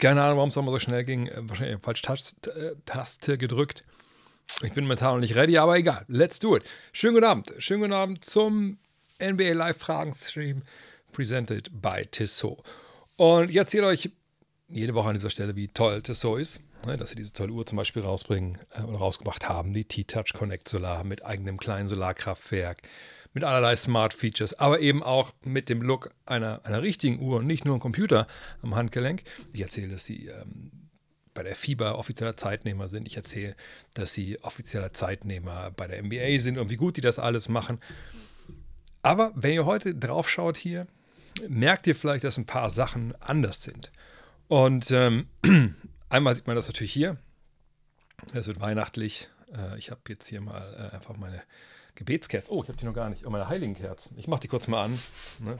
Keine Ahnung, warum es nochmal so schnell ging. Äh, wahrscheinlich falsch Taste, Taste gedrückt. Ich bin mental noch nicht ready, aber egal. Let's do it. Schönen guten Abend. Schönen guten Abend zum NBA Live Fragen Stream presented by Tissot. Und ich erzähle euch jede Woche an dieser Stelle, wie toll Tissot ist. Ne, dass sie diese tolle Uhr zum Beispiel rausbringen äh, oder rausgebracht haben, die T-Touch Connect Solar mit eigenem kleinen Solarkraftwerk, mit allerlei Smart Features, aber eben auch mit dem Look einer, einer richtigen Uhr und nicht nur ein Computer am Handgelenk. Ich erzähle, dass sie ähm, bei der FIBA offizieller Zeitnehmer sind. Ich erzähle, dass sie offizieller Zeitnehmer bei der NBA sind und wie gut die das alles machen. Aber wenn ihr heute drauf schaut hier, merkt ihr vielleicht, dass ein paar Sachen anders sind. Und ähm, einmal sieht man das natürlich hier. Es wird weihnachtlich. Äh, ich habe jetzt hier mal äh, einfach meine Gebetskerzen. Oh, ich habe die noch gar nicht. Oh, meine Heiligenkerzen. Ich mache die kurz mal an. Ne?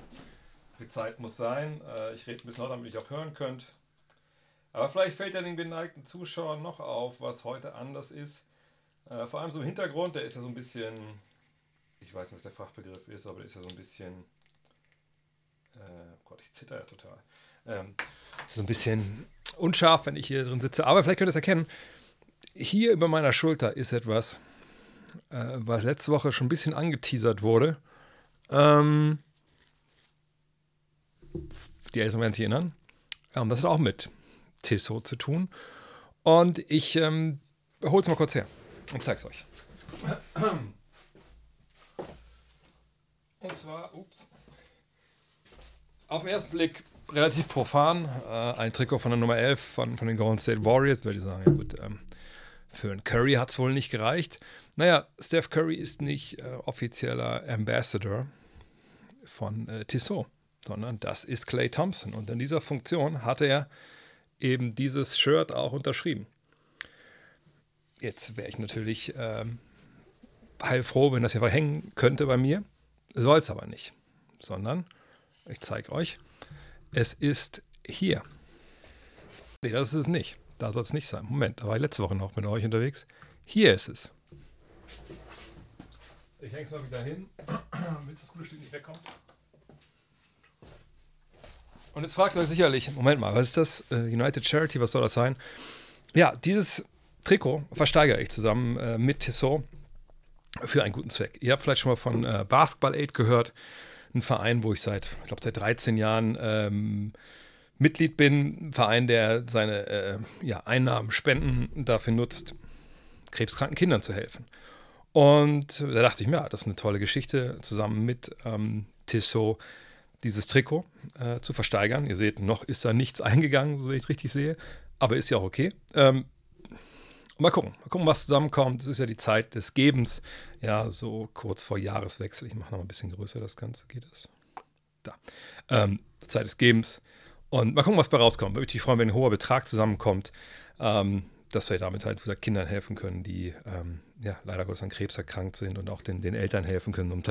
Die Zeit muss sein. Äh, ich rede ein bisschen lauter, damit ihr auch hören könnt. Aber vielleicht fällt ja den geneigten Zuschauern noch auf, was heute anders ist. Äh, vor allem so im Hintergrund, der ist ja so ein bisschen, ich weiß nicht, was der Fachbegriff ist, aber der ist ja so ein bisschen, äh, oh Gott, ich zitter ja total. Ähm, so ein bisschen unscharf, wenn ich hier drin sitze. Aber vielleicht könnt ihr es erkennen. Hier über meiner Schulter ist etwas, äh, was letzte Woche schon ein bisschen angeteasert wurde. Ähm, die Eltern werden sich erinnern. Ähm, das hat auch mit Tissot zu tun. Und ich ähm, hole es mal kurz her und zeige es euch. Und zwar, ups, auf den ersten Blick relativ profan. Äh, ein Trikot von der Nummer 11 von, von den Golden State Warriors. Würde ich sagen, ja gut, ähm, für einen Curry hat es wohl nicht gereicht. Naja, Steph Curry ist nicht äh, offizieller Ambassador von äh, Tissot, sondern das ist Clay Thompson. Und in dieser Funktion hatte er eben dieses Shirt auch unterschrieben. Jetzt wäre ich natürlich ähm, heilfroh, wenn das hier hängen könnte bei mir. Soll es aber nicht, sondern ich zeige euch, es ist hier. Nee, das ist es nicht. Da soll es nicht sein. Moment, da war ich letzte Woche noch mit euch unterwegs. Hier ist es. Ich hänge es mal wieder hin, damit das gute Stück nicht wegkommt. Und jetzt fragt euch sicherlich, Moment mal, was ist das? Uh, United Charity, was soll das sein? Ja, dieses Trikot versteigere ich zusammen äh, mit Tissot für einen guten Zweck. Ihr habt vielleicht schon mal von äh, Basketball Aid gehört, ein Verein, wo ich seit, ich glaube, seit 13 Jahren ähm, Mitglied bin. Ein Verein, der seine äh, ja, Einnahmen, Spenden dafür nutzt, krebskranken Kindern zu helfen. Und da dachte ich mir, ja, das ist eine tolle Geschichte, zusammen mit ähm, Tissot dieses Trikot äh, zu versteigern. Ihr seht, noch ist da nichts eingegangen, so wie ich es richtig sehe, aber ist ja auch okay. Ähm, mal gucken, mal gucken, was zusammenkommt. Es ist ja die Zeit des Gebens, ja, so kurz vor Jahreswechsel. Ich mache noch ein bisschen größer das Ganze, geht es? Da. Ähm, Zeit des Gebens. Und mal gucken, was bei rauskommt. Würde mich freuen, wenn ein hoher Betrag zusammenkommt. Ähm, dass wir damit halt gesagt, Kindern helfen können, die ähm, ja, leider Gottes an Krebs erkrankt sind und auch den, den Eltern helfen können, um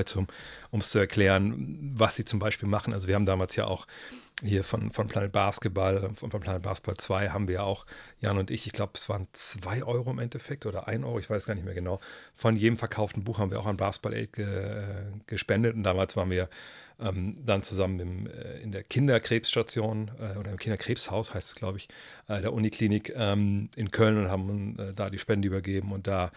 es zu erklären, was sie zum Beispiel machen. Also wir haben damals ja auch hier von, von Planet Basketball, von Planet Basketball 2 haben wir auch, Jan und ich, ich glaube, es waren 2 Euro im Endeffekt oder 1 Euro, ich weiß gar nicht mehr genau. Von jedem verkauften Buch haben wir auch an Basketball Aid ge, gespendet und damals waren wir ähm, dann zusammen im, äh, in der Kinderkrebsstation äh, oder im Kinderkrebshaus heißt es, glaube ich, äh, der Uniklinik ähm, in Köln und haben äh, da die Spende übergeben und da,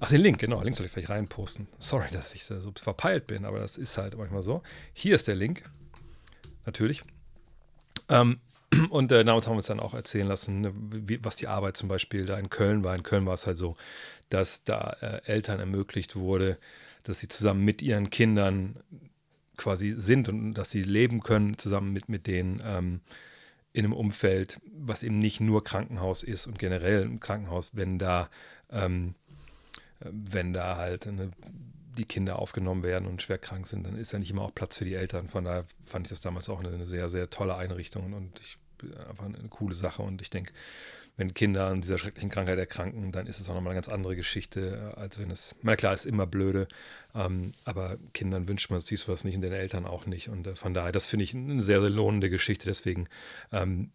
ach den Link, genau, Link soll ich vielleicht reinposten. Sorry, dass ich so verpeilt bin, aber das ist halt manchmal so. Hier ist der Link, natürlich. Ähm, und äh, damals haben wir uns dann auch erzählen lassen, ne, wie, was die Arbeit zum Beispiel da in Köln war. In Köln war es halt so, dass da äh, Eltern ermöglicht wurde, dass sie zusammen mit ihren Kindern quasi sind und dass sie leben können zusammen mit, mit denen ähm, in einem Umfeld, was eben nicht nur Krankenhaus ist und generell ein Krankenhaus, wenn da, ähm, wenn da halt eine, die Kinder aufgenommen werden und schwer krank sind, dann ist ja nicht immer auch Platz für die Eltern. Von daher fand ich das damals auch eine, eine sehr, sehr tolle Einrichtung und ich, einfach eine coole Sache und ich denke, wenn Kinder an dieser schrecklichen Krankheit erkranken, dann ist es auch nochmal eine ganz andere Geschichte, äh, als wenn es, na klar, ist immer blöde, ähm, aber Kindern wünscht man sich sowas nicht und den Eltern auch nicht. Und äh, von daher, das finde ich eine sehr, sehr lohnende Geschichte, deswegen ähm,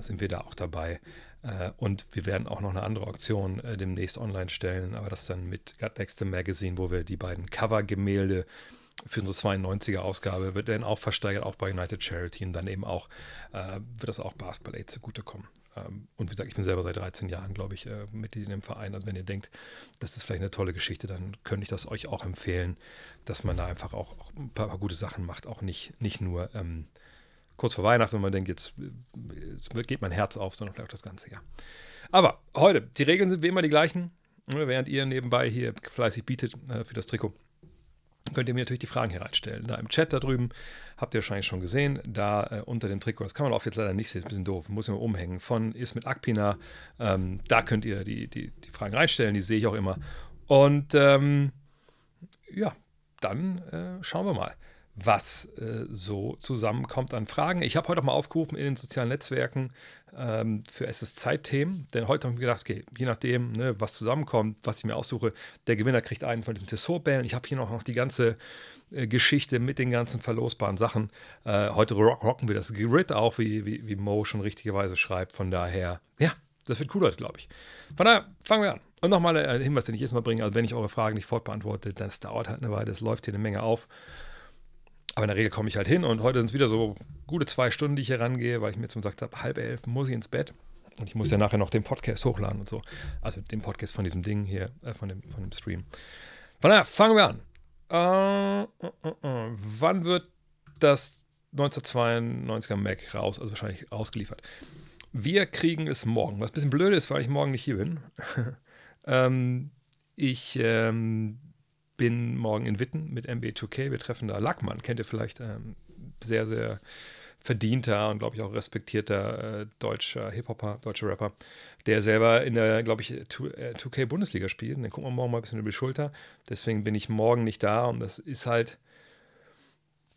sind wir da auch dabei. Äh, und wir werden auch noch eine andere Auktion äh, demnächst online stellen, aber das dann mit Gut Next Magazine, wo wir die beiden Cover-Gemälde für unsere 92er Ausgabe wird dann auch versteigert, auch bei United Charity und dann eben auch äh, wird das auch Basketball Aid zugutekommen. Ähm, und wie gesagt, ich bin selber seit 13 Jahren, glaube ich, äh, Mitglied in dem Verein. Also wenn ihr denkt, das ist vielleicht eine tolle Geschichte, dann könnte ich das euch auch empfehlen, dass man da einfach auch, auch ein paar, paar, gute Sachen macht. Auch nicht, nicht nur ähm, kurz vor Weihnachten, wenn man denkt, jetzt, jetzt geht mein Herz auf, sondern vielleicht auch das ganze Jahr. Aber heute, die Regeln sind wie immer die gleichen, während ihr nebenbei hier fleißig bietet äh, für das Trikot könnt ihr mir natürlich die Fragen hier reinstellen. Da im Chat da drüben habt ihr wahrscheinlich schon gesehen, da äh, unter dem Trikot, das kann man oft jetzt leider nicht sehen, ist ein bisschen doof, muss man umhängen, von ist mit Akpina, ähm, da könnt ihr die, die, die Fragen reinstellen, die sehe ich auch immer. Und ähm, ja, dann äh, schauen wir mal was äh, so zusammenkommt an Fragen. Ich habe heute auch mal aufgerufen in den sozialen Netzwerken ähm, für SS-Zeit-Themen, denn heute habe ich mir gedacht, okay, je nachdem, ne, was zusammenkommt, was ich mir aussuche, der Gewinner kriegt einen von den Tessot-Bällen. Ich habe hier noch, noch die ganze äh, Geschichte mit den ganzen verlosbaren Sachen. Äh, heute rock, rocken wir das Grid auch, wie, wie, wie Mo schon richtigerweise schreibt. Von daher, ja, das wird cool heute, glaube ich. Von daher, fangen wir an. Und nochmal ein Hinweis, den ich jetzt mal bringe, also wenn ich eure Fragen nicht fortbeantworte, dann es dauert halt eine Weile, es läuft hier eine Menge auf. Aber in der Regel komme ich halt hin und heute sind es wieder so gute zwei Stunden, die ich hier rangehe, weil ich mir zum gesagt habe, halb elf muss ich ins Bett. Und ich muss ja nachher noch den Podcast hochladen und so. Also den Podcast von diesem Ding hier, äh, von, dem, von dem Stream. Von daher, fangen wir an. Äh, äh, äh. wann wird das 1992er Mac raus, also wahrscheinlich ausgeliefert? Wir kriegen es morgen, was ein bisschen blöd ist, weil ich morgen nicht hier bin. ähm, ich ähm, bin morgen in Witten mit MB2K. Wir treffen da Lackmann, kennt ihr vielleicht, ähm, sehr, sehr verdienter und, glaube ich, auch respektierter äh, deutscher Hip-Hopper, deutscher Rapper, der selber in der, glaube ich, 2K-Bundesliga äh, spielt. Den gucken wir morgen mal ein bisschen über die Schulter. Deswegen bin ich morgen nicht da und das ist halt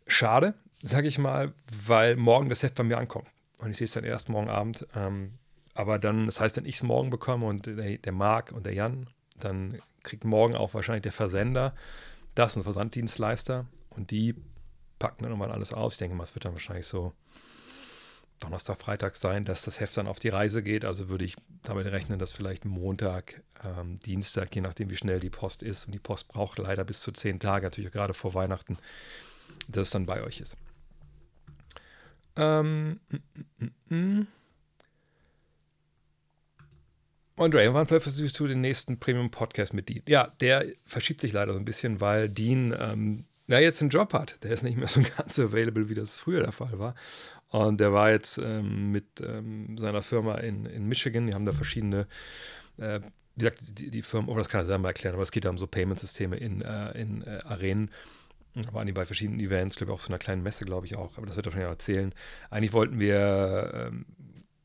schade, sage ich mal, weil morgen das Heft bei mir ankommt. Und ich sehe es dann erst morgen Abend. Ähm, aber dann, das heißt, wenn ich es morgen bekomme und der, der Marc und der Jan, dann kriegt morgen auch wahrscheinlich der Versender das, ein Versanddienstleister. Und die packen dann nochmal alles aus. Ich denke mal, es wird dann wahrscheinlich so Donnerstag, Freitag sein, dass das Heft dann auf die Reise geht. Also würde ich damit rechnen, dass vielleicht Montag, ähm, Dienstag, je nachdem, wie schnell die Post ist, und die Post braucht leider bis zu zehn Tage, natürlich gerade vor Weihnachten, dass es dann bei euch ist. Ähm, mm, mm, mm. Und Ray, wann versuchst du den nächsten Premium-Podcast mit Dean? Ja, der verschiebt sich leider so ein bisschen, weil Dean ähm, ja jetzt einen Job hat. Der ist nicht mehr so ganz available, wie das früher der Fall war. Und der war jetzt ähm, mit ähm, seiner Firma in, in Michigan. Die haben da verschiedene, äh, wie gesagt, die, die Firma, oh, das kann er selber erklären, aber es geht da um so Payment-Systeme in, äh, in äh, Arenen. Da waren die bei verschiedenen Events, glaube ich, auch so einer kleinen Messe, glaube ich auch. Aber das wird er schon erzählen. Eigentlich wollten wir ähm,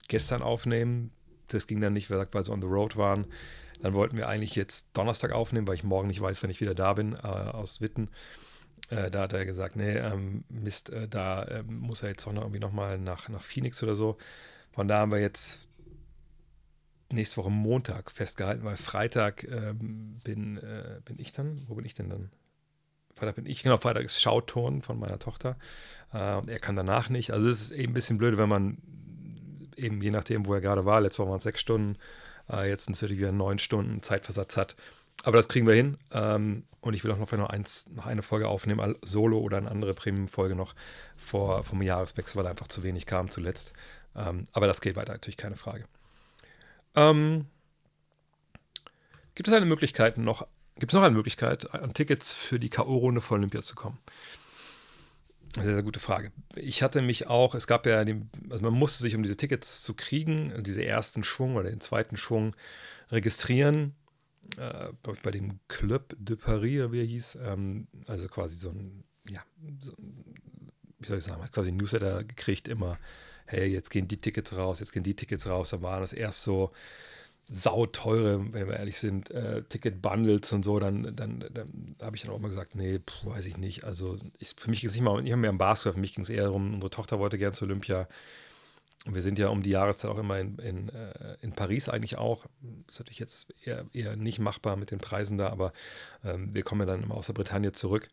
gestern aufnehmen, das ging dann nicht, weil wir so on the road waren. Dann wollten wir eigentlich jetzt Donnerstag aufnehmen, weil ich morgen nicht weiß, wenn ich wieder da bin, äh, aus Witten. Äh, da hat er gesagt, nee, ähm, Mist, äh, da ähm, muss er jetzt auch noch irgendwie nochmal nach, nach Phoenix oder so. Von da haben wir jetzt nächste Woche Montag festgehalten, weil Freitag ähm, bin, äh, bin ich dann. Wo bin ich denn dann? Freitag bin ich, genau, Freitag ist Schauturn von meiner Tochter. Äh, er kann danach nicht. Also es ist eben ein bisschen blöd, wenn man eben je nachdem, wo er gerade war, letztes Mal waren es sechs Stunden, äh, jetzt natürlich wieder neun Stunden Zeitversatz hat. Aber das kriegen wir hin. Ähm, und ich will auch noch, noch, eins, noch eine Folge aufnehmen, solo oder eine andere Premium-Folge noch vor, vom Jahreswechsel, weil einfach zu wenig kam zuletzt. Ähm, aber das geht weiter, natürlich keine Frage. Ähm, gibt es eine Möglichkeit noch, gibt es noch eine Möglichkeit, an Tickets für die K.O.-Runde von Olympia zu kommen? Sehr, sehr gute Frage. Ich hatte mich auch, es gab ja, die, also man musste sich, um diese Tickets zu kriegen, diese ersten Schwung oder den zweiten Schwung registrieren. Äh, bei dem Club de Paris, wie er hieß. Ähm, also quasi so ein, ja, so, wie soll ich sagen, hat quasi ein Newsletter gekriegt, immer, hey, jetzt gehen die Tickets raus, jetzt gehen die Tickets raus. Da waren das erst so, sauteure, wenn wir ehrlich sind, äh, Ticket-Bundles und so, dann, dann, dann habe ich dann auch mal gesagt, nee, pf, weiß ich nicht. Also ich, für mich ging es nicht mal, ich habe mehr im Basketball, für mich ging es eher darum, unsere Tochter wollte gerne zu Olympia. Und wir sind ja um die Jahreszeit auch immer in, in, äh, in Paris eigentlich auch. Ist natürlich jetzt eher, eher nicht machbar mit den Preisen da, aber ähm, wir kommen ja dann immer aus der Bretagne zurück.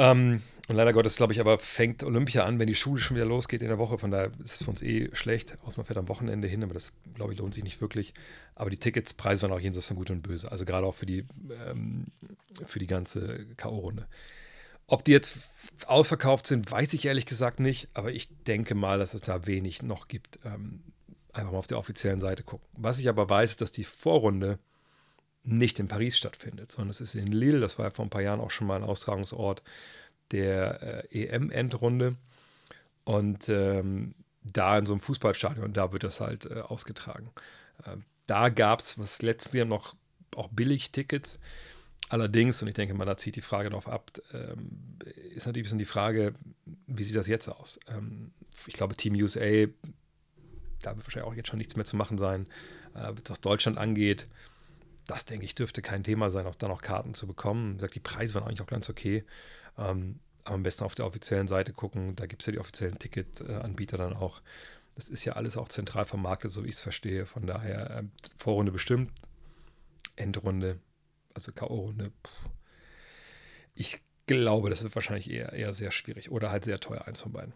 Ähm, und leider Gottes, glaube ich, aber fängt Olympia an, wenn die Schule schon wieder losgeht in der Woche. Von daher ist es für uns eh schlecht. Außer man fährt am Wochenende hin, aber das, glaube ich, lohnt sich nicht wirklich. Aber die Ticketspreise waren auch jenseits von Gut und Böse. Also gerade auch für die, ähm, für die ganze K.O.-Runde. Ob die jetzt ausverkauft sind, weiß ich ehrlich gesagt nicht. Aber ich denke mal, dass es da wenig noch gibt. Ähm, Einfach mal auf der offiziellen Seite gucken. Was ich aber weiß, ist, dass die Vorrunde nicht in Paris stattfindet, sondern es ist in Lille. Das war ja vor ein paar Jahren auch schon mal ein Austragungsort der äh, EM-Endrunde. Und ähm, da in so einem Fußballstadion, da wird das halt äh, ausgetragen. Äh, da gab es, was letztes Jahr noch auch billig Tickets. Allerdings, und ich denke mal, da zieht die Frage darauf ab, ähm, ist natürlich ein bisschen die Frage, wie sieht das jetzt aus? Ähm, ich glaube, Team USA, da wird wahrscheinlich auch jetzt schon nichts mehr zu machen sein. Äh, was Deutschland angeht, das denke ich, dürfte kein Thema sein, auch da noch Karten zu bekommen. Sagt, die Preise waren eigentlich auch ganz okay. Ähm, aber am besten auf der offiziellen Seite gucken. Da gibt es ja die offiziellen Ticketanbieter dann auch. Das ist ja alles auch zentral vermarktet, so wie ich es verstehe. Von daher, äh, Vorrunde bestimmt, Endrunde, also K.O.-Runde. Ich glaube, das ist wahrscheinlich eher, eher sehr schwierig oder halt sehr teuer, eins von beiden.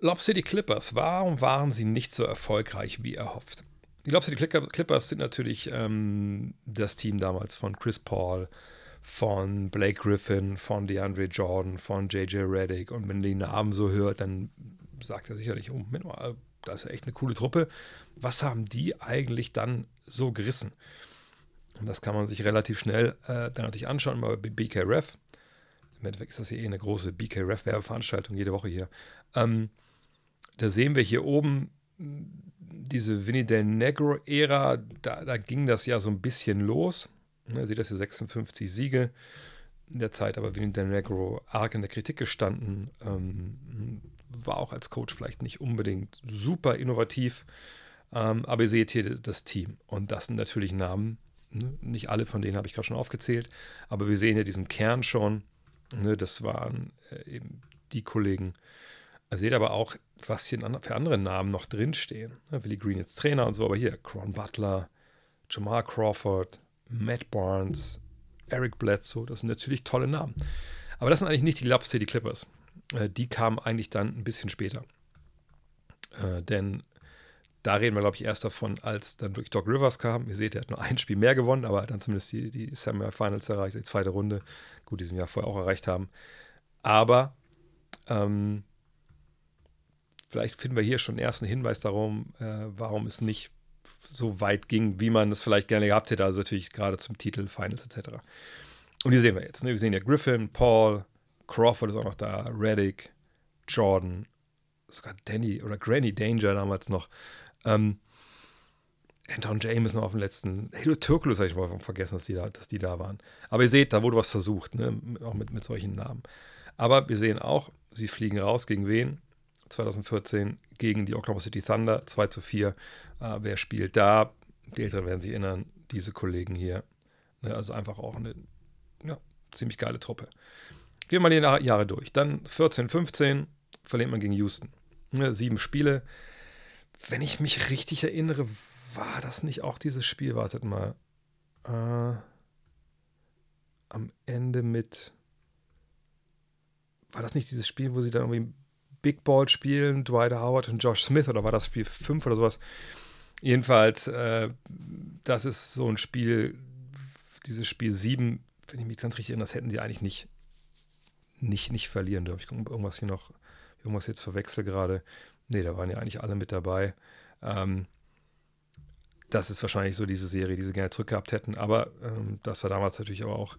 Lob City Clippers, warum waren sie nicht so erfolgreich wie erhofft? Die Lob City Clippers sind natürlich ähm, das Team damals von Chris Paul, von Blake Griffin, von DeAndre Jordan, von JJ Reddick. Und wenn die Namen so hört, dann sagt er sicherlich, oh, das ist echt eine coole Truppe. Was haben die eigentlich dann so gerissen? Und das kann man sich relativ schnell äh, dann natürlich anschauen bei BK Ref. Im Endeffekt ist das hier eh eine große BK Ref Werbeveranstaltung jede Woche hier. Ähm, da sehen wir hier oben diese Vinny Del Negro-Ära, da, da, ging das ja so ein bisschen los. Ne, seht das hier 56 Siege in der Zeit, aber Vinny Del Negro arg in der Kritik gestanden. Ähm, war auch als Coach vielleicht nicht unbedingt super innovativ. Ähm, aber ihr seht hier das Team. Und das sind natürlich Namen. Ne? Nicht alle von denen habe ich gerade schon aufgezählt. Aber wir sehen ja diesen Kern schon. Ne? Das waren äh, eben die Kollegen. Ihr seht aber auch, was hier für andere Namen noch drinstehen. Willie Green jetzt Trainer und so. Aber hier Cron Butler, Jamal Crawford, Matt Barnes, Eric Bledsoe. Das sind natürlich tolle Namen. Aber das sind eigentlich nicht die Love City Clippers. Äh, die kamen eigentlich dann ein bisschen später. Äh, denn da reden wir, glaube ich, erst davon, als dann wirklich Doc Rivers kam. Ihr seht, er hat nur ein Spiel mehr gewonnen, aber dann zumindest die, die Semi-Finals erreicht, die zweite Runde. Gut, die sie ja vorher auch erreicht haben. Aber ähm, vielleicht finden wir hier schon einen ersten Hinweis darum, äh, warum es nicht so weit ging, wie man es vielleicht gerne gehabt hätte. Also natürlich gerade zum Titel, Finals etc. Und die sehen wir jetzt. Ne? Wir sehen ja Griffin, Paul, Crawford ist auch noch da, Reddick, Jordan, sogar Danny oder Granny Danger damals noch. Ähm, Anton James noch auf dem letzten. Hilo Turkulus habe ich mal vergessen, dass die, da, dass die da waren. Aber ihr seht, da wurde was versucht, ne? auch mit, mit solchen Namen. Aber wir sehen auch, sie fliegen raus gegen wen? 2014 gegen die Oklahoma City Thunder, 2 zu 4. Äh, wer spielt da? Die Älteren werden sich erinnern, diese Kollegen hier. Ne? Also einfach auch eine ja, ziemlich geile Truppe. Gehen wir mal die Jahre durch. Dann 14, 15 verliert man gegen Houston. Ne? Sieben Spiele wenn ich mich richtig erinnere, war das nicht auch dieses Spiel? Wartet mal. Äh, am Ende mit. War das nicht dieses Spiel, wo sie dann irgendwie Big Ball spielen, Dwight Howard und Josh Smith, oder war das Spiel 5 oder sowas? Jedenfalls, äh, das ist so ein Spiel, dieses Spiel 7, wenn ich mich ganz richtig erinnere, das hätten sie eigentlich nicht, nicht, nicht verlieren dürfen. Ich gucke, irgendwas hier noch, irgendwas jetzt verwechsel gerade. Nee, da waren ja eigentlich alle mit dabei. Ähm, das ist wahrscheinlich so diese Serie, die sie gerne zurückgehabt hätten. Aber ähm, das war damals natürlich aber auch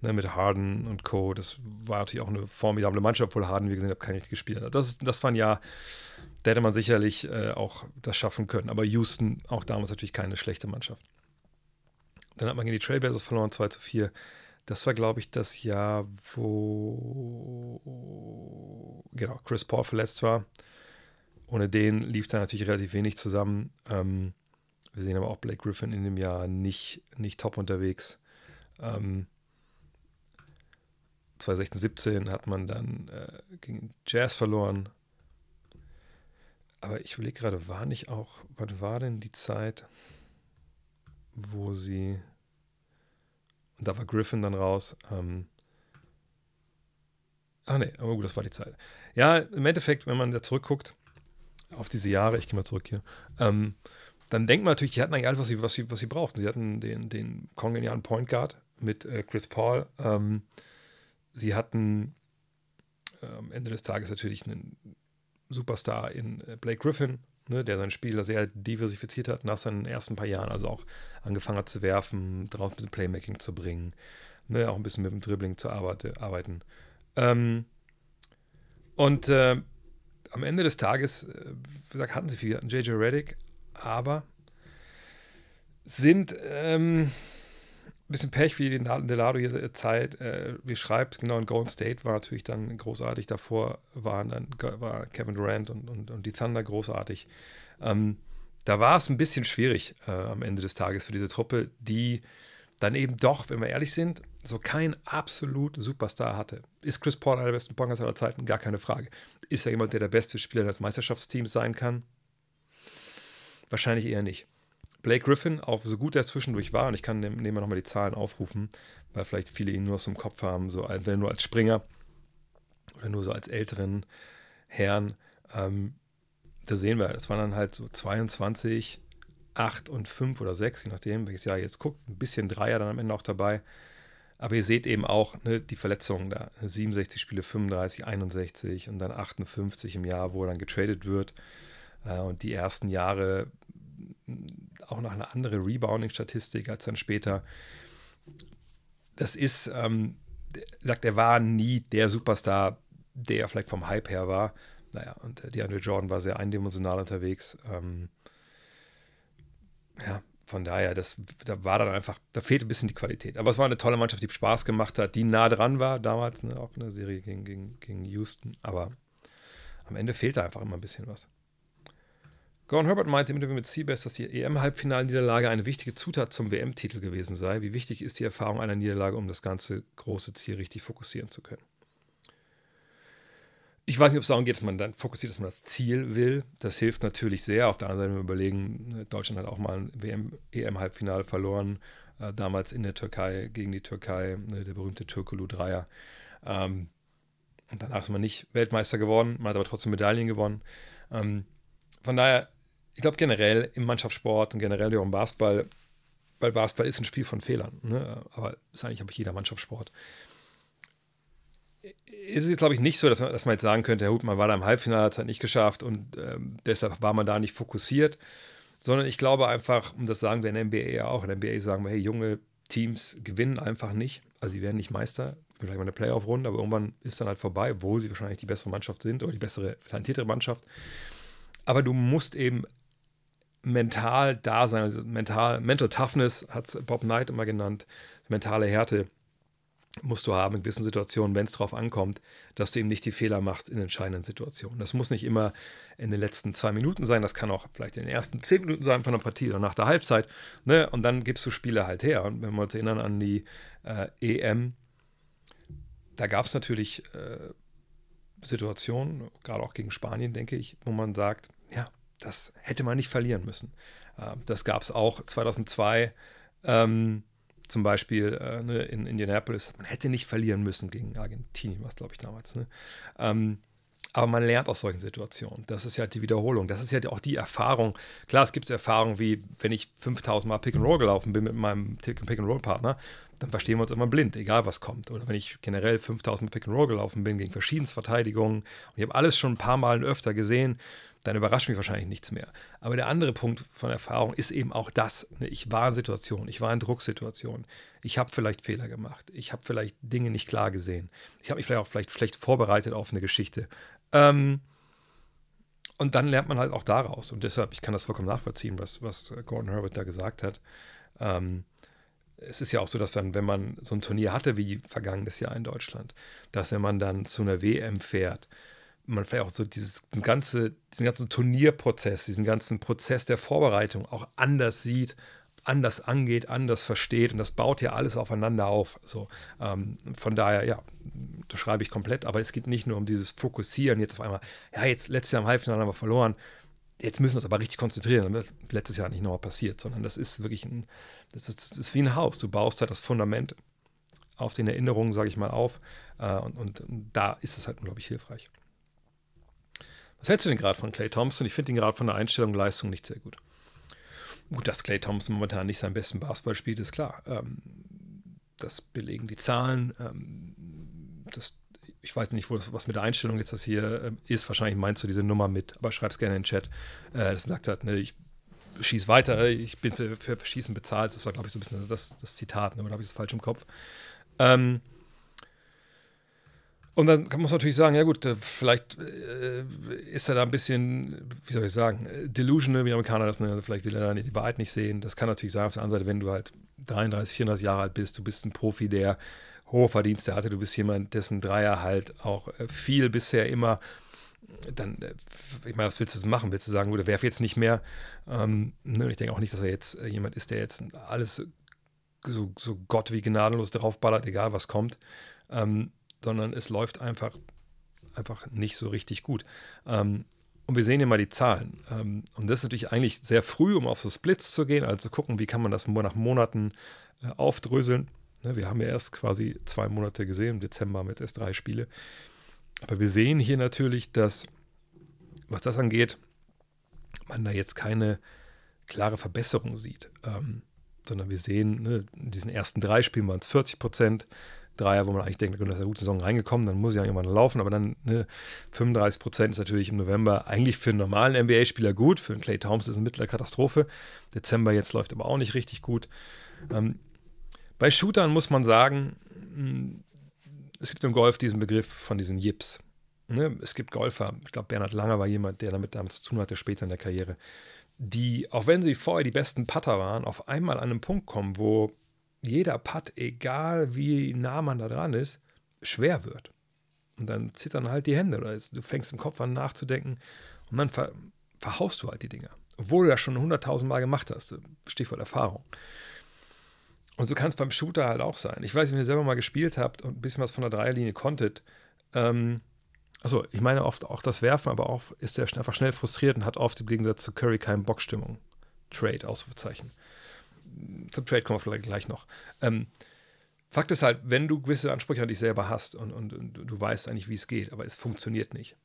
ne, mit Harden und Co. Das war natürlich auch eine formidable Mannschaft, obwohl Harden, wie gesagt, habe, kein richtig gespielt hat. Das, das war ein Jahr, da hätte man sicherlich äh, auch das schaffen können. Aber Houston, auch damals natürlich keine schlechte Mannschaft. Dann hat man gegen die Trailblazers verloren, 2 zu 4. Das war, glaube ich, das Jahr, wo genau, Chris Paul verletzt war. Ohne den lief da natürlich relativ wenig zusammen. Ähm, wir sehen aber auch Blake Griffin in dem Jahr nicht, nicht top unterwegs. Ähm, 2016, 17 hat man dann äh, gegen Jazz verloren. Aber ich überlege gerade, war nicht auch, was war denn die Zeit, wo sie, und da war Griffin dann raus. Ähm, ach nee, aber gut, das war die Zeit. Ja, im Endeffekt, wenn man da zurückguckt, auf diese Jahre, ich gehe mal zurück hier, ähm, dann denkt man natürlich, die hatten eigentlich alles, was sie, was sie, was sie brauchten. Sie hatten den, den kongenialen Point Guard mit äh, Chris Paul. Ähm, sie hatten äh, am Ende des Tages natürlich einen Superstar in äh, Blake Griffin, ne, der sein Spiel sehr diversifiziert hat nach seinen ersten paar Jahren, also auch angefangen hat zu werfen, drauf ein bisschen Playmaking zu bringen, ne, auch ein bisschen mit dem Dribbling zu arbeiten. Ähm, und äh, am Ende des Tages, äh, wie gesagt, hatten sie viel, JJ Reddick, aber sind ähm, bisschen Pech wie Delado hier äh, Zeit, äh, wie schreibt, genau, in Golden State war natürlich dann großartig, davor waren dann war Kevin Durant und, und, und die Thunder großartig. Ähm, da war es ein bisschen schwierig äh, am Ende des Tages für diese Truppe, die dann eben doch, wenn wir ehrlich sind, so kein absolut Superstar hatte. Ist Chris Paul einer der besten Pongers aller Zeiten? Gar keine Frage. Ist er jemand, der der beste Spieler des Meisterschaftsteams sein kann? Wahrscheinlich eher nicht. Blake Griffin, auch so gut er zwischendurch war, und ich kann wir nochmal die Zahlen aufrufen, weil vielleicht viele ihn nur aus dem Kopf haben, so wenn nur als Springer oder nur so als älteren Herrn. Ähm, da sehen wir, das waren dann halt so 22, 8 und 5 oder 6, je nachdem, welches Jahr ihr jetzt guckt. Ein bisschen Dreier dann am Ende auch dabei. Aber ihr seht eben auch ne, die Verletzungen da. 67 Spiele, 35, 61 und dann 58 im Jahr, wo er dann getradet wird. Äh, und die ersten Jahre auch noch eine andere Rebounding-Statistik als dann später. Das ist, ähm, sagt, er war nie der Superstar, der er vielleicht vom Hype her war. Naja, und äh, DeAndre Jordan war sehr eindimensional unterwegs. Ähm, ja, von daher, das, da war dann einfach, da fehlte ein bisschen die Qualität. Aber es war eine tolle Mannschaft, die Spaß gemacht hat, die nah dran war damals, ne, auch in der Serie gegen, gegen, gegen Houston. Aber am Ende fehlte einfach immer ein bisschen was. Gordon Herbert meinte im Interview mit CBS, dass die EM-Halbfinalniederlage eine wichtige Zutat zum WM-Titel gewesen sei. Wie wichtig ist die Erfahrung einer Niederlage, um das ganze große Ziel richtig fokussieren zu können? Ich weiß nicht, ob es darum geht, dass man dann fokussiert, dass man das Ziel will. Das hilft natürlich sehr. Auf der anderen Seite, wenn wir überlegen, Deutschland hat auch mal ein WM-EM-Halbfinale verloren, äh, damals in der Türkei gegen die Türkei, ne, der berühmte Türkulu-Dreier. Ähm, und danach ist man nicht Weltmeister geworden, man hat aber trotzdem Medaillen gewonnen. Ähm, von daher ich glaube generell im Mannschaftssport und generell auch im Basketball, weil Basketball ist ein Spiel von Fehlern, ne? aber ist eigentlich aber jeder Mannschaftssport. Ist es jetzt, glaube ich, nicht so, dass man, dass man, jetzt sagen könnte, Herr Hut, man war da im Halbfinale, hat es halt nicht geschafft und ähm, deshalb war man da nicht fokussiert, sondern ich glaube einfach, und das sagen wir in der NBA ja auch, in der NBA sagen wir, hey, junge Teams gewinnen einfach nicht, also sie werden nicht Meister, vielleicht mal eine Playoff-Runde, aber irgendwann ist dann halt vorbei, wo sie wahrscheinlich die bessere Mannschaft sind oder die bessere, talentiertere Mannschaft. Aber du musst eben mental da sein, also mental, Mental Toughness hat es Bob Knight immer genannt, mentale Härte musst du haben in gewissen Situationen, wenn es darauf ankommt, dass du eben nicht die Fehler machst in entscheidenden Situationen. Das muss nicht immer in den letzten zwei Minuten sein, das kann auch vielleicht in den ersten zehn Minuten sein von der Partie oder nach der Halbzeit. Ne? Und dann gibst du Spiele halt her. Und wenn wir uns erinnern an die äh, EM, da gab es natürlich äh, Situationen, gerade auch gegen Spanien, denke ich, wo man sagt, ja, das hätte man nicht verlieren müssen. Ähm, das gab es auch 2002 ähm, zum Beispiel äh, ne, in Indianapolis. Man hätte nicht verlieren müssen gegen Argentinien, was glaube ich damals. Ne? Ähm, aber man lernt aus solchen Situationen. Das ist ja die Wiederholung. Das ist ja auch die Erfahrung. Klar, es gibt Erfahrungen wie, wenn ich 5000 Mal Pick and Roll gelaufen bin mit meinem Pick and Roll Partner, dann verstehen wir uns immer blind, egal was kommt. Oder wenn ich generell 5000 Mal Pick and Roll gelaufen bin gegen verschiedenste Verteidigungen und ich habe alles schon ein paar Mal öfter gesehen, dann überrascht mich wahrscheinlich nichts mehr. Aber der andere Punkt von Erfahrung ist eben auch das. Ne? Ich war in Situationen, ich war in Drucksituationen. Ich habe vielleicht Fehler gemacht. Ich habe vielleicht Dinge nicht klar gesehen. Ich habe mich vielleicht auch vielleicht schlecht vorbereitet auf eine Geschichte. Ähm, und dann lernt man halt auch daraus. Und deshalb, ich kann das vollkommen nachvollziehen, was, was Gordon Herbert da gesagt hat. Ähm, es ist ja auch so, dass dann, wenn man so ein Turnier hatte wie vergangenes Jahr in Deutschland, dass wenn man dann zu einer WM fährt, man vielleicht auch so dieses ganze, diesen ganzen Turnierprozess, diesen ganzen Prozess der Vorbereitung auch anders sieht, anders angeht, anders versteht. Und das baut ja alles aufeinander auf. So, ähm, von daher, ja, das schreibe ich komplett, aber es geht nicht nur um dieses Fokussieren jetzt auf einmal, ja, jetzt letztes Jahr im Halbfinale haben wir verloren, jetzt müssen wir uns aber richtig konzentrieren, damit letztes Jahr nicht nochmal passiert, sondern das ist wirklich ein, das ist, das ist wie ein Haus, du baust halt das Fundament auf den Erinnerungen, sage ich mal, auf äh, und, und, und da ist es halt unglaublich hilfreich. Was hältst du denn gerade von Clay Thompson? Ich finde ihn gerade von der Einstellung und Leistung nicht sehr gut. Gut, dass Clay Thompson momentan nicht seinen besten Basketball spielt, ist klar. Ähm, das belegen die Zahlen. Ähm, das, ich weiß nicht, wo, was mit der Einstellung jetzt das hier äh, ist. Wahrscheinlich meinst du diese Nummer mit, aber schreib es gerne in den Chat. Äh, das sagt hat, ne, ich schieße weiter, ich bin für, für, Schießen bezahlt. Das war, glaube ich, so ein bisschen das, das Zitat, ne, oder habe ich es falsch im Kopf? Ähm, und dann muss man natürlich sagen, ja gut, äh, vielleicht äh, ist er da ein bisschen, wie soll ich sagen, delusional, wie Amerikaner das nennen. Also vielleicht will er da die Wahrheit nicht sehen. Das kann natürlich sein. Auf der anderen Seite, wenn du halt 33, 34 Jahre alt bist, du bist ein Profi, der hohe Verdienste hatte, du bist jemand, dessen Dreier halt auch äh, viel bisher immer, dann, ich meine, was willst du machen? Willst du sagen, gut, werf jetzt nicht mehr? Ähm, ne, ich denke auch nicht, dass er jetzt jemand ist, der jetzt alles so, so Gott wie gnadenlos draufballert, egal was kommt. Ähm, sondern es läuft einfach, einfach nicht so richtig gut. Ähm, und wir sehen hier mal die Zahlen. Ähm, und das ist natürlich eigentlich sehr früh, um auf so Splits zu gehen, also zu gucken, wie kann man das nach Monaten äh, aufdröseln. Ne, wir haben ja erst quasi zwei Monate gesehen, im Dezember haben wir jetzt erst drei Spiele. Aber wir sehen hier natürlich, dass, was das angeht, man da jetzt keine klare Verbesserung sieht. Ähm, sondern wir sehen, ne, in diesen ersten drei Spielen waren es 40 Prozent, Dreier, wo man eigentlich denkt, da ist eine gute Saison reingekommen, dann muss ja irgendwann laufen, aber dann ne, 35 Prozent ist natürlich im November eigentlich für einen normalen NBA-Spieler gut, für einen Clay Thompson ist es eine mittlere Katastrophe. Dezember jetzt läuft aber auch nicht richtig gut. Ähm, bei Shootern muss man sagen, hm, es gibt im Golf diesen Begriff von diesen Yips. Ne? Es gibt Golfer, ich glaube, Bernhard Langer war jemand, der damit, damit zu tun hatte, später in der Karriere, die, auch wenn sie vorher die besten Putter waren, auf einmal an einen Punkt kommen, wo jeder Putt, egal wie nah man da dran ist, schwer wird. Und dann zittern halt die Hände oder du fängst im Kopf an nachzudenken und dann ver verhaust du halt die Dinger. Obwohl du das schon hunderttausend Mal gemacht hast. Stichwort Erfahrung. Und so kann es beim Shooter halt auch sein. Ich weiß, wenn ihr selber mal gespielt habt und ein bisschen was von der Dreierlinie konntet, ähm, also ich meine oft auch das Werfen, aber auch ist er einfach schnell frustriert und hat oft im Gegensatz zu Curry keine Bockstimmung. Trade, Ausrufezeichen zum Trade kommen wir vielleicht gleich noch. Ähm, Fakt ist halt, wenn du gewisse Ansprüche an dich selber hast und, und, und du weißt eigentlich, wie es geht, aber es funktioniert nicht,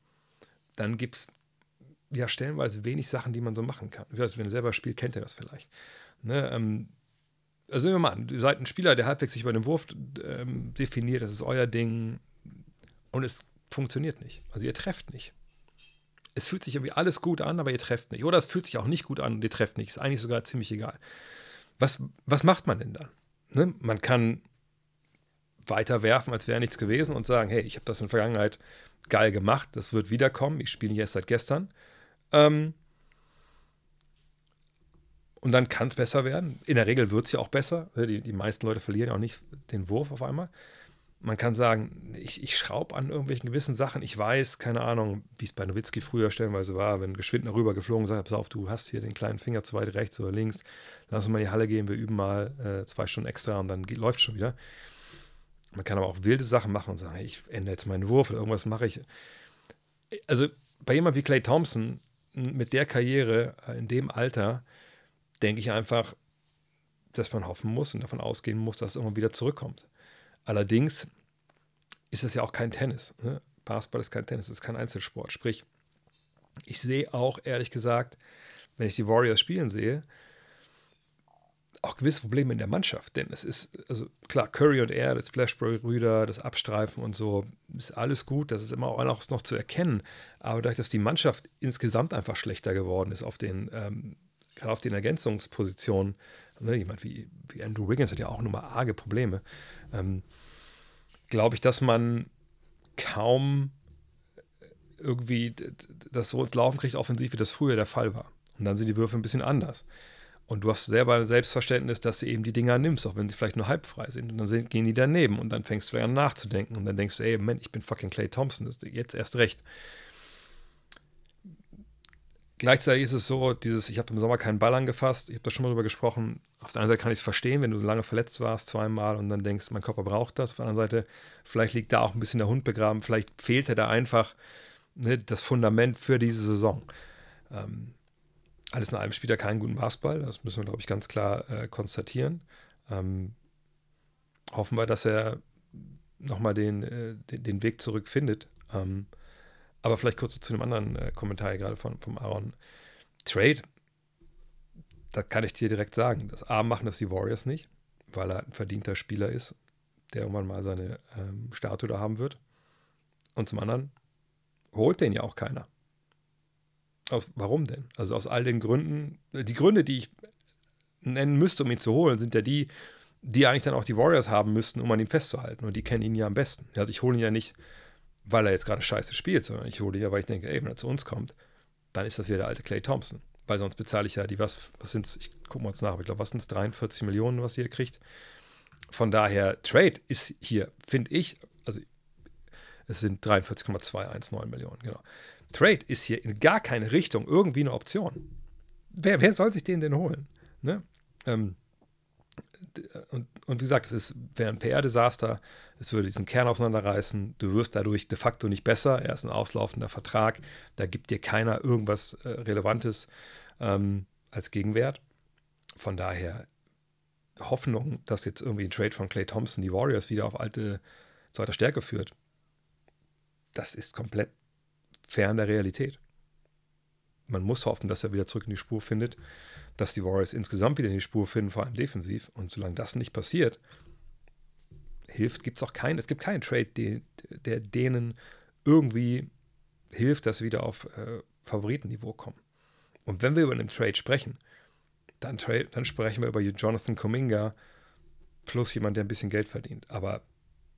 dann gibt es ja stellenweise wenig Sachen, die man so machen kann. Weiß, wenn ihr selber spielt, kennt ihr das vielleicht. Ne, ähm, also nehmen wir mal an, ihr seid ein Spieler, der halbwegs sich bei dem Wurf ähm, definiert, das ist euer Ding und es funktioniert nicht. Also ihr trefft nicht. Es fühlt sich irgendwie alles gut an, aber ihr trefft nicht. Oder es fühlt sich auch nicht gut an und ihr trefft nicht. Ist eigentlich sogar ziemlich egal was, was macht man denn dann? Ne? Man kann weiter werfen, als wäre nichts gewesen und sagen, hey, ich habe das in der Vergangenheit geil gemacht, das wird wiederkommen, ich spiele erst seit gestern. Ähm, und dann kann es besser werden. In der Regel wird es ja auch besser. Die, die meisten Leute verlieren ja auch nicht den Wurf auf einmal man kann sagen, ich, ich schraube an irgendwelchen gewissen Sachen. Ich weiß, keine Ahnung, wie es bei Nowitzki früher stellenweise war, wenn geschwind darüber geflogen sagt, pass auf, du hast hier den kleinen Finger zu weit rechts oder links, lass uns mal in die Halle gehen, wir üben mal äh, zwei Stunden extra und dann läuft schon wieder. Man kann aber auch wilde Sachen machen und sagen, hey, ich ändere jetzt meinen Wurf oder irgendwas mache ich. Also bei jemand wie Clay Thompson mit der Karriere äh, in dem Alter, denke ich einfach, dass man hoffen muss und davon ausgehen muss, dass es irgendwann wieder zurückkommt. Allerdings ist es ja auch kein Tennis. Ne? Basketball ist kein Tennis, es ist kein Einzelsport. Sprich, ich sehe auch ehrlich gesagt, wenn ich die Warriors spielen sehe, auch gewisse Probleme in der Mannschaft. Denn es ist, also klar, Curry und er, das Splashball-Rüder, das Abstreifen und so, ist alles gut. Das ist immer auch noch zu erkennen. Aber dadurch, dass die Mannschaft insgesamt einfach schlechter geworden ist auf den, ähm, auf den Ergänzungspositionen, ne, jemand wie, wie Andrew Wiggins hat ja auch nur mal arge Probleme ähm, glaube ich, dass man kaum irgendwie das so ins Laufen kriegt, offensiv, wie das früher der Fall war. Und dann sind die Würfe ein bisschen anders. Und du hast selber ein Selbstverständnis, dass du eben die Dinger nimmst, auch wenn sie vielleicht nur halb frei sind. Und dann sind, gehen die daneben und dann fängst du an nachzudenken. Und dann denkst du, ey, Moment, ich bin fucking Clay Thompson, jetzt erst recht. Gleichzeitig ist es so, dieses, ich habe im Sommer keinen Ball angefasst, ich habe da schon mal drüber gesprochen. Auf der einen Seite kann ich es verstehen, wenn du lange verletzt warst, zweimal und dann denkst, mein Körper braucht das. Auf der anderen Seite, vielleicht liegt da auch ein bisschen der Hund begraben, vielleicht fehlte da einfach ne, das Fundament für diese Saison. Ähm, alles in allem spielt er keinen guten Basketball, das müssen wir, glaube ich, ganz klar äh, konstatieren. Ähm, hoffen wir, dass er nochmal den, äh, den, den Weg zurück findet. Ähm, aber vielleicht kurz zu einem anderen äh, Kommentar gerade von, vom Aaron. Trade, da kann ich dir direkt sagen, das A machen das die Warriors nicht, weil er ein verdienter Spieler ist, der irgendwann mal seine ähm, Statue da haben wird. Und zum anderen holt den ja auch keiner. Aus, warum denn? Also aus all den Gründen, die Gründe, die ich nennen müsste, um ihn zu holen, sind ja die, die eigentlich dann auch die Warriors haben müssten, um an ihm festzuhalten. Und die kennen ihn ja am besten. Also ich hole ihn ja nicht, weil er jetzt gerade scheiße spielt, sondern ich hole ihn ja, weil ich denke, ey, wenn er zu uns kommt, dann ist das wieder der alte Clay Thompson. Weil sonst bezahle ich ja die, was, was sind es, ich gucke mal jetzt nach, ich glaube, was sind es, 43 Millionen, was ihr kriegt. Von daher, Trade ist hier, finde ich, also es sind 43,219 Millionen, genau. Trade ist hier in gar keine Richtung irgendwie eine Option. Wer, wer soll sich den denn holen? Ne? Ähm, und, und, wie gesagt, es wäre ein PR-Desaster. Es würde diesen Kern auseinanderreißen. Du wirst dadurch de facto nicht besser. Er ist ein auslaufender Vertrag. Da gibt dir keiner irgendwas äh, Relevantes ähm, als Gegenwert. Von daher Hoffnung, dass jetzt irgendwie ein Trade von Clay Thompson die Warriors wieder auf alte zweite Stärke führt. Das ist komplett fern der Realität. Man muss hoffen, dass er wieder zurück in die Spur findet dass die Warriors insgesamt wieder in die Spur finden, vor allem defensiv. Und solange das nicht passiert, hilft, gibt es auch keinen, es gibt keinen Trade, die, der denen irgendwie hilft, dass sie wieder auf äh, Favoritenniveau kommen. Und wenn wir über einen Trade sprechen, dann, tra dann sprechen wir über Jonathan Kuminga plus jemand, der ein bisschen Geld verdient. Aber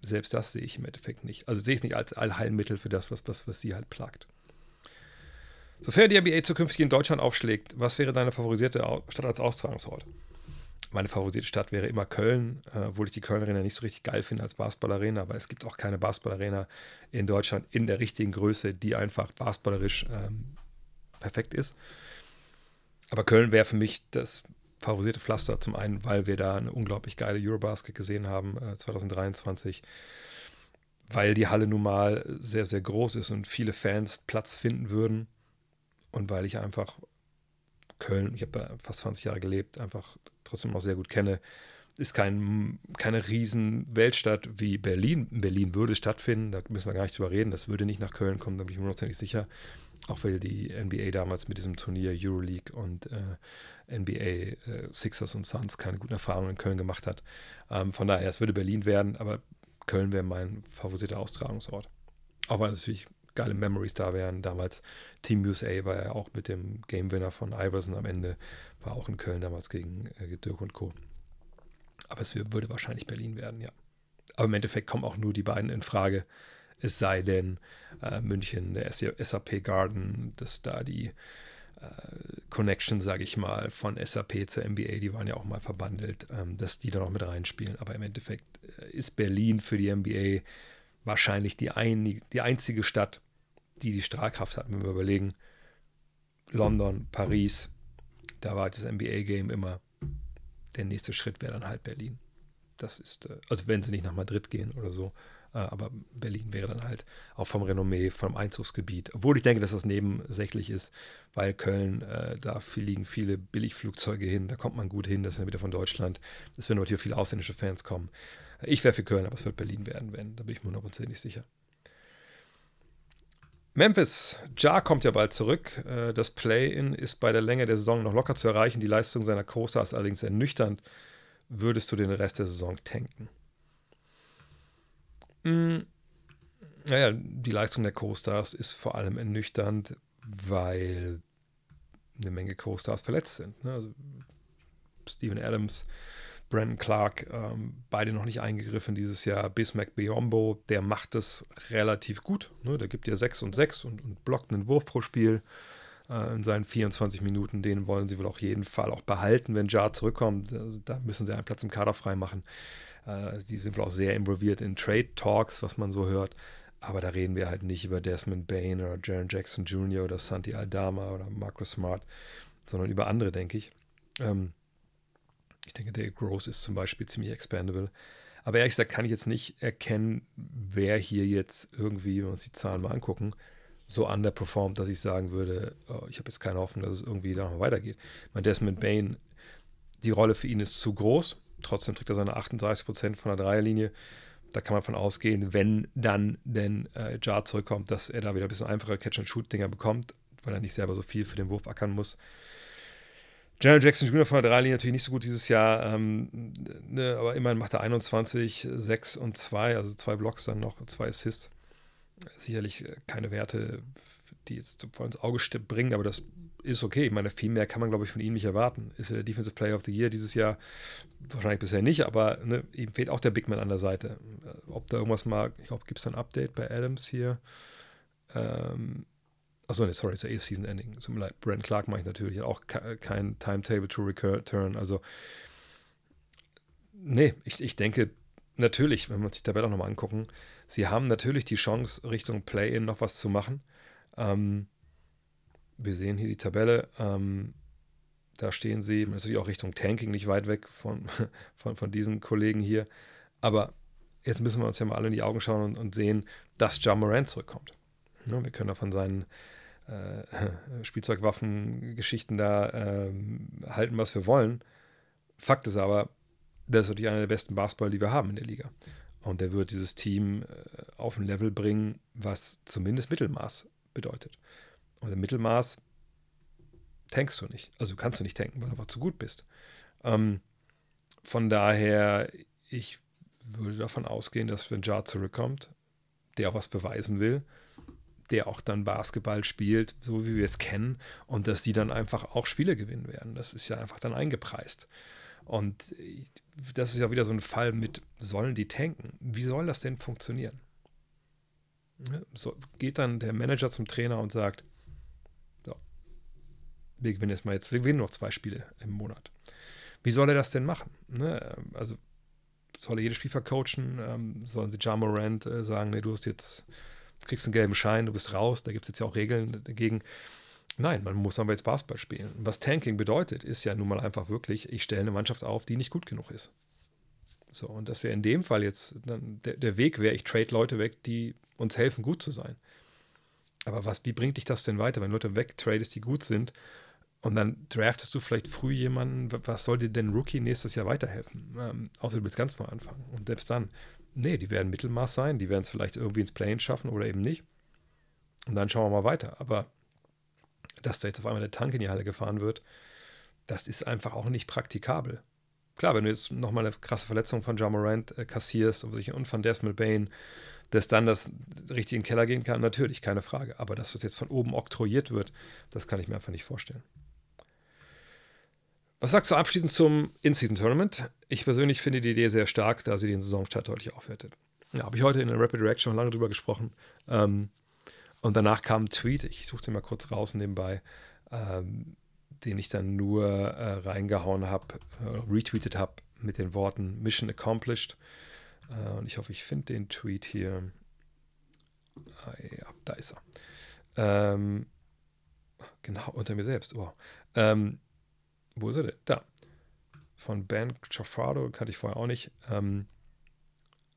selbst das sehe ich im Endeffekt nicht. Also sehe ich es nicht als Allheilmittel für das, was, was, was sie halt plagt. Sofern die NBA zukünftig in Deutschland aufschlägt, was wäre deine favorisierte Stadt als Austragungsort? Meine favorisierte Stadt wäre immer Köln, äh, obwohl ich die Köln Arena nicht so richtig geil finde als Basketballarena, aber es gibt auch keine Basketballarena in Deutschland in der richtigen Größe, die einfach basketballerisch ähm, perfekt ist. Aber Köln wäre für mich das favorisierte Pflaster, zum einen, weil wir da eine unglaublich geile Eurobasket gesehen haben äh, 2023 weil die Halle nun mal sehr, sehr groß ist und viele Fans Platz finden würden und weil ich einfach Köln, ich habe fast 20 Jahre gelebt, einfach trotzdem auch sehr gut kenne, ist kein, keine riesen Weltstadt wie Berlin. Berlin würde stattfinden, da müssen wir gar nicht drüber reden. Das würde nicht nach Köln kommen, da bin ich mir hundertprozentig sicher. Auch weil die NBA damals mit diesem Turnier Euroleague und äh, NBA äh, Sixers und Suns keine guten Erfahrungen in Köln gemacht hat. Ähm, von daher, es würde Berlin werden, aber Köln wäre mein favorisierter Austragungsort. Auch weil es natürlich geile Memories da wären. Damals Team USA war ja auch mit dem Game Winner von Iverson am Ende, war auch in Köln damals gegen äh, Dirk und Co. Aber es würde wahrscheinlich Berlin werden, ja. Aber im Endeffekt kommen auch nur die beiden in Frage. Es sei denn, äh, München, der SAP Garden, dass da die äh, Connection, sage ich mal, von SAP zur NBA, die waren ja auch mal verbandelt, ähm, dass die da noch mit reinspielen. Aber im Endeffekt äh, ist Berlin für die NBA wahrscheinlich die, ein, die einzige Stadt, die die Strahlkraft hat, wenn wir überlegen. London, Paris, da war das NBA-Game immer. Der nächste Schritt wäre dann halt Berlin. Das ist, äh, also wenn sie nicht nach Madrid gehen oder so, äh, aber Berlin wäre dann halt auch vom Renommee, vom Einzugsgebiet. Obwohl ich denke, dass das nebensächlich ist, weil Köln, äh, da fliegen viele Billigflugzeuge hin, da kommt man gut hin, das ja wieder von Deutschland. Es werden natürlich viele ausländische Fans kommen. Ich wäre für Köln, aber es wird Berlin werden, wenn, da bin ich mir hundertprozentig sicher. Memphis, Ja kommt ja bald zurück. Äh, das Play-In ist bei der Länge der Saison noch locker zu erreichen. Die Leistung seiner Co-Star ist allerdings ernüchternd. Würdest du den Rest der Saison tanken? Hm, naja, die Leistung der Co-Stars ist vor allem ernüchternd, weil eine Menge Co-Stars verletzt sind. Ne? Also Steven Adams Brandon Clark, ähm, beide noch nicht eingegriffen dieses Jahr. Bismack Biombo, der macht es relativ gut. Ne? Der gibt ja 6 und 6 und, und blockt einen Wurf pro Spiel äh, in seinen 24 Minuten. Den wollen sie wohl auch jeden Fall auch behalten, wenn Jar zurückkommt. Also, da müssen sie einen Platz im Kader freimachen. Äh, die sind wohl auch sehr involviert in Trade Talks, was man so hört. Aber da reden wir halt nicht über Desmond Bain oder Jaron Jackson Jr. oder Santi Aldama oder Marcus Smart, sondern über andere, denke ich. Ähm, ich denke, der Gross ist zum Beispiel ziemlich expandable. Aber ehrlich gesagt kann ich jetzt nicht erkennen, wer hier jetzt irgendwie, wenn wir uns die Zahlen mal angucken, so underperformt, dass ich sagen würde, oh, ich habe jetzt keine Hoffnung, dass es irgendwie da noch weitergeht. Mein Desmond Bain, die Rolle für ihn ist zu groß. Trotzdem trägt er seine 38 Prozent von der Dreierlinie. Da kann man von ausgehen, wenn dann denn äh, Jar zurückkommt, dass er da wieder ein bisschen einfache Catch-and-Shoot-Dinger bekommt, weil er nicht selber so viel für den Wurf ackern muss. Jaron Jackson Jr. von der Dreilinie natürlich nicht so gut dieses Jahr, ähm, ne, aber immerhin macht er 21, 6 und 2, also zwei Blocks dann noch, zwei Assists. sicherlich keine Werte, die jetzt voll ins Auge bringen, aber das ist okay. Ich meine, viel mehr kann man, glaube ich, von ihm nicht erwarten. Ist er der Defensive Player of the Year dieses Jahr? Wahrscheinlich bisher nicht, aber ne, ihm fehlt auch der Big Man an der Seite. Ob da irgendwas mal, ich glaube, gibt es ein Update bei Adams hier? Ähm, achso, nee, sorry, ist ja eh Season Ending. Tut mir leid, Brent Clark mache ich natürlich. Auch kein Timetable to return. Also, nee, ich, ich denke, natürlich, wenn wir uns die Tabelle auch nochmal angucken, sie haben natürlich die Chance, Richtung Play-In noch was zu machen. Ähm, wir sehen hier die Tabelle. Ähm, da stehen sie natürlich auch Richtung Tanking, nicht weit weg von, von, von diesen Kollegen hier. Aber jetzt müssen wir uns ja mal alle in die Augen schauen und, und sehen, dass John Moran zurückkommt. Ja, wir können da von seinen äh, Spielzeugwaffen-Geschichten da äh, halten, was wir wollen. Fakt ist aber, das ist natürlich einer der besten Basketball, die wir haben in der Liga. Und der wird dieses Team äh, auf ein Level bringen, was zumindest Mittelmaß bedeutet. Und im Mittelmaß tankst du nicht. Also kannst du nicht tanken, weil du einfach zu gut bist. Ähm, von daher, ich würde davon ausgehen, dass wenn Jar zurückkommt, der auch was beweisen will, der auch dann Basketball spielt, so wie wir es kennen, und dass die dann einfach auch Spiele gewinnen werden. Das ist ja einfach dann eingepreist. Und das ist ja wieder so ein Fall mit, sollen die tanken? Wie soll das denn funktionieren? So, geht dann der Manager zum Trainer und sagt, so, wir gewinnen jetzt mal jetzt, wir gewinnen noch zwei Spiele im Monat. Wie soll er das denn machen? Ne? Also soll er jedes Spiel vercoachen? Ähm, sollen sie Ja Morant äh, sagen, nee, du hast jetzt, kriegst einen gelben Schein, du bist raus, da gibt es jetzt ja auch Regeln dagegen. Nein, man muss aber jetzt Basketball spielen. Was Tanking bedeutet, ist ja nun mal einfach wirklich, ich stelle eine Mannschaft auf, die nicht gut genug ist. So, und das wäre in dem Fall jetzt, dann der, der Weg wäre, ich trade Leute weg, die uns helfen, gut zu sein. Aber was, wie bringt dich das denn weiter, wenn Leute wegtradest, die gut sind? Und dann draftest du vielleicht früh jemanden, was soll dir denn Rookie nächstes Jahr weiterhelfen? Ähm, außer du willst ganz neu anfangen. Und selbst dann, nee, die werden Mittelmaß sein, die werden es vielleicht irgendwie ins Plane schaffen oder eben nicht. Und dann schauen wir mal weiter. Aber dass da jetzt auf einmal der Tank in die Halle gefahren wird, das ist einfach auch nicht praktikabel. Klar, wenn du jetzt nochmal eine krasse Verletzung von John Morant äh, kassierst und von Desmond Bain, dass dann das richtig in den Keller gehen kann, natürlich, keine Frage. Aber dass das jetzt von oben oktroyiert wird, das kann ich mir einfach nicht vorstellen. Was sagst du abschließend zum In-Season-Tournament? Ich persönlich finde die Idee sehr stark, da sie den Saisonstart deutlich aufwertet. Ja, habe ich heute in der Rapid Reaction lange drüber gesprochen. Ähm, und danach kam ein Tweet, ich suchte mal kurz raus nebenbei, ähm, den ich dann nur äh, reingehauen habe, äh, retweetet habe mit den Worten Mission Accomplished. Äh, und ich hoffe, ich finde den Tweet hier. Ah, ja, da ist er. Ähm, genau, unter mir selbst. Oh. Ähm, wo ist er denn? Da. Von Ben Chaffrado, kannte ich vorher auch nicht. Ähm,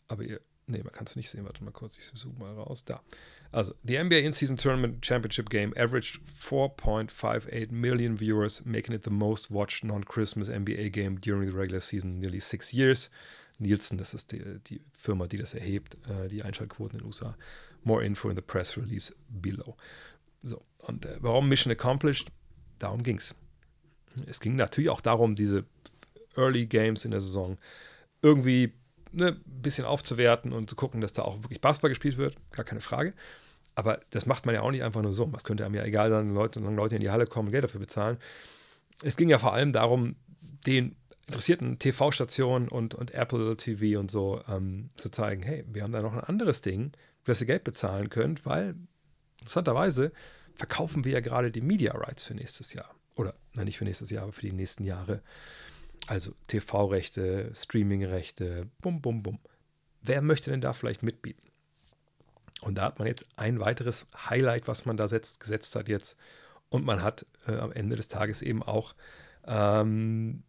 aber ihr, nee, man kann es nicht sehen. Warte mal kurz, ich zoome mal raus. Da. Also, the NBA In-Season Tournament Championship Game averaged 4.58 million viewers, making it the most watched non-Christmas NBA game during the regular season nearly six years. Nielsen, das ist die, die Firma, die das erhebt, äh, die Einschaltquoten in USA. More info in the press release below. So, und äh, warum Mission Accomplished? Darum ging es. Ging natürlich auch darum, diese Early Games in der Saison irgendwie ne, ein bisschen aufzuwerten und zu gucken, dass da auch wirklich Basketball gespielt wird, gar keine Frage. Aber das macht man ja auch nicht einfach nur so. Das könnte einem ja egal sein, Leute, wenn Leute in die Halle kommen und Geld dafür bezahlen. Es ging ja vor allem darum, den interessierten TV-Stationen und, und Apple TV und so ähm, zu zeigen, hey, wir haben da noch ein anderes Ding, für das ihr Geld bezahlen könnt, weil interessanterweise verkaufen wir ja gerade die Media Rights für nächstes Jahr. Nein, nicht für nächstes Jahr, aber für die nächsten Jahre. Also TV-Rechte, Streaming-Rechte, bum, bum, bum. Wer möchte denn da vielleicht mitbieten? Und da hat man jetzt ein weiteres Highlight, was man da setzt, gesetzt hat jetzt. Und man hat äh, am Ende des Tages eben auch ähm,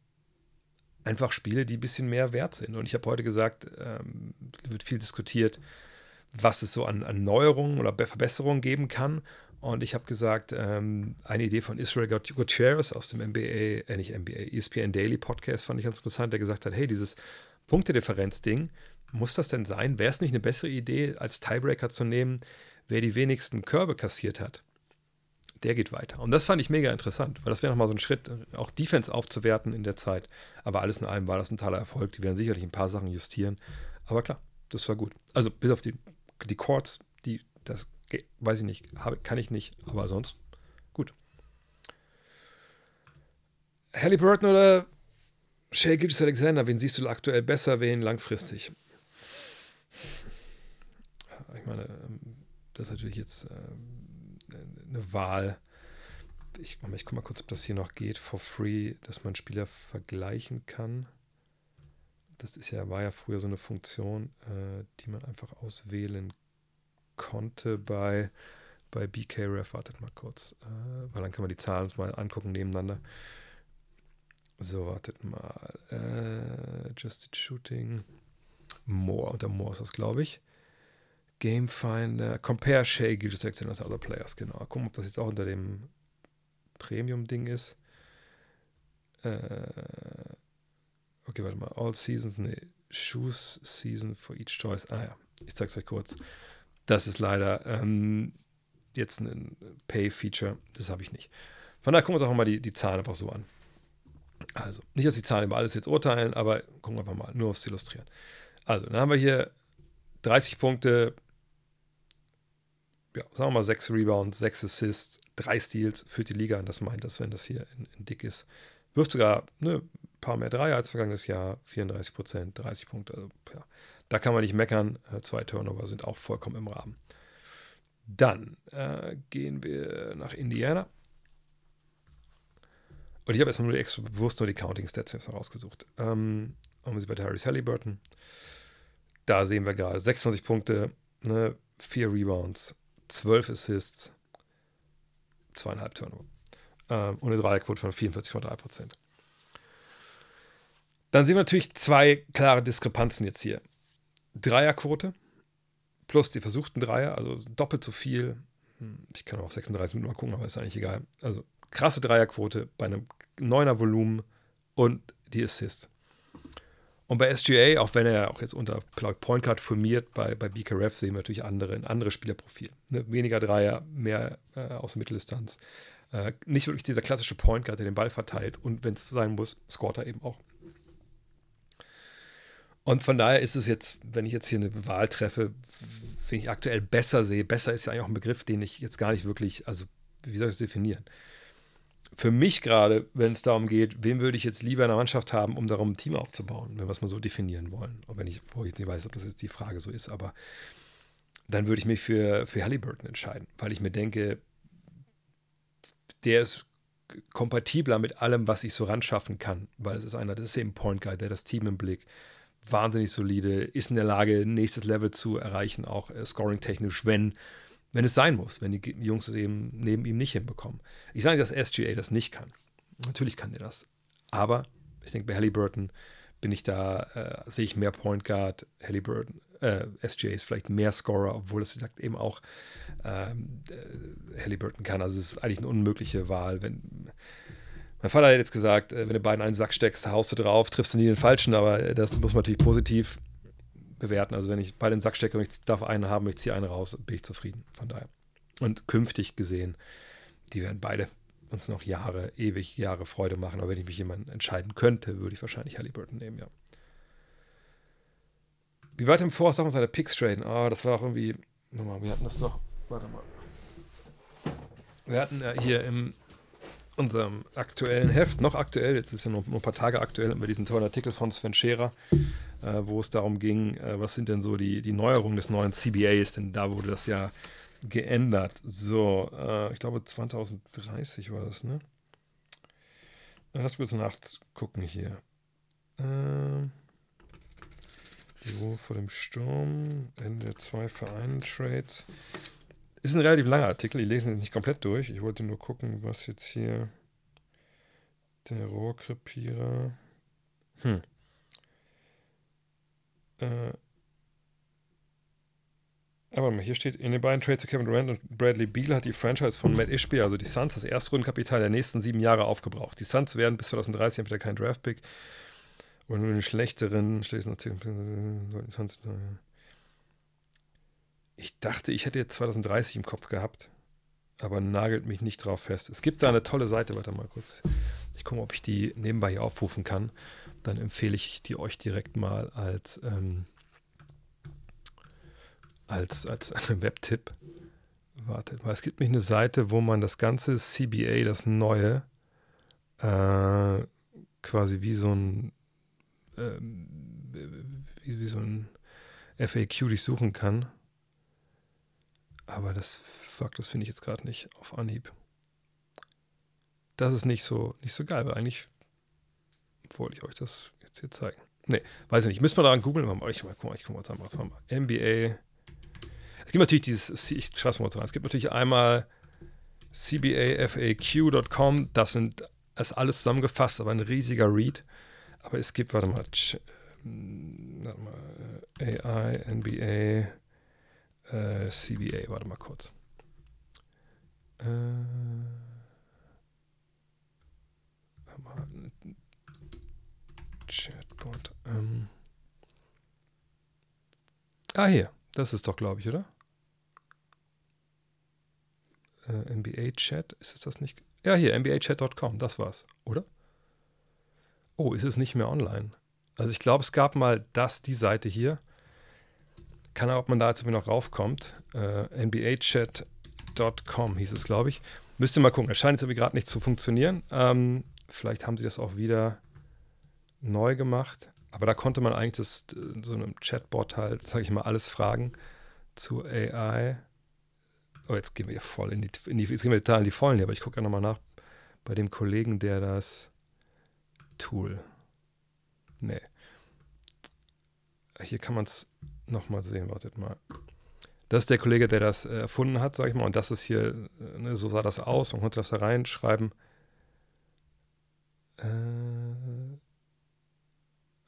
einfach Spiele, die ein bisschen mehr wert sind. Und ich habe heute gesagt, ähm, wird viel diskutiert, was es so an, an Neuerungen oder Verbesserungen geben kann. Und ich habe gesagt, ähm, eine Idee von Israel Gutierrez aus dem NBA, äh nicht NBA, ESPN Daily Podcast fand ich ganz interessant, der gesagt hat, hey, dieses Punktedifferenz-Ding, muss das denn sein? Wäre es nicht eine bessere Idee, als Tiebreaker zu nehmen, wer die wenigsten Körbe kassiert hat? Der geht weiter. Und das fand ich mega interessant, weil das wäre nochmal so ein Schritt, auch Defense aufzuwerten in der Zeit. Aber alles in allem war das ein toller Erfolg. Die werden sicherlich ein paar Sachen justieren. Aber klar, das war gut. Also bis auf die, die Courts, die Das weiß ich nicht, hab, kann ich nicht, aber sonst gut. Halliburton oder Shea Gilgis Alexander, wen siehst du aktuell besser, wen langfristig? Ich meine, ähm, das ist natürlich jetzt ähm, eine Wahl. Ich, ich gucke mal kurz, ob das hier noch geht, for free, dass man Spieler vergleichen kann. Das ist ja, war ja früher so eine Funktion, äh, die man einfach auswählen konnte bei, bei BKRF. Wartet mal kurz, äh, weil dann kann man die Zahlen mal angucken nebeneinander. So, wartet mal. Äh, Justed Shooting. More, unter More ist das, glaube ich. Game Finder. Compare Shay Gilgis Section as Other Players, genau. Gucken, ob das jetzt auch unter dem Premium-Ding ist. Äh, okay, warte mal. All Seasons, nee. Shoes Season for each choice. Ah ja, ich zeig's euch kurz. Das ist leider ähm, jetzt ein Pay-Feature. Das habe ich nicht. Von daher gucken wir uns auch mal die, die Zahlen einfach so an. Also, nicht, dass die Zahlen über alles jetzt urteilen, aber gucken wir einfach mal, nur aufs Illustrieren. Also, dann haben wir hier 30 Punkte, ja, sagen wir mal 6 Rebounds, 6 Assists, 3 Steals, führt die Liga an. Das meint das, wenn das hier in, in dick ist. Wirft sogar ne, ein paar mehr Dreier als vergangenes Jahr, 34 Prozent, 30 Punkte. Also, ja, da kann man nicht meckern. Äh, zwei Turnover sind auch vollkommen im Rahmen. Dann äh, gehen wir nach Indiana. Und ich habe erstmal nur extra bewusst nur die Counting Stats herausgesucht. Ähm, haben wir sie bei Harris Halliburton. Da sehen wir gerade 26 Punkte, ne, 4 Rebounds, 12 Assists, zweieinhalb Turnover. Ähm, und eine Dreierquote von 44,3% Dann sehen wir natürlich zwei klare Diskrepanzen jetzt hier. Dreierquote plus die versuchten Dreier, also doppelt so viel. Hm, ich kann auch auf 36 Minuten mal gucken, aber ist eigentlich egal. Also krasse Dreierquote bei einem neuner Volumen und die Assist. Und bei SGA, auch wenn er auch jetzt unter Point Guard formiert, bei, bei BKRF sehen wir natürlich andere, ein anderes Spielerprofil. Ne? Weniger Dreier, mehr äh, aus der Mitteldistanz. Äh, nicht wirklich dieser klassische Point Guard, der den Ball verteilt und wenn es sein muss, scoret er eben auch. Und von daher ist es jetzt, wenn ich jetzt hier eine Wahl treffe, wenn ich aktuell besser sehe, besser ist ja eigentlich auch ein Begriff, den ich jetzt gar nicht wirklich, also wie soll ich das definieren? für mich gerade, wenn es darum geht, wen würde ich jetzt lieber in der Mannschaft haben, um darum ein Team aufzubauen, wenn wir es mal so definieren wollen. Auch wenn ich, wo ich jetzt nicht weiß, ob das jetzt die Frage so ist, aber dann würde ich mich für, für Halliburton entscheiden, weil ich mir denke, der ist kompatibler mit allem, was ich so ran schaffen kann, weil es ist einer, das ist eben Point Guy, der das Team im Blick, wahnsinnig solide, ist in der Lage, nächstes Level zu erreichen, auch äh, scoring-technisch, wenn wenn es sein muss, wenn die Jungs es eben neben ihm nicht hinbekommen. Ich sage nicht, dass SGA das nicht kann. Natürlich kann er das. Aber ich denke, bei Halliburton bin ich da, äh, sehe ich mehr Point Guard. Halliburton, äh, SGA ist vielleicht mehr Scorer, obwohl es sagt eben auch ähm, äh, Halliburton kann. Also es ist eigentlich eine unmögliche Wahl. Wenn, mein Vater hat jetzt gesagt, äh, wenn du beiden einen Sack steckst, haust du drauf, triffst du nie den falschen, aber das muss man natürlich positiv bewerten. Also wenn ich beide in den Sack stecke und ich darf einen haben, ich ziehe einen raus, bin ich zufrieden. Von daher. Und künftig gesehen, die werden beide uns noch Jahre, ewig Jahre Freude machen. Aber wenn ich mich jemanden entscheiden könnte, würde ich wahrscheinlich Halliburton nehmen, ja. Wie weit im Voraus darf man seine Picks traden? Ah, das war doch irgendwie. Nochmal, wir hatten das doch. Warte mal. Wir hatten ja hier in unserem aktuellen Heft, noch aktuell, jetzt ist ja noch ein paar Tage aktuell, wir diesen tollen Artikel von Sven Scherer, äh, wo es darum ging, äh, was sind denn so die, die Neuerungen des neuen CBAs, denn da wurde das ja geändert. So, äh, ich glaube 2030 war das, ne? Äh, lass kurz nachgucken hier. Äh, die Ruhe vor dem Sturm, Ende der zwei Vereinen-Trades. Ist ein relativ langer Artikel, ich lese ihn nicht komplett durch. Ich wollte nur gucken, was jetzt hier der Rohrkrepierer. Hm. Äh, aber hier steht, in den beiden Trades zu Kevin Durant und Bradley Beal hat die Franchise von Matt Ishby, also die Suns, das Erstrundenkapital der nächsten sieben Jahre aufgebraucht. Die Suns werden bis 2030 entweder kein Draftpick oder nur den schlechteren, ich dachte, ich hätte jetzt 2030 im Kopf gehabt, aber nagelt mich nicht drauf fest. Es gibt da eine tolle Seite, warte mal kurz. Ich gucke, ob ich die nebenbei hier aufrufen kann dann empfehle ich die euch direkt mal als, ähm, als, als Webtipp. wartet mal, es gibt nämlich eine Seite, wo man das ganze CBA, das neue, äh, quasi wie so ein äh, wie, wie so ein FAQ durchsuchen kann. Aber das, fuck, das finde ich jetzt gerade nicht auf Anhieb. Das ist nicht so, nicht so geil, weil eigentlich wollte ich euch das jetzt hier zeigen. Nee, weiß ich nicht. Müssen wir daran googeln. Ich, guck mal, ich guck mal was anderes. MBA. Es gibt natürlich dieses, ich schreibe es mal rein. Es gibt natürlich einmal cbafaq.com. Das sind, das ist alles zusammengefasst, aber ein riesiger Read. Aber es gibt, warte mal, ähm, warte mal AI, NBA, äh, CBA, warte mal kurz. Äh, Chatbot. Ähm. Ah, hier. Das ist doch, glaube ich, oder? Äh, NBA Chat. Ist es das nicht? Ja, hier, mbachat.com. Das war's, oder? Oh, ist es nicht mehr online? Also ich glaube, es gab mal das, die Seite hier. Keine Ahnung, ob man da jetzt noch raufkommt. Äh, nbachat.com hieß es, glaube ich. Müsst ihr mal gucken. Es scheint jetzt irgendwie gerade nicht zu funktionieren. Ähm, vielleicht haben sie das auch wieder neu gemacht. Aber da konnte man eigentlich das, so einem Chatbot halt, sage ich mal, alles fragen zu AI. Oh, jetzt gehen wir hier voll in die, in die jetzt gehen wir total in die Vollen hier, aber ich gucke ja nochmal nach bei dem Kollegen, der das Tool. Nee. Hier kann man es nochmal sehen, wartet mal. Das ist der Kollege, der das äh, erfunden hat, sag ich mal, und das ist hier, äh, ne, so sah das aus und konnte das da reinschreiben. Äh,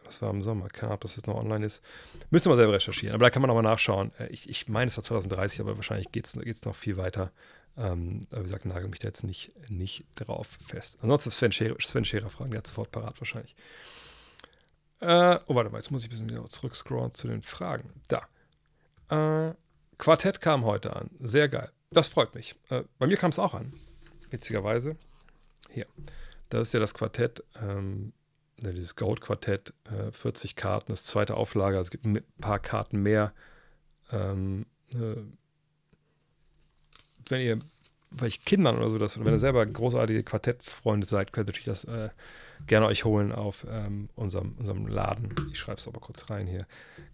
was war im Sommer? Keine Ahnung, ob das jetzt noch online ist. Müsste man selber recherchieren, aber da kann man nochmal nachschauen. Äh, ich, ich meine, es war 2030, aber wahrscheinlich geht es noch viel weiter. Ähm, aber wie gesagt, nagel mich da jetzt nicht, nicht drauf fest. Ansonsten Sven Scherer, Sven Scherer fragen, der hat sofort parat wahrscheinlich. Äh, oh, warte mal, jetzt muss ich ein bisschen wieder zurückscrollen zu den Fragen. Da. Äh, Quartett kam heute an. Sehr geil. Das freut mich. Äh, bei mir kam es auch an. Witzigerweise. Hier. Das ist ja das Quartett, ähm, dieses Gold-Quartett, äh, 40 Karten, das zweite Auflage. Also es gibt ein paar Karten mehr. Ähm, äh, wenn ihr bei Kindern oder so, das, wenn ihr selber großartige Quartettfreunde seid, könnt ihr natürlich das äh, gerne euch holen auf ähm, unserem, unserem Laden. Ich schreibe es aber kurz rein hier.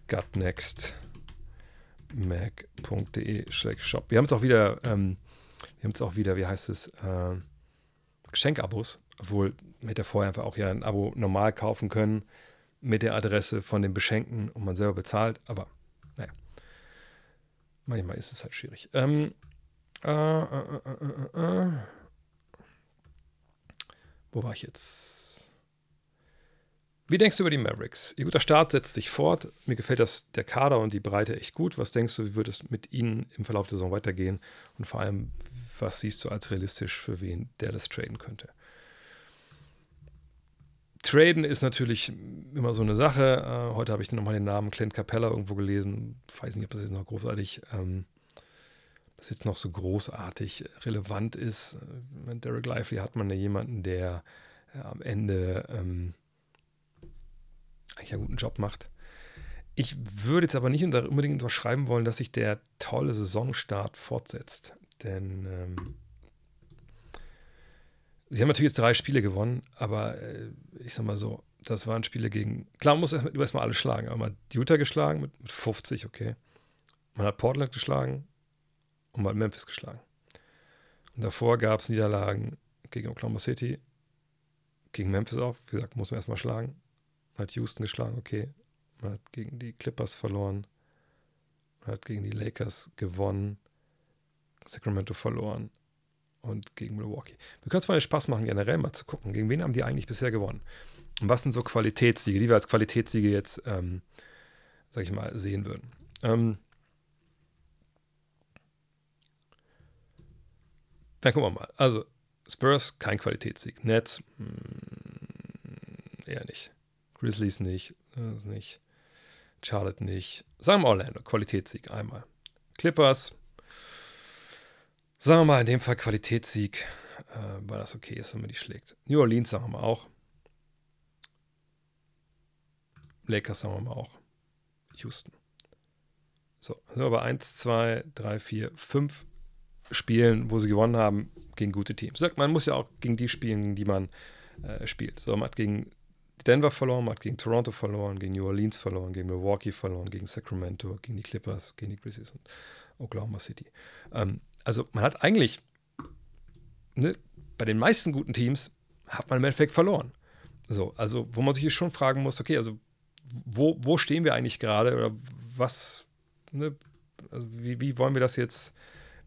gutnextmac.de shop. Wir haben es auch wieder, ähm, wir haben es auch wieder, wie heißt es, äh, Geschenkabos, obwohl hätte vorher einfach auch ja ein Abo normal kaufen können mit der Adresse von dem Beschenken und man selber bezahlt, aber naja. Manchmal ist es halt schwierig. Ähm, äh, äh, äh, Wo war ich jetzt? Wie denkst du über die Mavericks? Ihr guter Start setzt sich fort. Mir gefällt das, der Kader und die Breite echt gut. Was denkst du, wie wird es mit ihnen im Verlauf der Saison weitergehen? Und vor allem, was siehst du als realistisch, für wen Dallas traden könnte? Traden ist natürlich immer so eine Sache. heute habe ich nochmal den Namen Clint Capella irgendwo gelesen. Ich weiß nicht, ob das jetzt noch großartig ähm, das jetzt noch so großartig relevant ist. Mit Derek Lively hat man ja jemanden, der ja, am Ende ähm, eigentlich einen guten Job macht. Ich würde jetzt aber nicht unbedingt unterschreiben wollen, dass sich der tolle Saisonstart fortsetzt. Denn ähm, sie haben natürlich jetzt drei Spiele gewonnen, aber äh, ich sag mal so, das waren Spiele gegen. Klar, man muss erstmal erst alle schlagen, aber man hat Utah geschlagen mit, mit 50, okay. Man hat Portland geschlagen, und mal Memphis geschlagen. Und davor gab es Niederlagen gegen Oklahoma City, gegen Memphis auch. Wie gesagt, muss man erstmal schlagen. Man hat Houston geschlagen, okay. Man hat gegen die Clippers verloren. Man hat gegen die Lakers gewonnen. Sacramento verloren. Und gegen Milwaukee. Wir können es mal Spaß machen, generell mal zu gucken, gegen wen haben die eigentlich bisher gewonnen? Und was sind so Qualitätssiege, die wir als Qualitätssiege jetzt, ähm, sag ich mal, sehen würden? Ähm, Dann gucken wir mal. Also, Spurs, kein Qualitätssieg. Nets, mh, hm, eher nicht. Grizzlies nicht. Äh, nicht. Charlotte nicht. Sagen wir Orlando, Qualitätssieg einmal. Clippers, sagen wir mal in dem Fall Qualitätssieg, äh, weil das okay ist, wenn man die schlägt. New Orleans sagen wir auch. Lakers sagen wir mal auch. Houston. So, sind wir bei 1, 2, 3, 4, 5 Spielen, wo sie gewonnen haben, gegen gute Teams. Man muss ja auch gegen die spielen, die man äh, spielt. So, man hat gegen Denver verloren, hat gegen Toronto verloren, gegen New Orleans verloren, gegen Milwaukee verloren, gegen Sacramento, gegen die Clippers, gegen die Grizzlies und Oklahoma City. Ähm, also man hat eigentlich ne, bei den meisten guten Teams hat man im Endeffekt verloren. So, also wo man sich schon fragen muss, okay, also wo, wo stehen wir eigentlich gerade oder was, ne, also wie, wie wollen wir das jetzt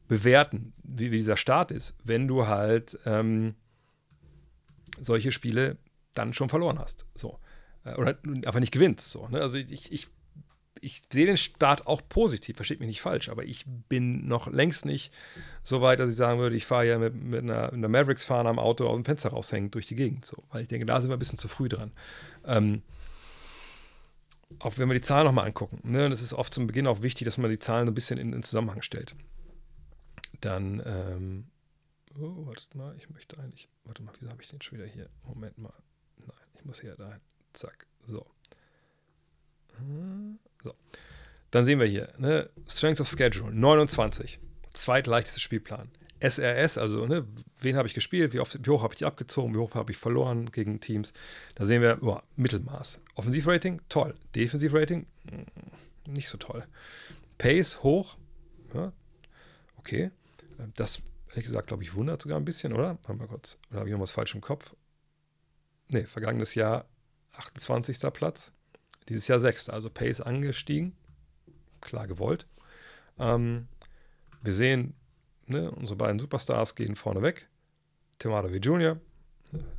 bewerten, wie, wie dieser Start ist, wenn du halt ähm, solche Spiele dann schon verloren hast. So. Äh, oder einfach nicht gewinnst. So, ne? Also ich, ich, ich sehe den Start auch positiv, versteht mich nicht falsch, aber ich bin noch längst nicht so weit, dass ich sagen würde, ich fahre ja mit, mit einer, einer Mavericks-Fahne am Auto aus dem Fenster raushängen durch die Gegend. So. Weil ich denke, da sind wir ein bisschen zu früh dran. Ähm, auch wenn wir die Zahlen nochmal angucken. Ne? Und es ist oft zum Beginn auch wichtig, dass man die Zahlen ein bisschen in, in Zusammenhang stellt. Dann, ähm, oh, wartet mal, ich möchte eigentlich, warte mal, wieso habe ich den schon wieder hier? Moment mal. Ich muss hier dahin. Zack, so. So. Dann sehen wir hier, ne? Strength of Schedule, 29. Zweitleichteste Spielplan. SRS, also ne, wen habe ich gespielt, wie, oft, wie hoch habe ich abgezogen, wie hoch habe ich verloren gegen Teams. Da sehen wir, oh, Mittelmaß. Offensivrating, toll. Defensivrating, mm, nicht so toll. Pace, hoch. Ja, okay. Das, ehrlich gesagt, glaube ich, wundert sogar ein bisschen, oder? Haben kurz. Oder habe ich irgendwas falsch im Kopf? Ne, vergangenes Jahr 28. Platz. Dieses Jahr 6. Also Pace angestiegen. Klar gewollt. Ähm, wir sehen, ne, unsere beiden Superstars gehen vorne weg. Tim Hardaway Jr.,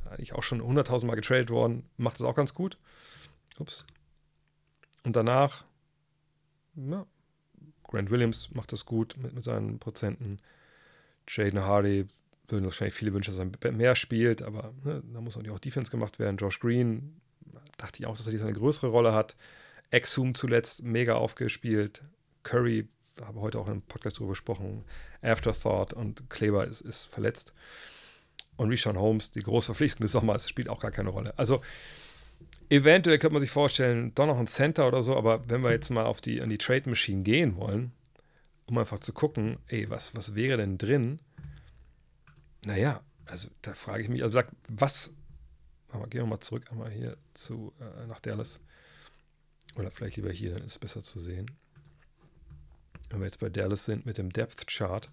eigentlich auch schon 100.000 Mal getradet worden, macht es auch ganz gut. Ups. Und danach, ja, Grant Williams macht das gut mit, mit seinen Prozenten. Jaden Hardy würden wahrscheinlich viele wünschen, dass er mehr spielt, aber ne, da muss natürlich auch Defense gemacht werden. Josh Green, dachte ich auch, dass er eine größere Rolle hat. Exum zuletzt mega aufgespielt. Curry, da habe ich heute auch im Podcast drüber gesprochen. Afterthought und Kleber ist, ist verletzt. Und Rishon Holmes, die große Verpflichtung des Sommers, spielt auch gar keine Rolle. Also eventuell könnte man sich vorstellen, doch noch ein Center oder so, aber wenn wir jetzt mal auf die, an die Trade Machine gehen wollen, um einfach zu gucken, ey, was, was wäre denn drin? Naja, also da frage ich mich, also sag, was, aber gehen wir mal zurück einmal hier zu, äh, nach Dallas. Oder vielleicht lieber hier, dann ist es besser zu sehen. Wenn wir jetzt bei Dallas sind mit dem Depth Chart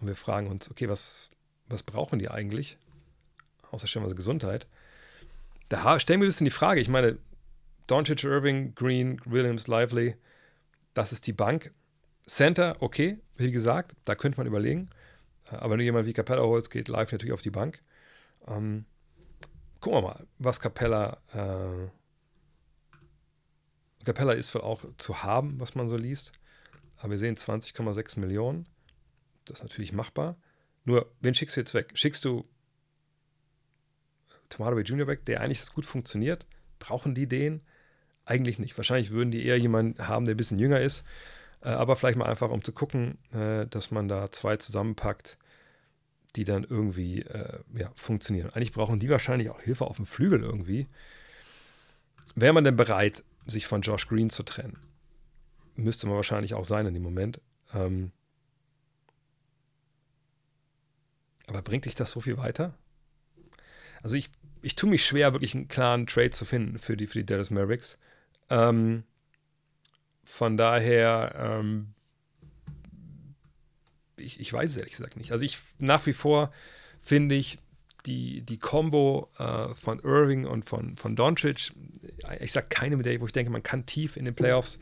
und wir fragen uns, okay, was, was brauchen die eigentlich? Außer stellenweise Gesundheit. Da stellen wir ein bisschen die Frage, ich meine, Doncic, Irving, Green, Williams, Lively, das ist die Bank. Center, okay, wie gesagt, da könnte man überlegen. Aber wenn jemand wie Capella holst, geht live natürlich auf die Bank. Ähm, gucken wir mal, was Capella. Äh, Capella ist wohl auch zu haben, was man so liest. Aber wir sehen 20,6 Millionen. Das ist natürlich machbar. Nur, wen schickst du jetzt weg? Schickst du Tomato Junior weg, der eigentlich das gut funktioniert? Brauchen die den? Eigentlich nicht. Wahrscheinlich würden die eher jemanden haben, der ein bisschen jünger ist. Äh, aber vielleicht mal einfach, um zu gucken, äh, dass man da zwei zusammenpackt, die dann irgendwie äh, ja, funktionieren. Eigentlich brauchen die wahrscheinlich auch Hilfe auf dem Flügel irgendwie. Wäre man denn bereit, sich von Josh Green zu trennen? Müsste man wahrscheinlich auch sein in dem Moment. Ähm, aber bringt dich das so viel weiter? Also ich, ich tue mich schwer, wirklich einen klaren Trade zu finden für die, für die Dallas Mavericks. Ähm, von daher, ähm, ich, ich weiß es ehrlich gesagt nicht. Also ich nach wie vor finde ich die, die Combo äh, von Irving und von, von Doncic, ich sage keine mit der, wo ich denke, man kann tief in den Playoffs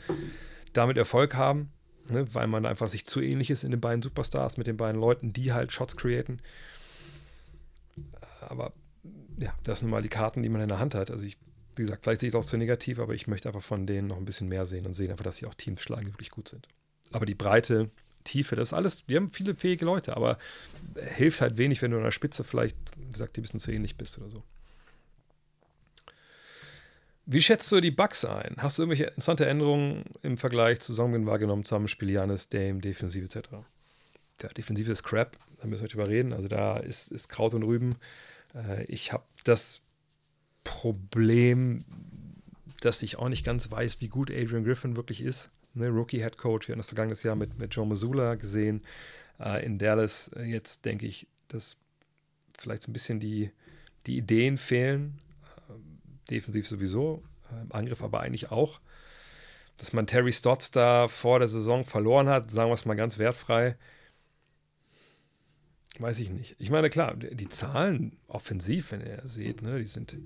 damit Erfolg haben, ne, weil man einfach sich zu ähnlich ist in den beiden Superstars mit den beiden Leuten, die halt Shots createn. Aber ja, das sind mal die Karten, die man in der Hand hat. Also ich wie gesagt, vielleicht sehe ich es auch zu negativ, aber ich möchte einfach von denen noch ein bisschen mehr sehen und sehen einfach, dass sie auch Teams schlagen, die wirklich gut sind. Aber die Breite, Tiefe, das ist alles, die haben viele fähige Leute, aber hilft halt wenig, wenn du an der Spitze vielleicht, wie gesagt, ein bisschen zu ähnlich bist oder so. Wie schätzt du die Bugs ein? Hast du irgendwelche interessante Änderungen im Vergleich zu Songwin wahrgenommen, Zusammenspiel Janis, Dame, Defensive etc.? Der Defensive ist Crap, da müssen wir drüber reden. Also da ist, ist Kraut und Rüben. Äh, ich habe das Problem, dass ich auch nicht ganz weiß, wie gut Adrian Griffin wirklich ist. Ne, Rookie Head Coach, wir haben das vergangenes Jahr mit, mit Joe Missoula gesehen. Äh, in Dallas äh, jetzt denke ich, dass vielleicht so ein bisschen die, die Ideen fehlen. Äh, defensiv sowieso, äh, im Angriff aber eigentlich auch. Dass man Terry Stotts da vor der Saison verloren hat, sagen wir es mal ganz wertfrei, weiß ich nicht. Ich meine, klar, die Zahlen offensiv, wenn ihr seht, ne, die sind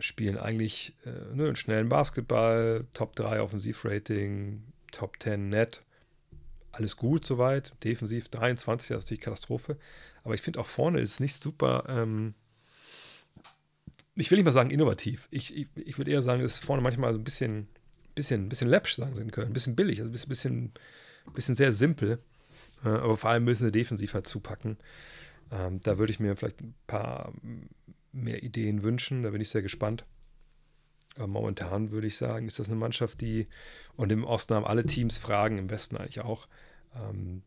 spielen eigentlich äh, ne, einen schnellen Basketball, Top 3 Offensivrating, Top 10 Net. Alles gut soweit. Defensiv 23, das ist natürlich Katastrophe. Aber ich finde auch vorne ist nicht super. Ähm, ich will nicht mal sagen innovativ. Ich, ich, ich würde eher sagen, es ist vorne manchmal so ein bisschen, bisschen, bisschen läppsch, sagen sie in Köln. Ein bisschen billig, also ein bisschen, bisschen sehr simpel. Äh, aber vor allem müssen sie defensiv halt zupacken. Ähm, da würde ich mir vielleicht ein paar mehr Ideen wünschen. Da bin ich sehr gespannt. Aber momentan würde ich sagen, ist das eine Mannschaft, die, und im Osten haben alle Teams Fragen, im Westen eigentlich auch. Ähm,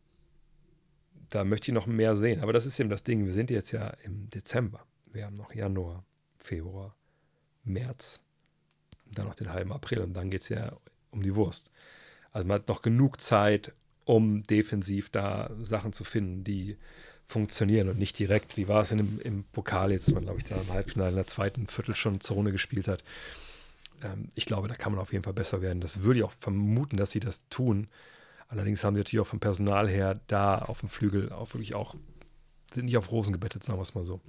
da möchte ich noch mehr sehen. Aber das ist eben das Ding. Wir sind jetzt ja im Dezember. Wir haben noch Januar, Februar, März, dann noch den halben April und dann geht es ja um die Wurst. Also man hat noch genug Zeit, um defensiv da Sachen zu finden, die funktionieren und nicht direkt, wie war es in dem, im Pokal jetzt, man glaube ich da im Halbfinale in der zweiten Viertel schon Zone gespielt hat. Ähm, ich glaube, da kann man auf jeden Fall besser werden. Das würde ich auch vermuten, dass sie das tun. Allerdings haben sie natürlich auch vom Personal her da auf dem Flügel auch wirklich auch, sind nicht auf Rosen gebettet, sagen wir es mal so.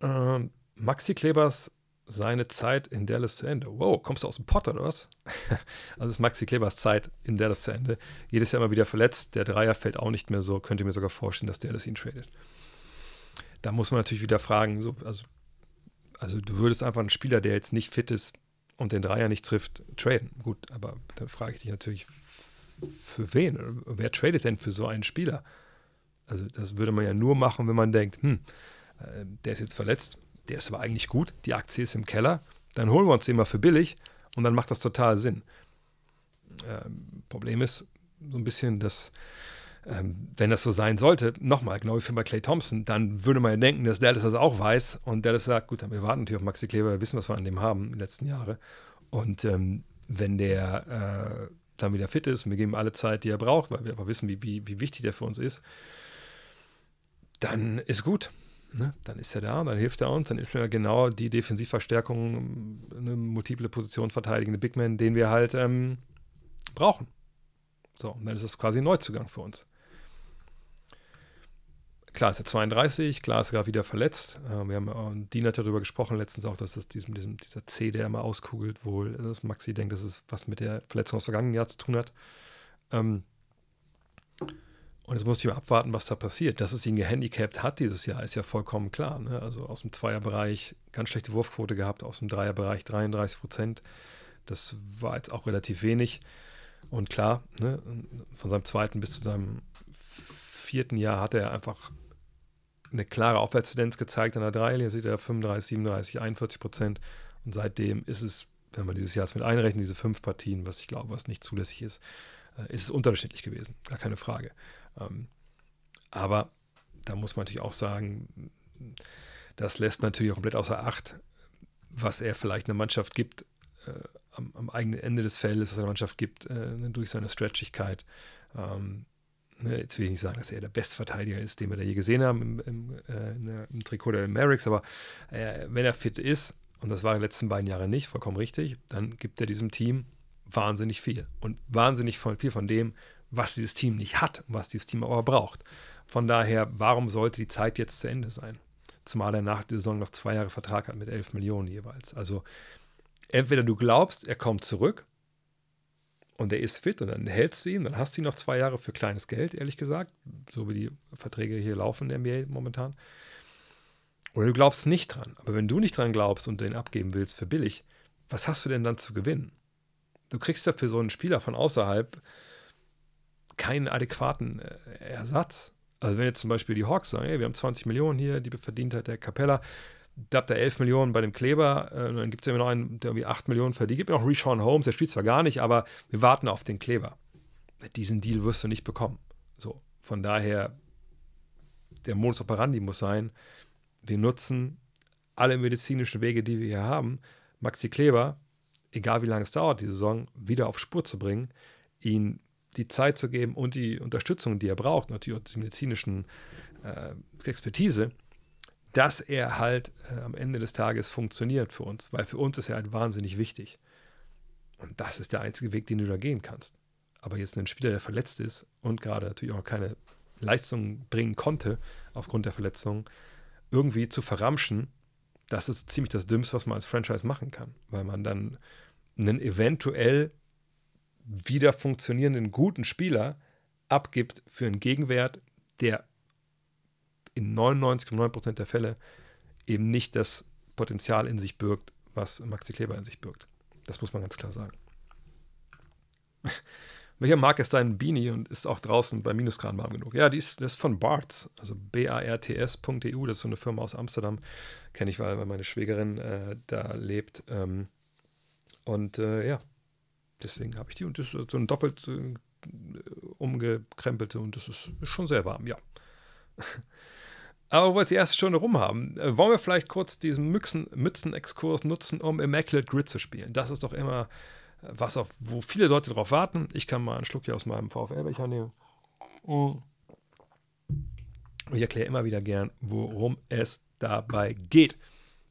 Ähm, Maxi Klebers seine Zeit in Dallas zu Ende. Wow, kommst du aus dem Pott oder was? also ist Maxi Klebers Zeit in Dallas zu Ende. Jedes Jahr immer wieder verletzt. Der Dreier fällt auch nicht mehr so. Könnte mir sogar vorstellen, dass Dallas ihn tradet. Da muss man natürlich wieder fragen, so, also, also du würdest einfach einen Spieler, der jetzt nicht fit ist und den Dreier nicht trifft, traden. Gut, aber dann frage ich dich natürlich, für wen? Wer tradet denn für so einen Spieler? Also das würde man ja nur machen, wenn man denkt, hm, äh, der ist jetzt verletzt, der ist aber eigentlich gut, die Aktie ist im Keller, dann holen wir uns den mal für billig und dann macht das total Sinn. Ähm, Problem ist so ein bisschen, dass, ähm, wenn das so sein sollte, nochmal, glaube ich, für bei Clay Thompson, dann würde man ja denken, dass Dallas das auch weiß und Dallas sagt, gut, wir warten natürlich auf Maxi Kleber, wir wissen, was wir an dem haben in den letzten Jahren. Und ähm, wenn der äh, dann wieder fit ist und wir geben ihm alle Zeit, die er braucht, weil wir aber wissen, wie, wie, wie wichtig der für uns ist, dann ist gut. Ne? Dann ist er da, dann hilft er uns, dann ist er genau die Defensivverstärkung, eine multiple Position verteidigende Big Man, den wir halt ähm, brauchen. So, und dann ist das quasi ein Neuzugang für uns. Klar ist er 32, klar ist er gerade wieder verletzt. Äh, wir haben, äh, Dean hat darüber gesprochen letztens auch, dass das diesem, diesem, dieser C, der immer auskugelt, wohl, dass Maxi denkt, dass es was mit der Verletzung aus vergangenen Jahr zu tun hat. Ähm, und jetzt muss ich mal abwarten, was da passiert. Dass es ihn gehandicapt hat dieses Jahr, ist ja vollkommen klar. Ne? Also aus dem Zweierbereich ganz schlechte Wurfquote gehabt, aus dem Dreierbereich 33 Prozent. Das war jetzt auch relativ wenig. Und klar, ne, von seinem zweiten bis zu seinem vierten Jahr hat er einfach eine klare Aufwärtstendenz gezeigt an der Dreilinie. Sieht er 35, 37, 41 Prozent. Und seitdem ist es, wenn man dieses Jahr mit einrechnet, diese fünf Partien, was ich glaube, was nicht zulässig ist, äh, ist es unterschiedlich gewesen. Gar keine Frage. Ähm, aber da muss man natürlich auch sagen, das lässt natürlich auch komplett außer Acht, was er vielleicht einer Mannschaft gibt, äh, am, am, eigenen Ende des Feldes, was er einer Mannschaft gibt, äh, durch seine Stretchigkeit. Ähm, ne, jetzt will ich nicht sagen, dass er der beste Verteidiger ist, den wir da je gesehen haben im, im, äh, im Trikot der Mavericks, aber äh, wenn er fit ist, und das war in den letzten beiden Jahren nicht, vollkommen richtig, dann gibt er diesem Team wahnsinnig viel. Und wahnsinnig viel von dem, was dieses Team nicht hat, was dieses Team aber braucht. Von daher, warum sollte die Zeit jetzt zu Ende sein? Zumal er nach der Saison noch zwei Jahre Vertrag hat mit 11 Millionen jeweils. Also entweder du glaubst, er kommt zurück und er ist fit und dann hältst du ihn, dann hast du ihn noch zwei Jahre für kleines Geld, ehrlich gesagt, so wie die Verträge hier laufen in der NBA momentan. Oder du glaubst nicht dran. Aber wenn du nicht dran glaubst und den abgeben willst für billig, was hast du denn dann zu gewinnen? Du kriegst ja für so einen Spieler von außerhalb keinen adäquaten äh, Ersatz. Also wenn jetzt zum Beispiel die Hawks sagen, hey, wir haben 20 Millionen hier, die verdient hat der Capella, da habt ihr 11 Millionen bei dem Kleber, äh, dann gibt es immer noch einen, der irgendwie 8 Millionen verdient. Gibt noch Reshawn Holmes, der spielt zwar gar nicht, aber wir warten auf den Kleber. Diesen Deal wirst du nicht bekommen. So, von daher, der Modus operandi muss sein, wir nutzen alle medizinischen Wege, die wir hier haben, Maxi Kleber, egal wie lange es dauert, die Saison wieder auf Spur zu bringen, ihn die Zeit zu geben und die Unterstützung, die er braucht, natürlich auch die medizinischen äh, Expertise, dass er halt äh, am Ende des Tages funktioniert für uns, weil für uns ist er halt wahnsinnig wichtig. Und das ist der einzige Weg, den du da gehen kannst. Aber jetzt ein Spieler, der verletzt ist und gerade natürlich auch keine Leistung bringen konnte aufgrund der Verletzung, irgendwie zu verramschen, das ist ziemlich das Dümmste, was man als Franchise machen kann, weil man dann einen eventuell wieder funktionierenden guten Spieler abgibt für einen Gegenwert, der in 99,9% der Fälle eben nicht das Potenzial in sich birgt, was Maxi Kleber in sich birgt. Das muss man ganz klar sagen. Welcher Marke ist dein Beanie und ist auch draußen bei Minusgraden warm genug? Ja, die ist, das ist von Barts, also B-A-R-T-S.eu. Das ist so eine Firma aus Amsterdam. Kenne ich, weil, weil meine Schwägerin äh, da lebt. Ähm, und äh, ja, deswegen habe ich die. Und das ist so ein doppelt äh, umgekrempelte und das ist, schon sehr warm, ja. Aber wo wir jetzt die erste Stunde rum haben, äh, wollen wir vielleicht kurz diesen Mützen-Exkurs nutzen, um Immaculate Grid zu spielen. Das ist doch immer äh, was, auf, wo viele Leute drauf warten. Ich kann mal einen Schluck hier aus meinem VfL-Becher nehmen. Und ich erkläre immer wieder gern, worum es dabei geht.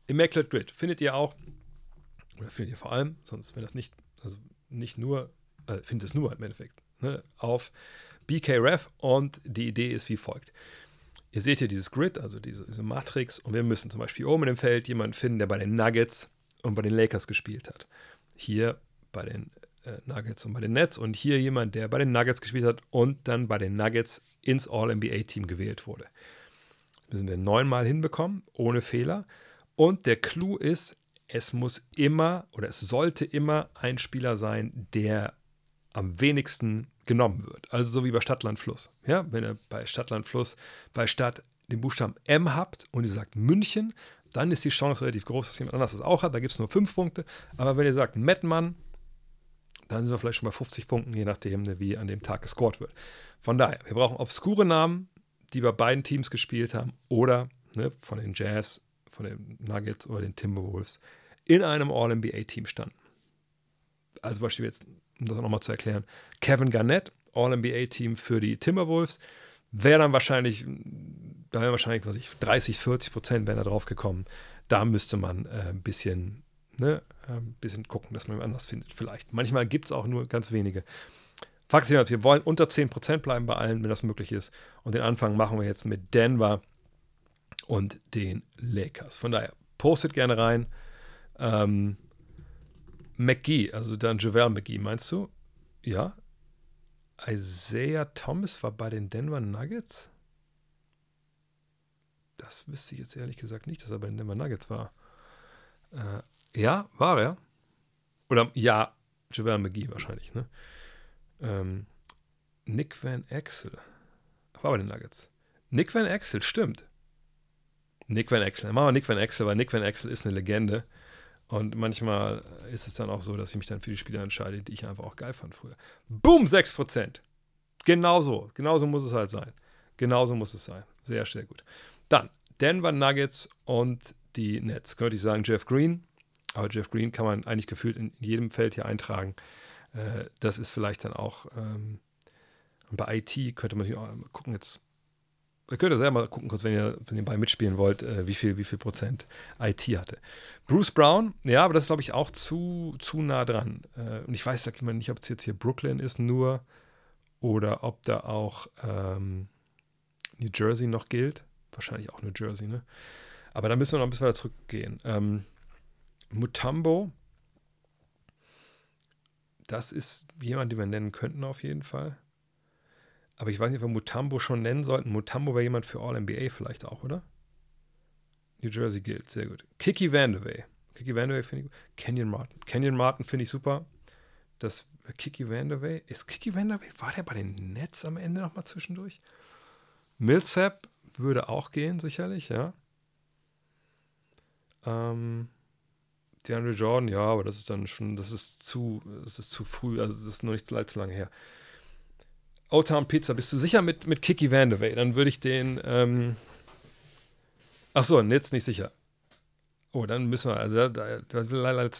Immaculate Grid findet ihr auch, oder findet ihr vor allem, sonst wenn das nicht, also nicht nur, äh, findet es nur im Endeffekt, ne, auf BKRef und die Idee ist wie folgt. Ihr seht hier dieses Grid, also diese, diese Matrix, und wir müssen zum Beispiel oben im Feld jemanden finden, der bei den Nuggets und bei den Lakers gespielt hat. Hier bei den äh, Nuggets und bei den Nets und hier jemand, der bei den Nuggets gespielt hat und dann bei den Nuggets ins All-NBA-Team gewählt wurde. Das müssen wir neunmal hinbekommen, ohne Fehler. Und der Clou ist, es muss immer oder es sollte immer ein Spieler sein, der am wenigsten genommen wird. Also so wie bei Stadtland Fluss. Ja, wenn ihr bei Stadtland Fluss bei Stadt den Buchstaben M habt und ihr sagt München, dann ist die Chance relativ groß, dass jemand anderes das auch hat. Da gibt es nur fünf Punkte. Aber wenn ihr sagt Mettmann, dann sind wir vielleicht schon bei 50 Punkten, je nachdem, ne, wie an dem Tag gescored wird. Von daher, wir brauchen obskure Namen, die bei beiden Teams gespielt haben oder ne, von den Jazz, von den Nuggets oder den Timberwolves in einem All-NBA-Team standen. Also Beispiel jetzt um das nochmal zu erklären, Kevin Garnett, All-NBA-Team für die Timberwolves, wäre dann wahrscheinlich, da wären wahrscheinlich, was ich, 30, 40 Prozent wären da drauf gekommen. Da müsste man äh, ein bisschen, ne, äh, ein bisschen gucken, dass man anders findet, vielleicht. Manchmal gibt es auch nur ganz wenige. Fakt ist, wir wollen unter 10 Prozent bleiben bei allen, wenn das möglich ist. Und den Anfang machen wir jetzt mit Denver und den Lakers. Von daher, postet gerne rein. Ähm, McGee, also dann Javel McGee, meinst du? Ja. Isaiah Thomas war bei den Denver Nuggets? Das wüsste ich jetzt ehrlich gesagt nicht, dass er bei den Denver Nuggets war. Äh, ja, war er. Oder ja, Javel McGee wahrscheinlich, ne? Ähm, Nick Van Axel. War bei den Nuggets. Nick Van Axel, stimmt. Nick Van Axel. Machen wir Nick Van Axel, weil Nick Van Axel ist eine Legende. Und manchmal ist es dann auch so, dass ich mich dann für die Spieler entscheide, die ich einfach auch geil fand früher. Boom, 6%. Genauso. Genauso muss es halt sein. Genauso muss es sein. Sehr, sehr gut. Dann Denver Nuggets und die Nets. Könnte ich sagen, Jeff Green. Aber Jeff Green kann man eigentlich gefühlt in jedem Feld hier eintragen. Äh, das ist vielleicht dann auch. Ähm, bei IT könnte man sich auch gucken, jetzt Ihr könnt ja selber mal gucken, kurz, wenn ihr, wenn ihr bei mitspielen wollt, äh, wie, viel, wie viel Prozent IT hatte. Bruce Brown, ja, aber das ist, glaube ich, auch zu, zu nah dran. Äh, und ich weiß sag ich mal nicht, ob es jetzt hier Brooklyn ist nur oder ob da auch ähm, New Jersey noch gilt. Wahrscheinlich auch New Jersey, ne? Aber da müssen wir noch ein bisschen weiter zurückgehen. Ähm, Mutambo, das ist jemand, den wir nennen könnten auf jeden Fall. Aber ich weiß nicht, ob wir Mutambo schon nennen sollten. Mutambo wäre jemand für All-NBA vielleicht auch, oder? New Jersey gilt, sehr gut. Kiki Vandewey. Kiki Vandewey finde ich gut. Kenyon Martin. Kenyon Martin finde ich super. Das Kiki Vandewey. Ist Kiki Vandewey, war der bei den Nets am Ende nochmal zwischendurch? Millsap würde auch gehen, sicherlich, ja. Ähm, DeAndre Jordan, ja, aber das ist dann schon, das ist zu, das ist zu früh, also das ist noch nicht allzu lange her. Old Town Pizza, bist du sicher mit, mit Kiki Vandewey? Dann würde ich den. Ähm Ach so, jetzt nicht sicher. Oh, dann müssen wir, also da, da,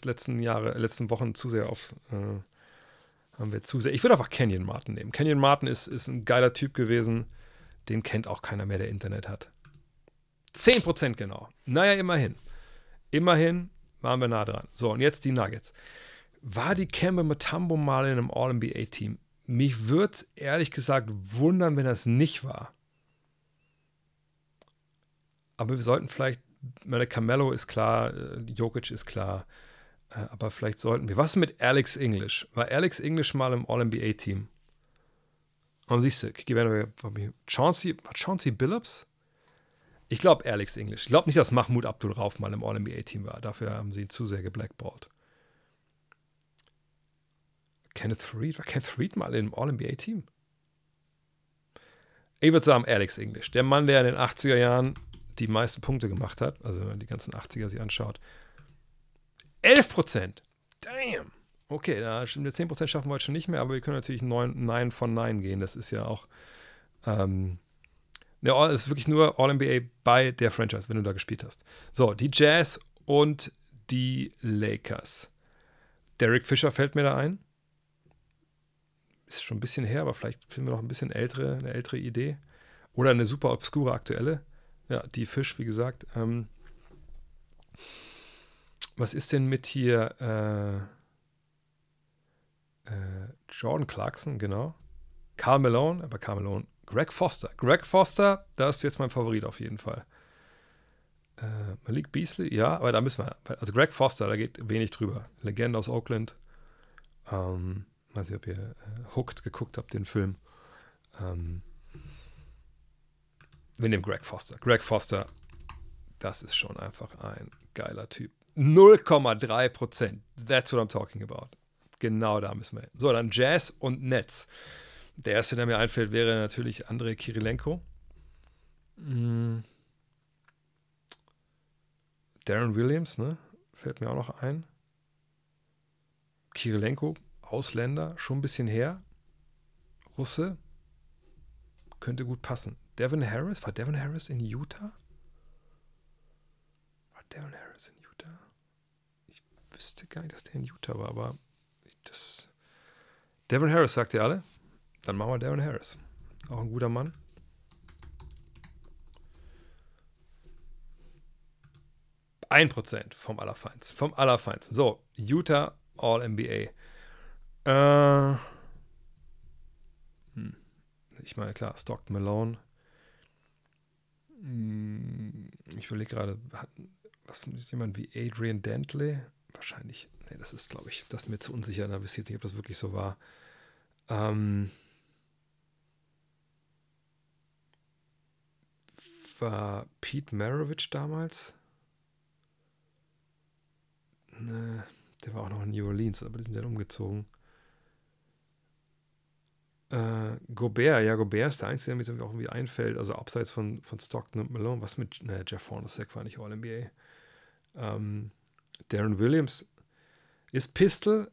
letzten Jahre, letzten Wochen zu sehr auf, äh, haben wir zu sehr. Ich würde einfach Kenyon Martin nehmen. Kenyon Martin ist, ist ein geiler Typ gewesen. Den kennt auch keiner mehr, der Internet hat. 10% genau. Naja, immerhin. Immerhin waren wir nah dran. So, und jetzt die Nuggets. War die Kemba Matambo mal in einem All-NBA-Team? Mich würde es ehrlich gesagt wundern, wenn das nicht war. Aber wir sollten vielleicht, meine Carmelo ist klar, äh, Jokic ist klar, äh, aber vielleicht sollten wir. Was mit Alex English? War Alex English mal im All-NBA-Team? Und siehst du, Chauncey, Chauncey Billups? Ich glaube Alex English. Ich glaube nicht, dass Mahmoud Abdul Rauf mal im All-NBA-Team war. Dafür haben sie ihn zu sehr geblackballt. Kenneth Reed? War Kenneth Reed mal im All-NBA-Team? Ich würde sagen Alex English. Der Mann, der in den 80er Jahren die meisten Punkte gemacht hat, also wenn man die ganzen 80er sich anschaut. 11 Prozent. Damn. Okay, da stimmt, 10 Prozent schaffen wir heute schon nicht mehr, aber wir können natürlich 9, 9 von 9 gehen. Das ist ja auch. Ähm, ja, es ist wirklich nur All-NBA bei der Franchise, wenn du da gespielt hast. So, die Jazz und die Lakers. Derek Fischer fällt mir da ein. Ist schon ein bisschen her, aber vielleicht finden wir noch ein bisschen ältere, eine ältere Idee. Oder eine super obskure aktuelle. Ja, die Fisch, wie gesagt. Ähm, was ist denn mit hier äh, äh, Jordan Clarkson, genau. Carl Malone, aber Carl Malone. Greg Foster. Greg Foster, da ist jetzt mein Favorit auf jeden Fall. Äh, Malik Beasley, ja, aber da müssen wir. Also Greg Foster, da geht wenig drüber. Legende aus Oakland. Ähm, weiß nicht, ob ihr äh, Hooked geguckt habt, den Film. Ähm, wir nehmen Greg Foster. Greg Foster, das ist schon einfach ein geiler Typ. 0,3 Prozent. That's what I'm talking about. Genau da müssen wir hin. So, dann Jazz und Netz. Der erste, der mir einfällt, wäre natürlich Andrei Kirilenko. Mhm. Darren Williams, ne? Fällt mir auch noch ein. Kirilenko, Ausländer, schon ein bisschen her. Russe. Könnte gut passen. Devin Harris, war Devin Harris in Utah? War Devin Harris in Utah? Ich wüsste gar nicht, dass der in Utah war, aber das. Devin Harris, sagt ihr alle? Dann machen wir Devin Harris. Auch ein guter Mann. Ein Prozent vom Allerfeinsten. Vom Allerfeinsten. So, Utah All-NBA. Äh, hm. Ich meine, klar, Stockton Malone. Hm, ich überlege gerade, was ist jemand wie Adrian Dantley? Wahrscheinlich Nee, das ist, glaube ich, das ist mir zu unsicher. Da wisst ihr jetzt nicht, ob das wirklich so war. Ähm, war Pete Maravich damals? Ne, der war auch noch in New Orleans, aber die sind dann umgezogen. Äh, Gobert, ja, Gobert ist der Einzige, der mir auch irgendwie einfällt, also abseits von, von Stockton und Malone. Was mit, ne, Jeff Hornacek war nicht All-NBA. Ähm, Darren Williams ist Pistol,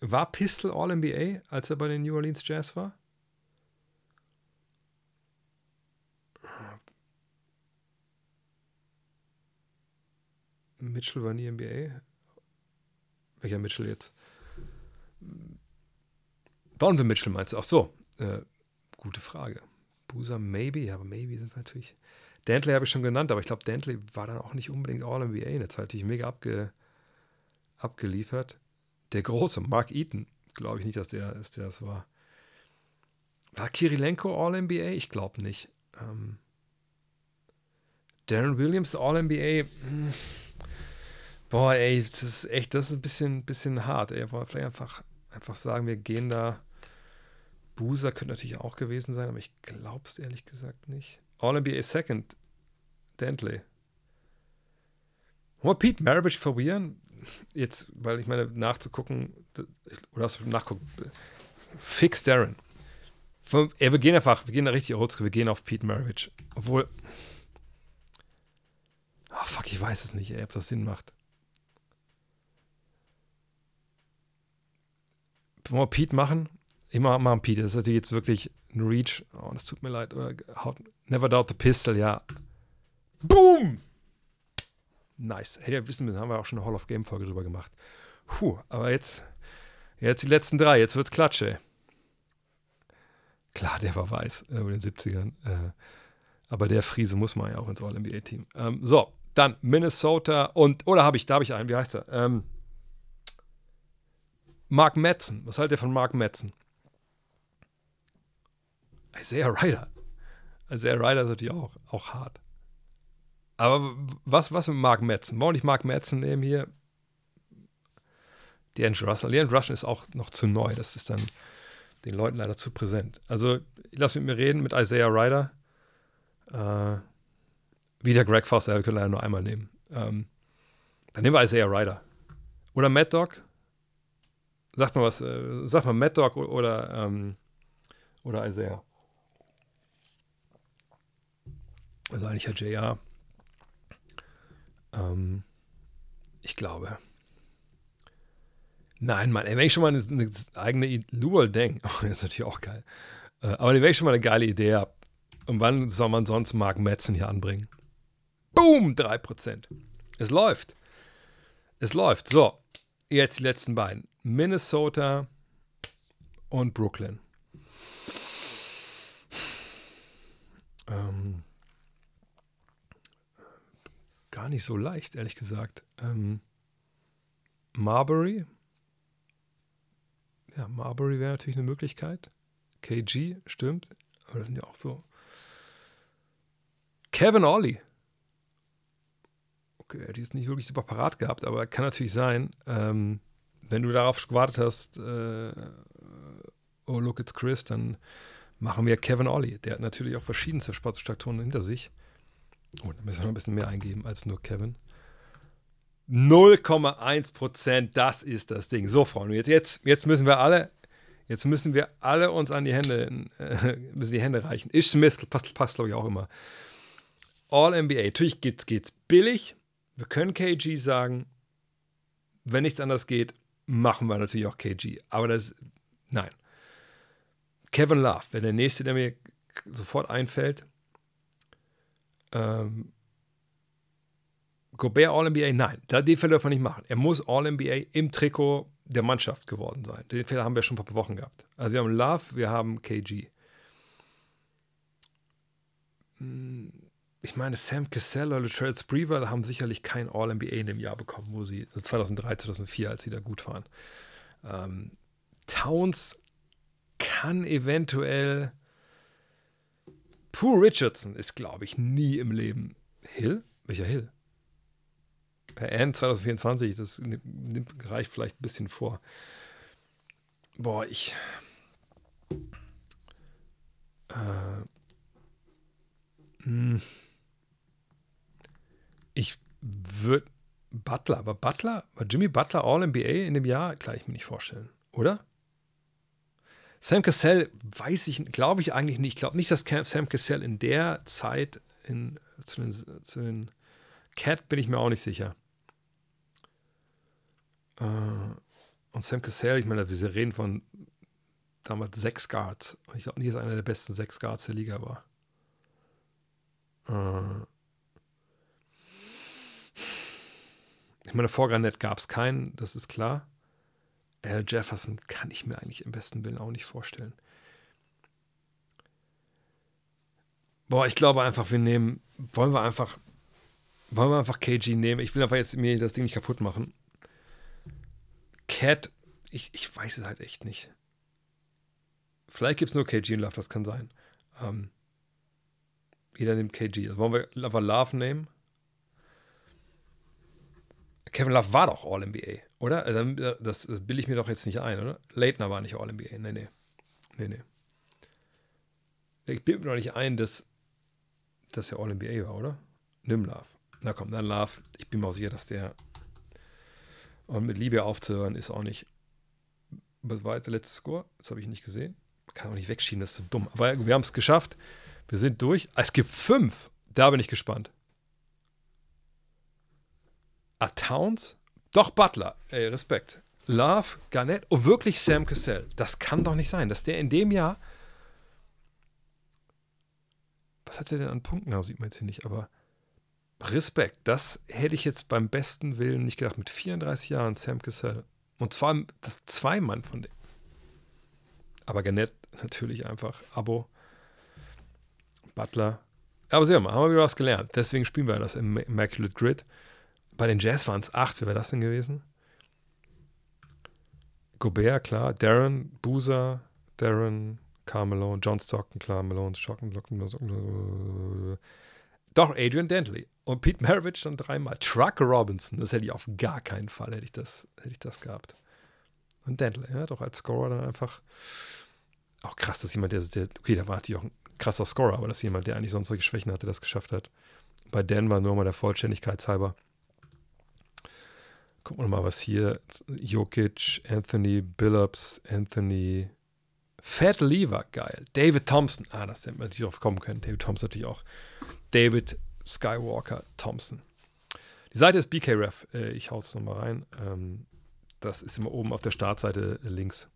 war Pistol All-NBA, als er bei den New Orleans Jazz war? Mitchell war nie NBA. Welcher Mitchell jetzt? Wir Mitchell meinst du? Ach so, äh, gute Frage. Busa, maybe, ja, aber maybe sind wir natürlich. Dantley habe ich schon genannt, aber ich glaube, Dantley war dann auch nicht unbedingt All-NBA. Jetzt halte ich mega abge, abgeliefert. Der große Mark Eaton, glaube ich nicht, dass der, dass der das war. War Kirilenko All-NBA? Ich glaube nicht. Ähm, Darren Williams All-NBA? Hm. Boah, ey, das ist echt, das ist ein bisschen, bisschen hart. Ey, vielleicht einfach, einfach sagen, wir gehen da. Boozer könnte natürlich auch gewesen sein, aber ich glaube es ehrlich gesagt nicht. All-NBA Second, Dantley. Wollen wir Pete Maravich verwirren? jetzt, weil ich meine, nachzugucken, oder hast du nachgucken, fix Darren. Ja, wir gehen einfach, wir gehen da richtig oldschool, wir gehen auf Pete Maravich. Obwohl, oh fuck, ich weiß es nicht, ey, ob das Sinn macht. Wollen wir Pete machen? Mache mal einen Pete, das ist natürlich jetzt wirklich ein Reach. Oh, das tut mir leid. Never Doubt the Pistol, ja. Boom! Nice. Hätte ja wissen müssen, haben wir auch schon eine Hall of Game Folge drüber gemacht. Puh, aber jetzt, Jetzt die letzten drei, jetzt wird's Klatsche. Klar, der war weiß äh, in den 70ern. Äh, aber der Friese muss man ja auch ins All-NBA-Team. Ähm, so, dann Minnesota und, oder habe ich, da habe ich einen, wie heißt er? Ähm, Mark Metzen. Was haltet ihr von Mark Metzen? Isaiah Ryder. Isaiah Ryder ist natürlich auch, auch hart. Aber was, was mit Mark Metzen? Wollen nicht Mark Metzen nehmen hier? Die Andrew Russell. Die Andrew Russell ist auch noch zu neu. Das ist dann den Leuten leider zu präsent. Also, lass mit mir reden mit Isaiah Ryder. Äh, wieder Greg Foster, wir können leider nur einmal nehmen. Ähm, dann nehmen wir Isaiah Ryder. Oder Mad Dog. Sagt mal was, äh, sagt mal Mad Dog oder, ähm, oder Isaiah. Also eigentlich ja JR. Ähm, ich glaube. Nein, Mann, wenn ich schon mal eine, eine eigene Luol Deng, oh, das ist natürlich auch geil. Äh, aber wenn ich schon mal eine geile Idee habe, und wann soll man sonst Mark Metzen hier anbringen? Boom, 3%. Es läuft. Es läuft. So, jetzt die letzten beiden. Minnesota und Brooklyn. Ähm, gar nicht so leicht, ehrlich gesagt. Ähm, Marbury. Ja, Marbury wäre natürlich eine Möglichkeit. KG, stimmt. Aber das sind ja auch so. Kevin Ollie. Okay, er hat jetzt nicht wirklich super parat gehabt, aber kann natürlich sein. Ähm, wenn du darauf gewartet hast, äh, oh, look, it's Chris, dann machen wir Kevin Ollie. Der hat natürlich auch verschiedenste Sportstraktoren hinter sich. Oh, da müssen wir noch ein bisschen mehr eingeben als nur Kevin. 0,1 Prozent, das ist das Ding. So, Freunde, jetzt, jetzt, jetzt müssen wir alle, jetzt müssen wir alle uns an die Hände, äh, müssen die Hände reichen. Ish Smith passt, passt glaube ich, auch immer. All NBA. Natürlich geht's, geht's billig. Wir können KG sagen. Wenn nichts anderes geht, machen wir natürlich auch KG. Aber das, nein. Kevin Love wäre der nächste, der mir sofort einfällt. Ähm, Gobert All-NBA, nein, den Fehler dürfen wir nicht machen. Er muss All-NBA im Trikot der Mannschaft geworden sein. Den Fehler haben wir schon vor ein paar Wochen gehabt. Also wir haben Love, wir haben KG. Hm, ich meine, Sam Cassell oder Latrell Sprewell haben sicherlich kein All-NBA in dem Jahr bekommen, wo sie, also 2003, 2004, als sie da gut waren. Ähm, Towns kann eventuell. Pooh Richardson ist, glaube ich, nie im Leben. Hill? Welcher Hill? N 2024, das reicht vielleicht ein bisschen vor. Boah, ich. Äh. Hm ich würde Butler, aber Butler, war Jimmy Butler All-NBA in dem Jahr? Kann ich mir nicht vorstellen, oder? Sam Cassell weiß ich, glaube ich eigentlich nicht. Ich glaube nicht, dass Sam Cassell in der Zeit in, zu, den, zu den Cat bin ich mir auch nicht sicher. Äh, und Sam Cassell, ich meine, wir reden von damals sechs Guards. Und ich glaube nicht, dass einer der besten sechs Guards der Liga war. Äh, Ich meine, vor Garnett gab es keinen, das ist klar. Al Jefferson kann ich mir eigentlich im besten Willen auch nicht vorstellen. Boah, ich glaube einfach, wir nehmen, wollen wir einfach, wollen wir einfach KG nehmen. Ich will einfach jetzt mir das Ding nicht kaputt machen. Cat, ich, ich weiß es halt echt nicht. Vielleicht gibt es nur KG und Love, das kann sein. Ähm, jeder nimmt KG. Also wollen wir aber Love nehmen? Kevin Love war doch All-NBA, oder? Also, äh, das, das bilde ich mir doch jetzt nicht ein, oder? Leitner war nicht All-NBA. Nee, nee. Nee, nee. Ich bilde mir doch nicht ein, dass das ja All-NBA war, oder? Nimm Love. Na komm, dann Love. Ich bin mir auch sicher, dass der. Und mit Liebe aufzuhören ist auch nicht. Was war jetzt der letzte Score? Das habe ich nicht gesehen. Kann auch nicht wegschieben, das ist so dumm. Aber wir haben es geschafft. Wir sind durch. Es gibt fünf. Da bin ich gespannt. Ah, Towns? Doch, Butler. Ey, Respekt. Love, Garnett und wirklich Sam Cassell. Das kann doch nicht sein, dass der in dem Jahr. Was hat er denn an Punkten? Na, sieht man jetzt hier nicht, aber Respekt. Das hätte ich jetzt beim besten Willen nicht gedacht. Mit 34 Jahren Sam Cassell. Und zwar das Zweimann von dem. Aber Garnett natürlich einfach Abo. Butler. Aber sehen wir mal, haben wir wieder was gelernt. Deswegen spielen wir das im Immaculate Grid. Bei den Jazz waren es acht. Wer wäre das denn gewesen? Gobert, klar. Darren, Boozer, Darren, Carmelo, John Stockton, klar. Malone, Stockton, Stockton, Doch, Adrian Dantley. Und Pete Maravich dann dreimal. Truck Robinson, das hätte ich auf gar keinen Fall, hätte ich das, hätte ich das gehabt. Und Dantley, ja, doch als Scorer dann einfach. Auch krass, dass jemand, der, der okay, da war natürlich auch ein krasser Scorer, aber dass jemand, der eigentlich sonst solche Schwächen hatte, das geschafft hat. Bei Denver nur mal der Vollständigkeit halber. Gucken wir mal, was hier. Jokic, Anthony Billups, Anthony Fat Lever, geil. David Thompson. Ah, das hätte man natürlich drauf kommen können. David Thompson natürlich auch. David Skywalker Thompson. Die Seite ist BKRef. Äh, ich hau's nochmal rein. Ähm, das ist immer oben auf der Startseite links.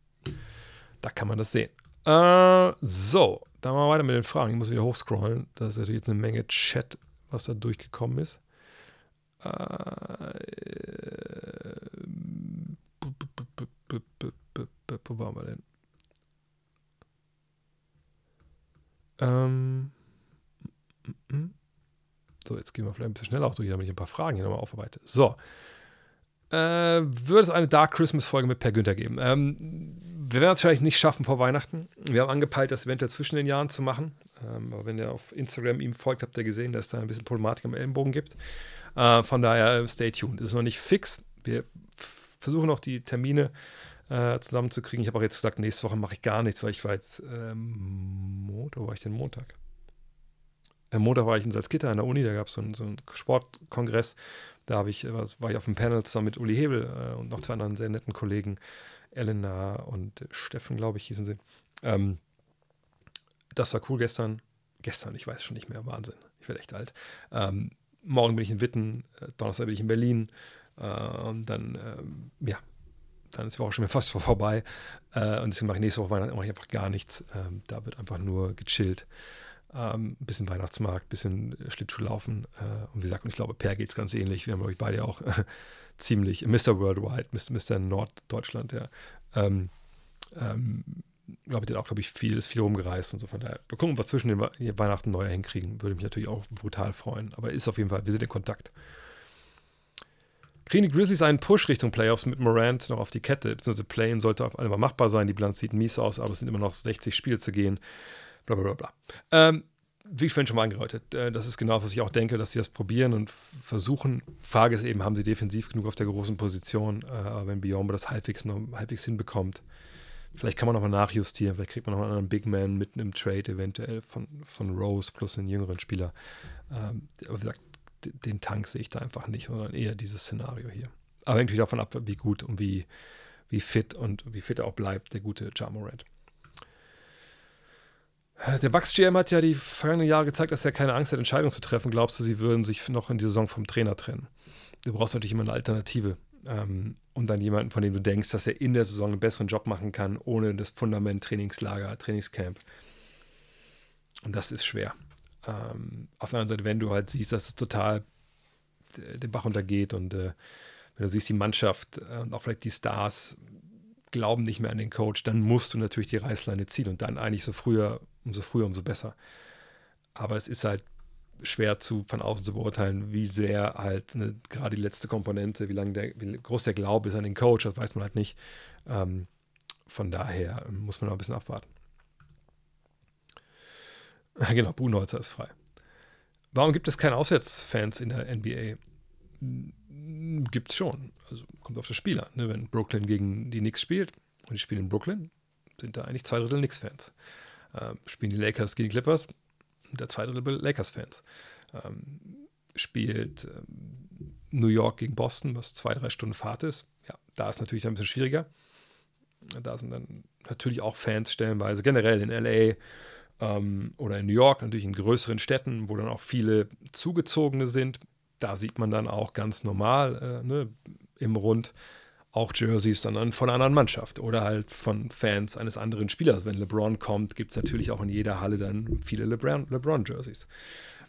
Da kann man das sehen. Äh, so, dann wir weiter mit den Fragen. Ich muss wieder hochscrollen. Das ist natürlich jetzt eine Menge Chat, was da durchgekommen ist. Äh, wo waren wir denn? Ähm, so, jetzt gehen wir vielleicht ein bisschen schneller auch durch, damit ich ein paar Fragen hier nochmal aufarbeite. So. Äh, würde es eine Dark Christmas Folge mit Per Günther geben? Ähm, wir werden es vielleicht nicht schaffen vor Weihnachten. Wir haben angepeilt, das eventuell zwischen den Jahren zu machen. Ähm, aber wenn ihr auf Instagram ihm folgt, habt ihr gesehen, dass es da ein bisschen Problematik am Ellenbogen gibt. Äh, von daher, stay tuned. Ist noch nicht fix. Wir versuchen noch die Termine äh, zusammenzukriegen. Ich habe auch jetzt gesagt, nächste Woche mache ich gar nichts, weil ich war jetzt ähm, Montag, war ich denn Montag? Am Montag war ich in Salzgitter an der Uni, da gab es so einen Sportkongress. Da ich, äh, war ich auf dem Panel zusammen mit Uli Hebel äh, und noch zwei anderen sehr netten Kollegen, Elena und Steffen, glaube ich, hießen sie. Ähm, das war cool gestern. Gestern, ich weiß schon nicht mehr, Wahnsinn. Ich werde echt alt. Ähm, morgen bin ich in Witten, äh, Donnerstag bin ich in Berlin. Äh, und dann, ähm, ja, dann ist die Woche schon wieder fast vorbei. Äh, und deswegen mache ich nächste Woche Weihnachten mache ich einfach gar nichts. Ähm, da wird einfach nur gechillt. Ähm, ein bisschen Weihnachtsmarkt, ein bisschen Schlittschuh laufen. Äh, und wie gesagt, und ich glaube, Per geht ganz ähnlich. Wir haben euch beide auch ziemlich Mr. Worldwide, Mr. Norddeutschland, ja. Ähm, ähm, glaube ich, der hat auch, glaube ich, viel, ist viel rumgereist und so. Von daher, wir gucken, was zwischen den Weihnachten neu hinkriegen. Würde mich natürlich auch brutal freuen. Aber ist auf jeden Fall, wir sind in Kontakt. Kriegen die Grizzlies einen Push Richtung Playoffs mit Morant noch auf die Kette? Beziehungsweise Playen sollte auf einmal machbar sein. Die Bilanz sieht mies aus, aber es sind immer noch 60 Spiele zu gehen bla bla bla. Ähm, wie ich vorhin schon mal angedeutet, äh, das ist genau, was ich auch denke, dass sie das probieren und versuchen. Frage ist eben, haben sie defensiv genug auf der großen Position, äh, wenn Biombo das halbwegs, noch, halbwegs hinbekommt. Vielleicht kann man nochmal nachjustieren, vielleicht kriegt man nochmal einen anderen Big Man mitten im Trade eventuell von, von Rose plus einen jüngeren Spieler. Ähm, aber wie gesagt, den Tank sehe ich da einfach nicht, sondern eher dieses Szenario hier. Aber hängt natürlich davon ab, wie gut und wie, wie fit und wie fit er auch bleibt, der gute Jamorant. Der Bucks GM hat ja die vergangenen Jahre gezeigt, dass er keine Angst hat, Entscheidungen zu treffen. Glaubst du, sie würden sich noch in dieser Saison vom Trainer trennen? Du brauchst natürlich immer eine Alternative. Ähm, und dann jemanden, von dem du denkst, dass er in der Saison einen besseren Job machen kann, ohne das Fundament Trainingslager, Trainingscamp. Und das ist schwer. Ähm, auf der anderen Seite, wenn du halt siehst, dass es total den Bach untergeht und äh, wenn du siehst, die Mannschaft äh, und auch vielleicht die Stars glauben nicht mehr an den Coach, dann musst du natürlich die Reißleine ziehen und dann eigentlich so früher umso früher, umso besser. Aber es ist halt schwer zu, von außen zu beurteilen, wie sehr halt eine, gerade die letzte Komponente, wie, lang der, wie groß der Glaube ist an den Coach, das weiß man halt nicht. Ähm, von daher muss man noch ein bisschen abwarten. Genau, Buhnholzer ist frei. Warum gibt es keine Auswärtsfans in der NBA? Gibt es schon. Also kommt auf das Spiel an. Ne? Wenn Brooklyn gegen die Knicks spielt und die spielen in Brooklyn, sind da eigentlich zwei Drittel Knicks-Fans. Ähm, spielen die Lakers gegen die Clippers, der zweite Drittel Lakers-Fans. Ähm, spielt ähm, New York gegen Boston, was zwei, drei Stunden Fahrt ist. Ja, da ist natürlich ein bisschen schwieriger. Da sind dann natürlich auch Fans stellenweise, generell in LA ähm, oder in New York, natürlich in größeren Städten, wo dann auch viele Zugezogene sind. Da sieht man dann auch ganz normal äh, ne, im Rund auch Jerseys dann von einer anderen Mannschaft oder halt von Fans eines anderen Spielers. Wenn LeBron kommt, gibt es natürlich auch in jeder Halle dann viele LeBron-Jerseys.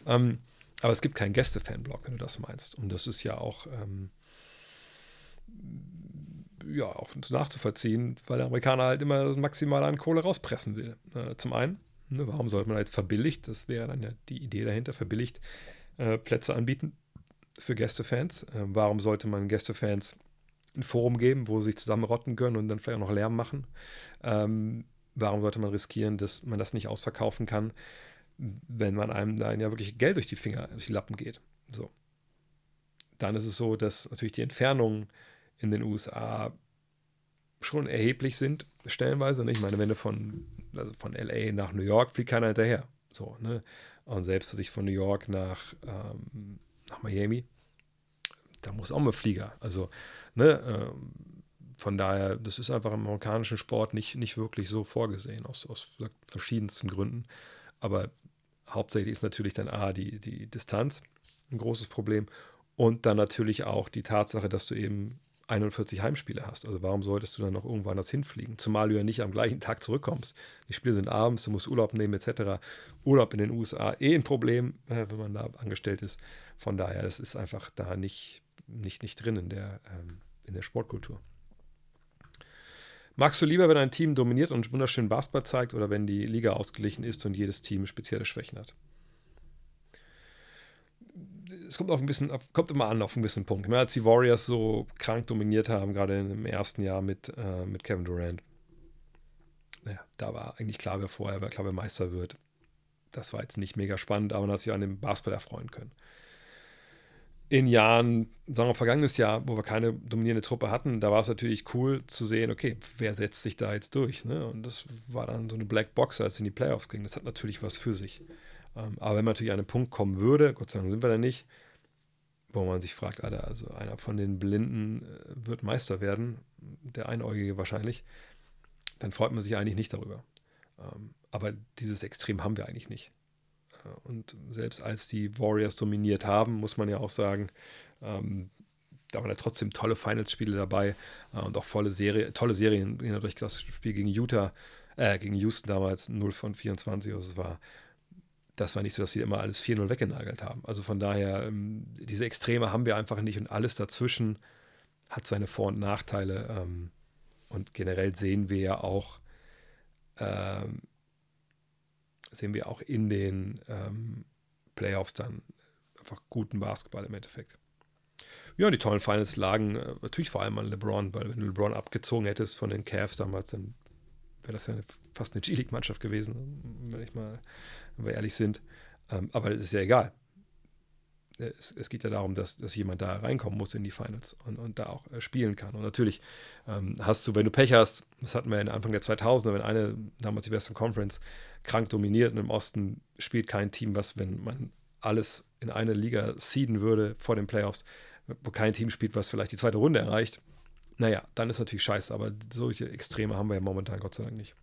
ähm, aber es gibt keinen Gäste-Fanblock, wenn du das meinst. Und das ist ja auch, ähm, ja auch nachzuvollziehen, weil der Amerikaner halt immer das Maximale an Kohle rauspressen will. Äh, zum einen, ne, warum sollte man jetzt verbilligt, das wäre dann ja die Idee dahinter, verbilligt äh, Plätze anbieten für Gästefans. Äh, warum sollte man Gästefans ein Forum geben, wo sie sich zusammenrotten können und dann vielleicht auch noch Lärm machen? Ähm, warum sollte man riskieren, dass man das nicht ausverkaufen kann, wenn man einem da ja wirklich Geld durch die Finger, durch die Lappen geht? So. Dann ist es so, dass natürlich die Entfernungen in den USA schon erheblich sind, stellenweise. Ne? Ich meine, wenn du von, also von LA nach New York fliegt keiner hinterher. So, ne? Und selbst sich von New York nach, ähm, nach Miami, da muss auch mal Flieger. Also, ne, ähm, von daher, das ist einfach im amerikanischen Sport nicht, nicht wirklich so vorgesehen, aus, aus verschiedensten Gründen. Aber hauptsächlich ist natürlich dann A, die, die Distanz ein großes Problem und dann natürlich auch die Tatsache, dass du eben 41 Heimspiele hast. Also warum solltest du dann noch irgendwo anders hinfliegen? Zumal du ja nicht am gleichen Tag zurückkommst. Die Spiele sind abends, du musst Urlaub nehmen etc. Urlaub in den USA eh ein Problem, äh, wenn man da angestellt ist. Von daher, das ist einfach da nicht, nicht, nicht drin in der, ähm, in der Sportkultur. Magst du lieber, wenn ein Team dominiert und wunderschön Basketball zeigt oder wenn die Liga ausgeglichen ist und jedes Team spezielle Schwächen hat? Es kommt, auf ein bisschen, kommt immer an auf einen gewissen Punkt. Meine, als die Warriors so krank dominiert haben, gerade im ersten Jahr mit, äh, mit Kevin Durant, naja, da war eigentlich klar, wer vorher, klar, wer Meister wird. Das war jetzt nicht mega spannend, aber man hat sich an dem Basketball erfreuen können in Jahren, sagen wir vergangenes Jahr, wo wir keine dominierende Truppe hatten, da war es natürlich cool zu sehen, okay, wer setzt sich da jetzt durch? Ne? Und das war dann so eine Black Box, als es in die Playoffs ging. Das hat natürlich was für sich. Ähm, aber wenn man natürlich an einen Punkt kommen würde, Gott sei Dank sind wir da nicht, wo man sich fragt, Alter, also einer von den Blinden äh, wird Meister werden, der Einäugige wahrscheinlich, dann freut man sich eigentlich nicht darüber. Ähm, aber dieses Extrem haben wir eigentlich nicht. Und selbst als die Warriors dominiert haben, muss man ja auch sagen, ähm, da waren ja trotzdem tolle Finals-Spiele dabei äh, und auch volle Serie, tolle Serien. Durch das Spiel gegen Utah, äh, gegen Houston damals 0 von 24, also es war, das war nicht so, dass sie immer alles 4-0 weggenagelt haben. Also von daher, ähm, diese Extreme haben wir einfach nicht und alles dazwischen hat seine Vor- und Nachteile. Ähm, und generell sehen wir ja auch, ähm, sehen wir auch in den ähm, Playoffs dann einfach guten Basketball im Endeffekt. Ja, die tollen Finals lagen äh, natürlich vor allem an LeBron, weil wenn du LeBron abgezogen hättest von den Cavs damals, dann wäre das ja eine, fast eine G-League-Mannschaft gewesen, wenn ich mal, wenn wir ehrlich sind. Ähm, aber das ist ja egal. Es, es, geht ja darum, dass, dass jemand da reinkommen muss in die Finals und, und da auch äh, spielen kann. Und natürlich ähm, hast du, wenn du Pech hast, das hatten wir in Anfang der 2000er, wenn eine, damals die Western Conference, krank dominiert und im Osten spielt kein Team, was, wenn man alles in eine Liga seeden würde vor den Playoffs, wo kein Team spielt, was vielleicht die zweite Runde erreicht, naja, dann ist natürlich scheiße, aber solche Extreme haben wir ja momentan Gott sei Dank nicht.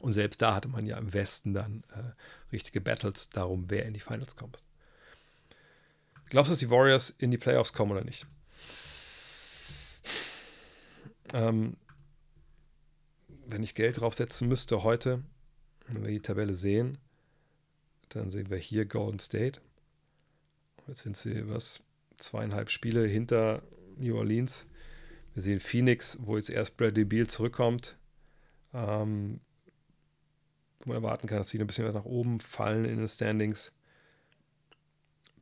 Und selbst da hatte man ja im Westen dann äh, richtige Battles darum, wer in die Finals kommt. Glaubst du, dass die Warriors in die Playoffs kommen oder nicht? Ähm, wenn ich Geld draufsetzen müsste heute, wenn wir die Tabelle sehen, dann sehen wir hier Golden State. Jetzt sind sie was zweieinhalb Spiele hinter New Orleans. Wir sehen Phoenix, wo jetzt erst Bradley Beal zurückkommt. Ähm, wo man erwarten kann, dass sie ein bisschen nach oben fallen in den Standings.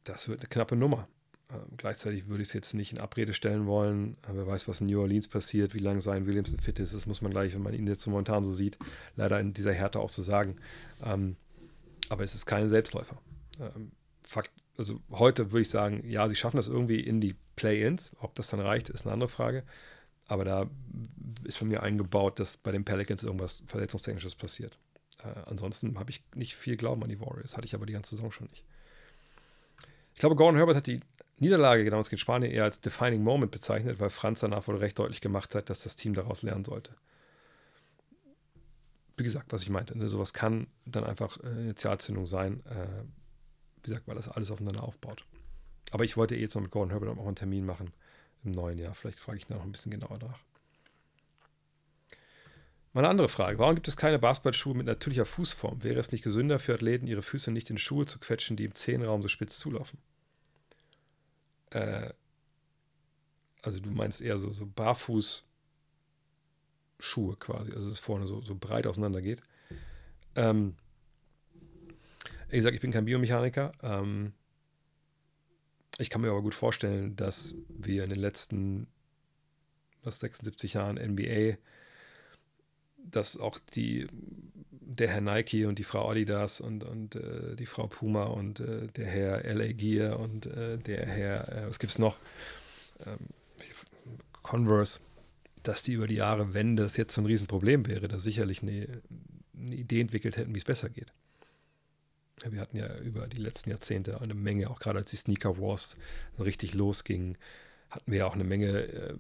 Das wird eine knappe Nummer. Ähm, gleichzeitig würde ich es jetzt nicht in Abrede stellen wollen. Wer weiß, was in New Orleans passiert, wie lange sein Williamson fit ist. Das muss man gleich, wenn man ihn jetzt momentan so sieht, leider in dieser Härte auch so sagen. Ähm, aber es ist kein Selbstläufer. Ähm, Fakt, also heute würde ich sagen, ja, sie schaffen das irgendwie in die Play-ins. Ob das dann reicht, ist eine andere Frage. Aber da ist bei mir eingebaut, dass bei den Pelicans irgendwas Verletzungstechnisches passiert. Äh, ansonsten habe ich nicht viel Glauben an die Warriors. Hatte ich aber die ganze Saison schon nicht. Ich glaube, Gordon Herbert hat die Niederlage damals gegen Spanien eher als Defining Moment bezeichnet, weil Franz danach wohl recht deutlich gemacht hat, dass das Team daraus lernen sollte. Wie gesagt, was ich meinte, ne, sowas kann dann einfach äh, Initialzündung sein, äh, wie gesagt, weil das alles aufeinander aufbaut. Aber ich wollte eh jetzt noch mit Gordon Herbert auch einen Termin machen im neuen Jahr. Vielleicht frage ich da noch ein bisschen genauer nach. Mal eine andere Frage. Warum gibt es keine Basketballschuhe mit natürlicher Fußform? Wäre es nicht gesünder für Athleten, ihre Füße nicht in Schuhe zu quetschen, die im Zehnraum so spitz zulaufen? Äh, Also du meinst eher so, so Barfuß Schuhe quasi, also es vorne so, so breit auseinander geht. Ähm, ich sage, ich bin kein Biomechaniker. Ähm, ich kann mir aber gut vorstellen, dass wir in den letzten was 76 Jahren NBA, dass auch die der Herr Nike und die Frau Adidas und, und äh, die Frau Puma und äh, der Herr LA Gear und äh, der Herr, äh, was gibt es noch? Ähm, Converse, dass die über die Jahre, wenn das jetzt so ein Riesenproblem wäre, da sicherlich eine, eine Idee entwickelt hätten, wie es besser geht. Wir hatten ja über die letzten Jahrzehnte eine Menge, auch gerade als die Sneaker Wars richtig losgingen, hatten wir ja auch eine Menge äh,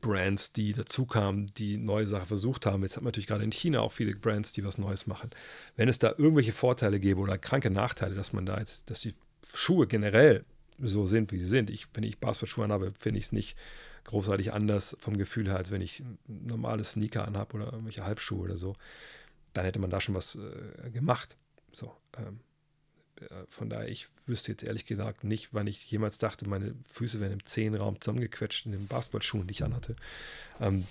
Brands, die dazu kamen, die neue Sachen versucht haben. Jetzt hat man natürlich gerade in China auch viele Brands, die was Neues machen. Wenn es da irgendwelche Vorteile gäbe oder kranke Nachteile, dass man da jetzt, dass die Schuhe generell so sind, wie sie sind. Ich, wenn ich Basketballschuhe anhabe, finde ich es nicht großartig anders vom Gefühl her, als wenn ich normale Sneaker anhabe oder irgendwelche Halbschuhe oder so. Dann hätte man da schon was äh, gemacht. So, ähm, äh, von daher, ich wüsste jetzt ehrlich gesagt nicht, wann ich jemals dachte, meine Füße wären im Zehenraum zusammengequetscht in den Basketballschuhen, die ich anhatte. Ähm,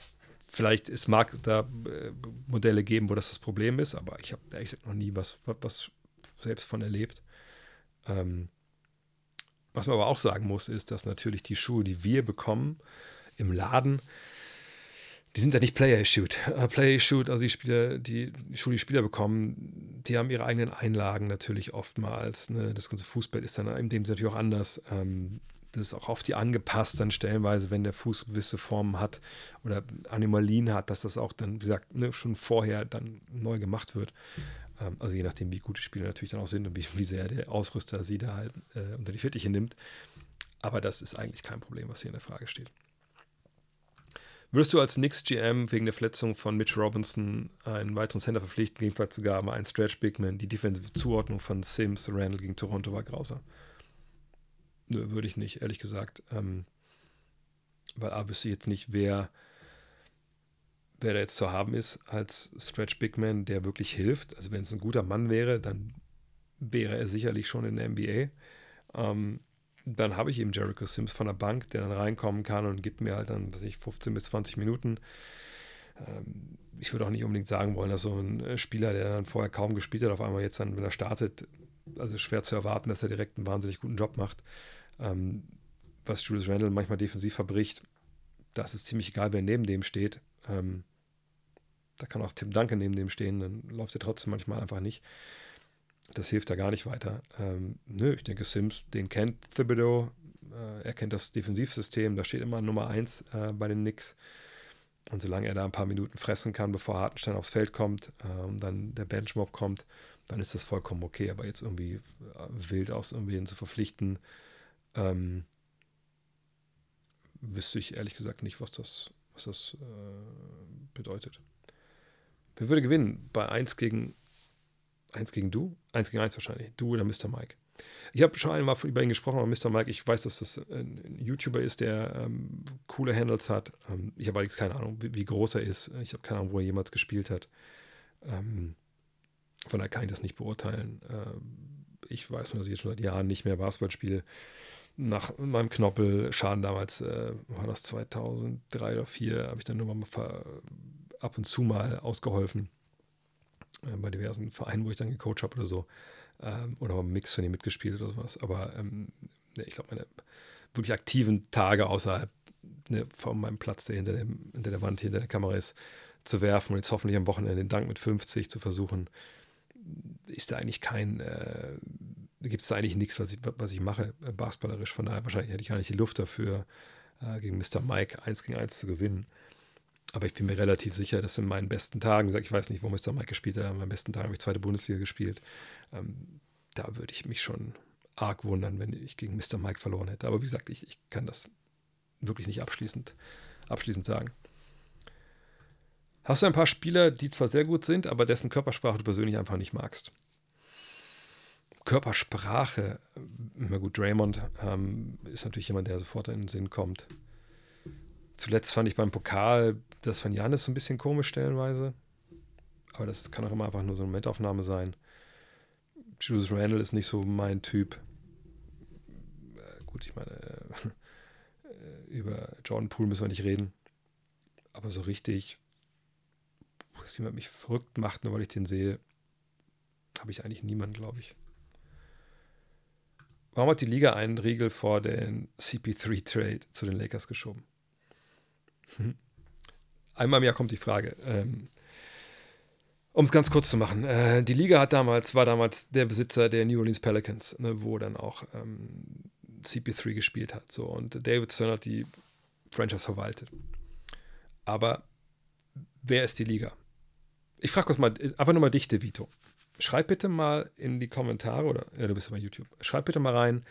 vielleicht, es mag da äh, Modelle geben, wo das das Problem ist, aber ich habe ehrlich gesagt noch nie was, was selbst von erlebt. Ähm, was man aber auch sagen muss, ist, dass natürlich die Schuhe, die wir bekommen im Laden, die sind ja nicht Player-Issued. Uh, Player-Issued, also die Spieler, die, Schuhe, die Spieler bekommen, die haben ihre eigenen Einlagen natürlich oftmals. Ne? Das ganze Fußball ist dann in dem Sinne natürlich auch anders. Ähm, das ist auch auf die angepasst, dann stellenweise, wenn der Fuß gewisse Formen hat oder Anomalien hat, dass das auch dann, wie gesagt, ne, schon vorher dann neu gemacht wird. Ähm, also je nachdem, wie gut die Spieler natürlich dann auch sind und wie, wie sehr der Ausrüster sie da halt äh, unter die Fittiche nimmt. Aber das ist eigentlich kein Problem, was hier in der Frage steht. Würdest du als Knicks GM wegen der Verletzung von Mitch Robinson einen weiteren Center verpflichten, gegebenenfalls sogar mal einen Stretch Bigman? Die defensive Zuordnung von Sims, Randall gegen Toronto war grausam. Nö, würde ich nicht, ehrlich gesagt. Ähm, weil A wüsste ich jetzt nicht, wer, wer da jetzt zu haben ist als Stretch Bigman, der wirklich hilft. Also wenn es ein guter Mann wäre, dann wäre er sicherlich schon in der NBA. Ähm, dann habe ich eben Jericho Sims von der Bank, der dann reinkommen kann und gibt mir halt dann, was ich, 15 bis 20 Minuten. Ähm, ich würde auch nicht unbedingt sagen wollen, dass so ein äh, Spieler, der dann vorher kaum gespielt hat, auf einmal jetzt dann, wenn er startet, also schwer zu erwarten, dass er direkt einen wahnsinnig guten Job macht. Ähm, was Julius Randle manchmal defensiv verbricht, das ist ziemlich egal, wer neben dem steht. Ähm, da kann auch Tim Duncan neben dem stehen, dann läuft er trotzdem manchmal einfach nicht das hilft da gar nicht weiter. Ähm, nö, ich denke, Sims, den kennt Thibodeau. Äh, er kennt das Defensivsystem. Da steht immer Nummer 1 äh, bei den Knicks. Und solange er da ein paar Minuten fressen kann, bevor Hartenstein aufs Feld kommt äh, und dann der Benchmob kommt, dann ist das vollkommen okay. Aber jetzt irgendwie äh, wild aus irgendwen zu verpflichten, ähm, wüsste ich ehrlich gesagt nicht, was das, was das äh, bedeutet. Wer würde gewinnen? Bei 1 gegen Eins gegen du? Eins gegen eins wahrscheinlich. Du oder Mr. Mike. Ich habe schon einmal über ihn gesprochen, aber Mr. Mike, ich weiß, dass das ein YouTuber ist, der ähm, coole Handles hat. Ähm, ich habe allerdings keine Ahnung, wie, wie, groß er ist. Ich habe keine Ahnung, wo er jemals gespielt hat. Ähm, von daher kann ich das nicht beurteilen. Ähm, ich weiß nur, dass ich jetzt schon seit Jahren nicht mehr Basketball spiele. Nach meinem Knoppelschaden damals, äh, war das 2003 oder 2004, habe ich dann nur mal ab und zu mal ausgeholfen äh, bei diversen Vereinen, wo ich dann gecoacht habe oder so. Ähm, oder mal im ihn mitgespielt oder sowas. Aber ähm, ne, ich glaube, meine wirklich aktiven Tage außerhalb ne, von meinem Platz, der hinter, dem, hinter der Wand, hinter der Kamera ist, zu werfen und jetzt hoffentlich am Wochenende den Dank mit 50 zu versuchen, ist da eigentlich kein, äh, gibt es da eigentlich nichts, was ich, was ich mache, äh, basketballerisch. Von daher wahrscheinlich hätte ich gar nicht die Luft dafür, äh, gegen Mr. Mike 1 gegen 1 zu gewinnen. Aber ich bin mir relativ sicher, dass in meinen besten Tagen, ich weiß nicht, wo Mr. Mike gespielt hat, in meinen besten Tagen habe ich zweite Bundesliga gespielt. Ähm, da würde ich mich schon arg wundern, wenn ich gegen Mr. Mike verloren hätte. Aber wie gesagt, ich, ich kann das wirklich nicht abschließend, abschließend sagen. Hast du ein paar Spieler, die zwar sehr gut sind, aber dessen Körpersprache du persönlich einfach nicht magst? Körpersprache, immer gut, Draymond ähm, ist natürlich jemand, der sofort in den Sinn kommt. Zuletzt fand ich beim Pokal das von Janis so ein bisschen komisch stellenweise. Aber das kann auch immer einfach nur so eine Momentaufnahme sein. Julius Randall ist nicht so mein Typ. Äh, gut, ich meine, äh, Äh, über Jordan Poole müssen wir nicht reden. Aber so richtig, dass jemand mich verrückt macht, nur weil ich den sehe, habe ich eigentlich niemanden, glaube ich. Warum hat die Liga einen Riegel vor den CP3-Trade zu den Lakers geschoben? Einmal im Jahr kommt die Frage. Ähm, um es ganz kurz zu machen, äh, die Liga hat damals, war damals der Besitzer der New Orleans Pelicans, ne, wo dann auch ähm, CP3 gespielt hat. So, und David Stern hat die Franchise verwaltet. Aber wer ist die Liga? Ich frage kurz mal, einfach nur mal dich, Vito. Schreib bitte mal in die Kommentare, oder ja, du bist ja bei YouTube, schreib bitte mal rein,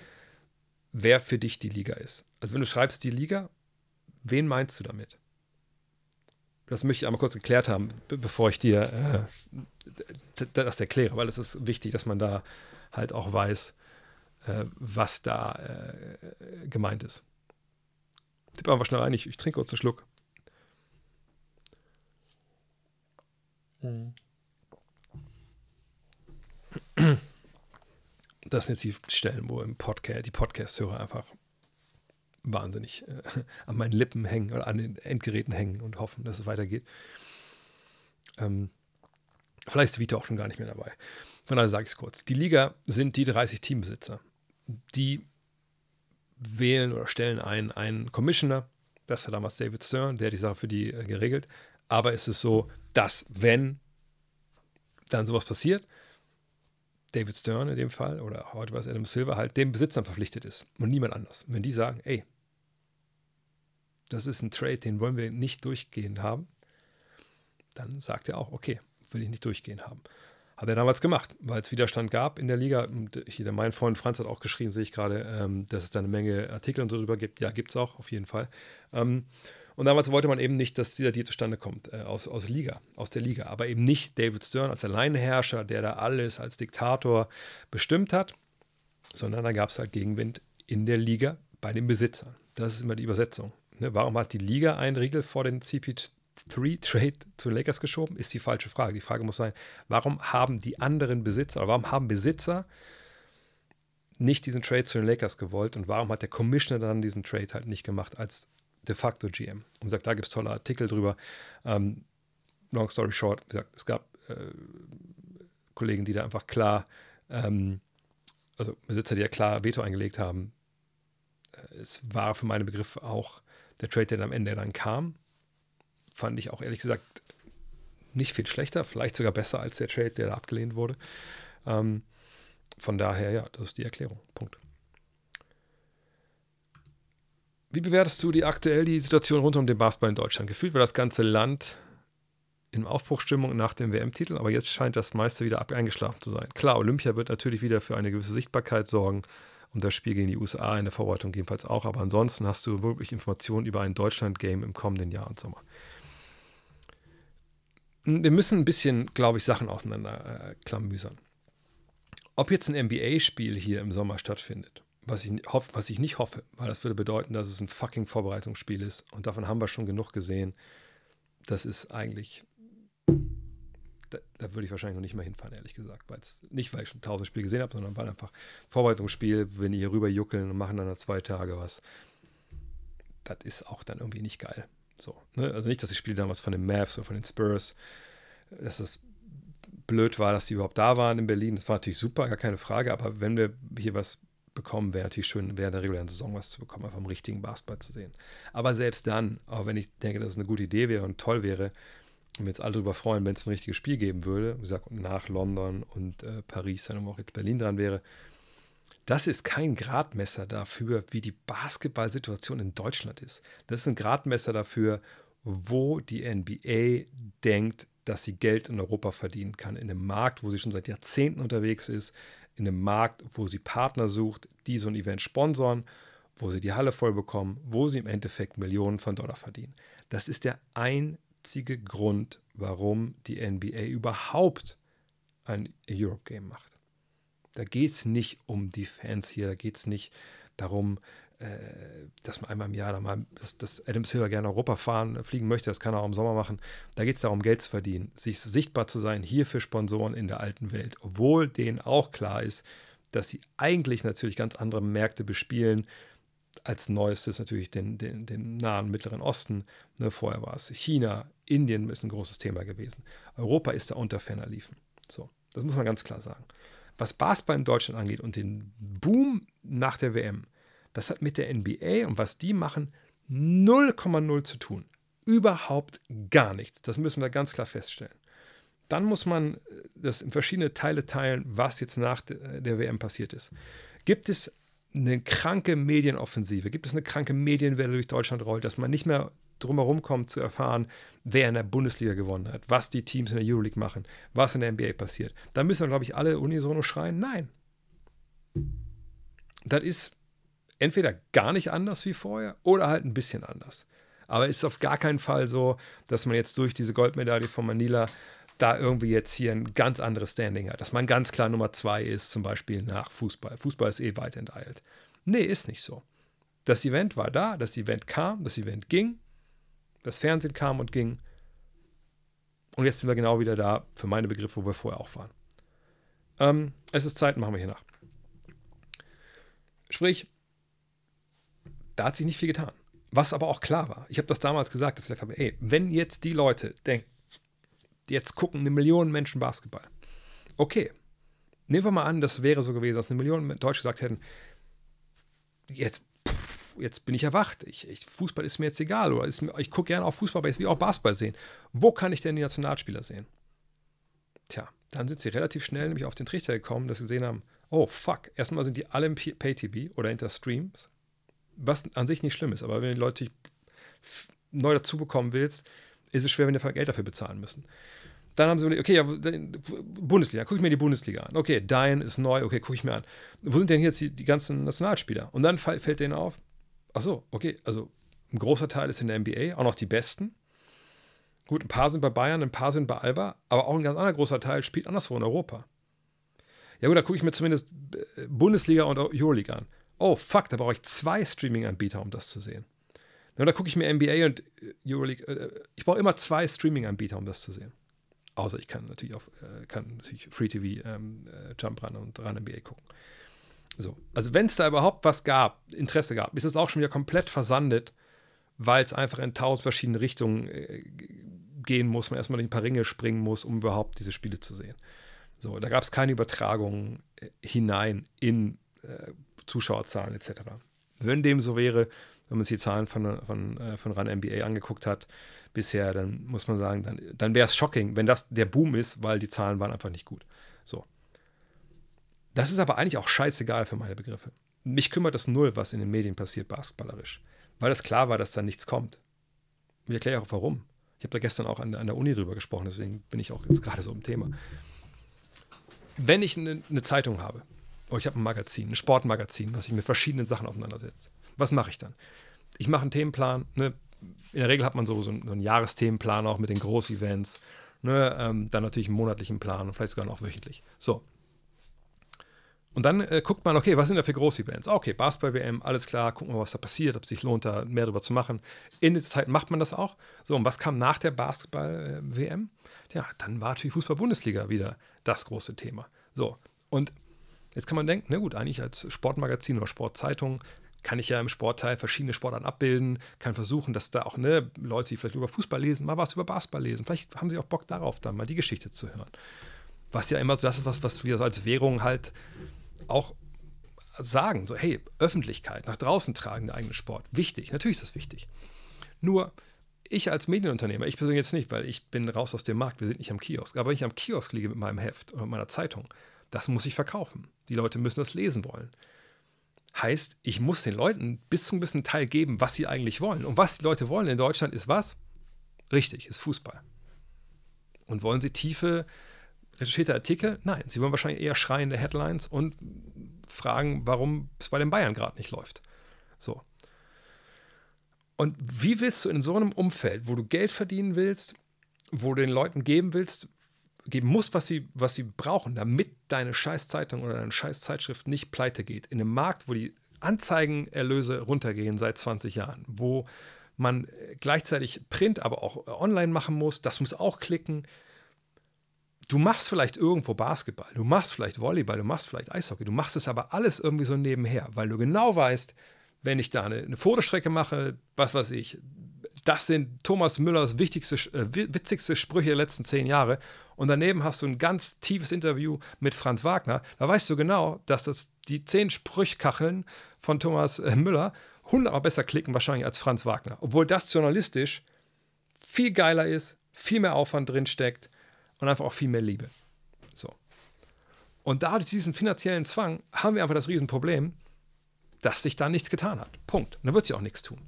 wer für dich die Liga ist. Also wenn du schreibst die Liga, wen meinst du damit? Das möchte ich einmal kurz geklärt haben, bevor ich dir äh, das erkläre, weil es ist wichtig, dass man da halt auch weiß, äh, was da äh, gemeint ist. Tipp einfach schnell rein, ich, ich trinke kurz einen Schluck. Mhm. Das sind jetzt die Stellen, wo im Podcast, die Podcast-Hörer einfach wahnsinnig äh, an meinen Lippen hängen oder an den Endgeräten hängen und hoffen, dass es weitergeht. Ähm, vielleicht ist Vito auch schon gar nicht mehr dabei. Von daher sage ich es kurz. Die Liga sind die 30 Teambesitzer. Die wählen oder stellen ein einen Commissioner. Das war damals David Stern, der hat die Sache für die äh, geregelt. Aber es ist so, dass wenn dann sowas passiert, David Stern in dem Fall oder heute war es Adam Silver halt dem Besitzern verpflichtet ist und niemand anders. Wenn die sagen, ey, das ist ein Trade, den wollen wir nicht durchgehend haben, dann sagt er auch, okay, will ich nicht durchgehend haben. Hat er damals gemacht, weil es Widerstand gab in der Liga. Und hier, mein Freund Franz hat auch geschrieben, sehe ich gerade, ähm, dass es da eine Menge Artikel und so drüber gibt. Ja, gibt es auch, auf jeden Fall. Ähm, und damals wollte man eben nicht, dass dieser Deal zustande kommt äh, aus, aus Liga, aus der Liga. Aber eben nicht David Stern als Alleinherrscher, der da alles als Diktator bestimmt hat, sondern da gab es halt Gegenwind in der Liga bei den Besitzern. Das ist immer die Übersetzung. Ne? Warum hat die Liga einen Riegel vor den CP3-Trade zu Lakers geschoben? Ist die falsche Frage. Die Frage muss sein, warum haben die anderen Besitzer oder warum haben Besitzer nicht diesen Trade zu den Lakers gewollt und warum hat der Commissioner dann diesen Trade halt nicht gemacht als de facto GM. Und sagt, da gibt es tolle Artikel drüber. Ähm, long story short, wie gesagt, es gab äh, Kollegen, die da einfach klar, ähm, also Besitzer, die ja klar Veto eingelegt haben. Äh, es war für meine Begriffe auch der Trade, der am Ende dann kam, fand ich auch ehrlich gesagt nicht viel schlechter, vielleicht sogar besser als der Trade, der da abgelehnt wurde. Ähm, von daher, ja, das ist die Erklärung. Punkt. Wie bewertest du die aktuell die Situation rund um den Basketball in Deutschland? Gefühlt war das ganze Land in Aufbruchstimmung nach dem WM-Titel, aber jetzt scheint das meiste wieder eingeschlafen zu sein. Klar, Olympia wird natürlich wieder für eine gewisse Sichtbarkeit sorgen und das Spiel gegen die USA in der Vorbereitung jedenfalls auch, aber ansonsten hast du wirklich Informationen über ein Deutschland-Game im kommenden Jahr und Sommer. Wir müssen ein bisschen, glaube ich, Sachen auseinander äh. Ob jetzt ein NBA-Spiel hier im Sommer stattfindet was ich, hoff, was ich nicht hoffe, weil das würde bedeuten, dass es ein fucking Vorbereitungsspiel ist. Und davon haben wir schon genug gesehen. Das ist eigentlich. Da, da würde ich wahrscheinlich noch nicht mal hinfahren, ehrlich gesagt. Weil's, nicht, weil ich schon tausend Spiele gesehen habe, sondern weil einfach Vorbereitungsspiel, wenn die hier rüber juckeln und machen dann nach zwei Tage was. Das ist auch dann irgendwie nicht geil. So, ne? Also nicht, dass ich spiele damals von den Mavs oder von den Spurs, dass es blöd war, dass die überhaupt da waren in Berlin. Das war natürlich super, gar keine Frage. Aber wenn wir hier was bekommen, wäre natürlich schön, während der regulären Saison was zu bekommen, einfach im richtigen Basketball zu sehen. Aber selbst dann, auch wenn ich denke, dass es eine gute Idee wäre und toll wäre, wir jetzt alle darüber freuen, wenn es ein richtiges Spiel geben würde, wie gesagt, nach London und äh, Paris, dann auch jetzt Berlin dran wäre, das ist kein Gradmesser dafür, wie die Basketballsituation in Deutschland ist. Das ist ein Gradmesser dafür, wo die NBA denkt, dass sie Geld in Europa verdienen kann. In einem Markt, wo sie schon seit Jahrzehnten unterwegs ist, in einem Markt, wo sie Partner sucht, die so ein Event sponsoren, wo sie die Halle voll bekommen, wo sie im Endeffekt Millionen von Dollar verdienen. Das ist der einzige Grund, warum die NBA überhaupt ein Europe Game macht. Da geht es nicht um die Fans hier, da geht es nicht darum, äh, dass man einmal im Jahr mal, dass, dass, Adam Silver gerne Europa fahren, fliegen möchte, das kann er auch im Sommer machen. Da geht es darum, Geld zu verdienen, sich sichtbar zu sein, hier für Sponsoren in der alten Welt, obwohl denen auch klar ist, dass sie eigentlich natürlich ganz andere Märkte bespielen, als neuestes natürlich den, den, den nahen Mittleren Osten. Ne, vorher war es China, Indien ist ein großes Thema gewesen. Europa ist da unter ferner liefen. So, das muss man ganz klar sagen. Was Basketball in Deutschland angeht und den Boom nach der WM, das hat mit der NBA und was die machen 0,0 zu tun. Überhaupt gar nichts. Das müssen wir ganz klar feststellen. Dann muss man das in verschiedene Teile teilen, was jetzt nach der WM passiert ist. Gibt es eine kranke Medienoffensive, gibt es eine kranke Medienwelle durch Deutschland rollt, dass man nicht mehr drumherum kommt zu erfahren, wer in der Bundesliga gewonnen hat, was die Teams in der Euroleague machen, was in der NBA passiert. Da müssen wir, glaube ich, alle unisono schreien, nein. Das ist entweder gar nicht anders wie vorher oder halt ein bisschen anders. Aber es ist auf gar keinen Fall so, dass man jetzt durch diese Goldmedaille von Manila da irgendwie jetzt hier ein ganz anderes Standing hat, dass man ganz klar Nummer zwei ist, zum Beispiel nach Fußball. Fußball ist eh weit enteilt. Nee, ist nicht so. Das Event war da, das Event kam, das Event ging, das Fernsehen kam und ging. Und jetzt sind wir genau wieder da, für meine Begriffe, wo wir vorher auch waren. Ähm, es ist Zeit, machen wir hier nach. Sprich, da hat sich nicht viel getan. Was aber auch klar war. Ich habe das damals gesagt, dass ich gesagt habe, ey, wenn jetzt die Leute denken, jetzt gucken eine Million Menschen Basketball. Okay, nehmen wir mal an, das wäre so gewesen, dass eine Million Deutsche gesagt hätten, jetzt, jetzt bin ich erwacht, ich, ich, Fußball ist mir jetzt egal oder ist, ich gucke gerne auf Fußball, aber ich will auch Basketball sehen. Wo kann ich denn die Nationalspieler sehen? Tja, dann sind sie relativ schnell nämlich auf den Trichter gekommen, dass sie gesehen haben, oh fuck, erstmal sind die alle im Pay-TV oder hinter Streams, was an sich nicht schlimm ist, aber wenn die Leute neu dazu bekommen willst, ist es schwer, wenn die Geld dafür bezahlen müssen. Dann haben sie überlegt, okay, ja, Bundesliga, gucke ich mir die Bundesliga an. Okay, Dein ist neu, okay, gucke ich mir an. Wo sind denn jetzt die, die ganzen Nationalspieler? Und dann fällt denen auf, ach so, okay, also ein großer Teil ist in der NBA, auch noch die Besten. Gut, ein paar sind bei Bayern, ein paar sind bei Alba, aber auch ein ganz anderer großer Teil spielt anderswo in Europa. Ja gut, da gucke ich mir zumindest äh, Bundesliga und Euroleague an. Oh, fuck, da brauche ich zwei Streaming-Anbieter, um das zu sehen. Ja, da gucke ich mir NBA und äh, Euroleague. Äh, ich brauche immer zwei Streaming-Anbieter, um das zu sehen. Außer ich kann natürlich auf äh, kann natürlich Free TV ähm, äh, Jump Run und Run NBA gucken. So, also wenn es da überhaupt was gab, Interesse gab, ist es auch schon wieder komplett versandet, weil es einfach in tausend verschiedene Richtungen äh, gehen muss, man erstmal in ein paar Ringe springen muss, um überhaupt diese Spiele zu sehen. So, da gab es keine Übertragungen äh, hinein in äh, Zuschauerzahlen etc. Wenn dem so wäre, wenn man sich die Zahlen von, von, äh, von Run NBA angeguckt hat, bisher, dann muss man sagen, dann, dann wäre es shocking, wenn das der Boom ist, weil die Zahlen waren einfach nicht gut. So. Das ist aber eigentlich auch scheißegal für meine Begriffe. Mich kümmert das null, was in den Medien passiert, basketballerisch. Weil es klar war, dass da nichts kommt. Ich erkläre auch warum. Ich habe da gestern auch an, an, der Uni drüber gesprochen, deswegen bin ich auch jetzt gerade so im Thema. Wenn ich eine, eine Zeitung habe, oder ich habe ein Magazin, ein Sportmagazin, was sich mit verschiedenen Sachen auseinandersetzt, was mache ich dann? Ich mache einen Themenplan, ne, in der Regel hat man so, so einen Jahresthemenplan auch mit den Großevents. Ne? Ähm, dann natürlich einen monatlichen Plan und vielleicht sogar noch wöchentlich. So. Und dann äh, guckt man, okay, was sind da für Großevents? Okay, Basketball-WM, alles klar, gucken wir, was da passiert, ob es sich lohnt, da mehr darüber zu machen. In dieser Zeit macht man das auch. So, und was kam nach der Basketball-WM? Ja, dann war natürlich Fußball-Bundesliga wieder das große Thema. So, und jetzt kann man denken, na gut, eigentlich als Sportmagazin oder Sportzeitung kann ich ja im Sportteil verschiedene Sportarten abbilden, kann versuchen, dass da auch ne, Leute, die vielleicht über Fußball lesen, mal was über Basketball lesen. Vielleicht haben sie auch Bock darauf, dann mal die Geschichte zu hören. Was ja immer so, das ist was, was wir als Währung halt auch sagen, so hey, Öffentlichkeit, nach draußen tragen, der eigene Sport, wichtig, natürlich ist das wichtig. Nur ich als Medienunternehmer, ich persönlich jetzt nicht, weil ich bin raus aus dem Markt, wir sind nicht am Kiosk, aber wenn ich am Kiosk liege mit meinem Heft oder meiner Zeitung, das muss ich verkaufen. Die Leute müssen das lesen wollen. Heißt, ich muss den Leuten bis zu einem gewissen Teil geben, was sie eigentlich wollen. Und was die Leute wollen in Deutschland ist was? Richtig, ist Fußball. Und wollen sie tiefe, recherchierte Artikel? Nein, sie wollen wahrscheinlich eher schreiende Headlines und fragen, warum es bei den Bayern gerade nicht läuft. So. Und wie willst du in so einem Umfeld, wo du Geld verdienen willst, wo du den Leuten geben willst, geben musst, was sie, was sie brauchen, damit deine Scheißzeitung oder deine Scheißzeitschrift nicht pleite geht. In einem Markt, wo die Anzeigenerlöse runtergehen seit 20 Jahren, wo man gleichzeitig Print, aber auch online machen muss, das muss auch klicken. Du machst vielleicht irgendwo Basketball, du machst vielleicht Volleyball, du machst vielleicht Eishockey, du machst es aber alles irgendwie so nebenher, weil du genau weißt, wenn ich da eine, eine Fotostrecke mache, was weiß ich, das sind Thomas Müllers wichtigste, äh, witzigste Sprüche der letzten zehn Jahre. Und daneben hast du ein ganz tiefes Interview mit Franz Wagner. Da weißt du genau, dass das die zehn Sprüchkacheln von Thomas äh, Müller hundertmal besser klicken wahrscheinlich als Franz Wagner. Obwohl das journalistisch viel geiler ist, viel mehr Aufwand drin steckt und einfach auch viel mehr Liebe. So. Und dadurch diesen finanziellen Zwang haben wir einfach das Riesenproblem, dass sich da nichts getan hat. Punkt. Und dann wird sich auch nichts tun.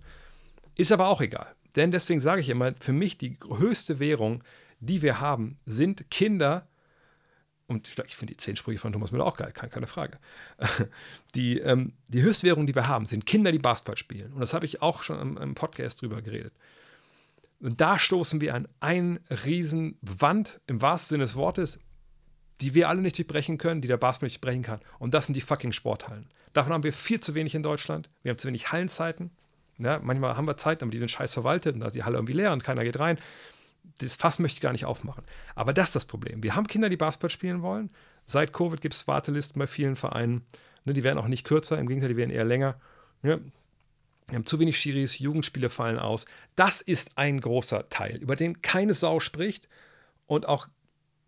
Ist aber auch egal. Denn deswegen sage ich immer, für mich die höchste Währung, die wir haben, sind Kinder. Und ich finde die zehn Sprüche von Thomas Müller auch geil, keine, keine Frage. Die, ähm, die höchste Währung, die wir haben, sind Kinder, die Basketball spielen. Und das habe ich auch schon im, im Podcast drüber geredet. Und da stoßen wir an eine riesen Wand, im wahrsten Sinne des Wortes, die wir alle nicht durchbrechen können, die der Basketball nicht brechen kann. Und das sind die fucking Sporthallen. Davon haben wir viel zu wenig in Deutschland. Wir haben zu wenig Hallenzeiten. Ja, manchmal haben wir Zeit, aber die sind scheiß verwaltet und da ist die Halle irgendwie leer und keiner geht rein. Das Fass möchte ich gar nicht aufmachen. Aber das ist das Problem. Wir haben Kinder, die Basketball spielen wollen. Seit Covid gibt es Wartelisten bei vielen Vereinen. Ne, die werden auch nicht kürzer, im Gegenteil, die werden eher länger. Ja, wir haben zu wenig Schiris, Jugendspiele fallen aus. Das ist ein großer Teil, über den keine Sau spricht und auch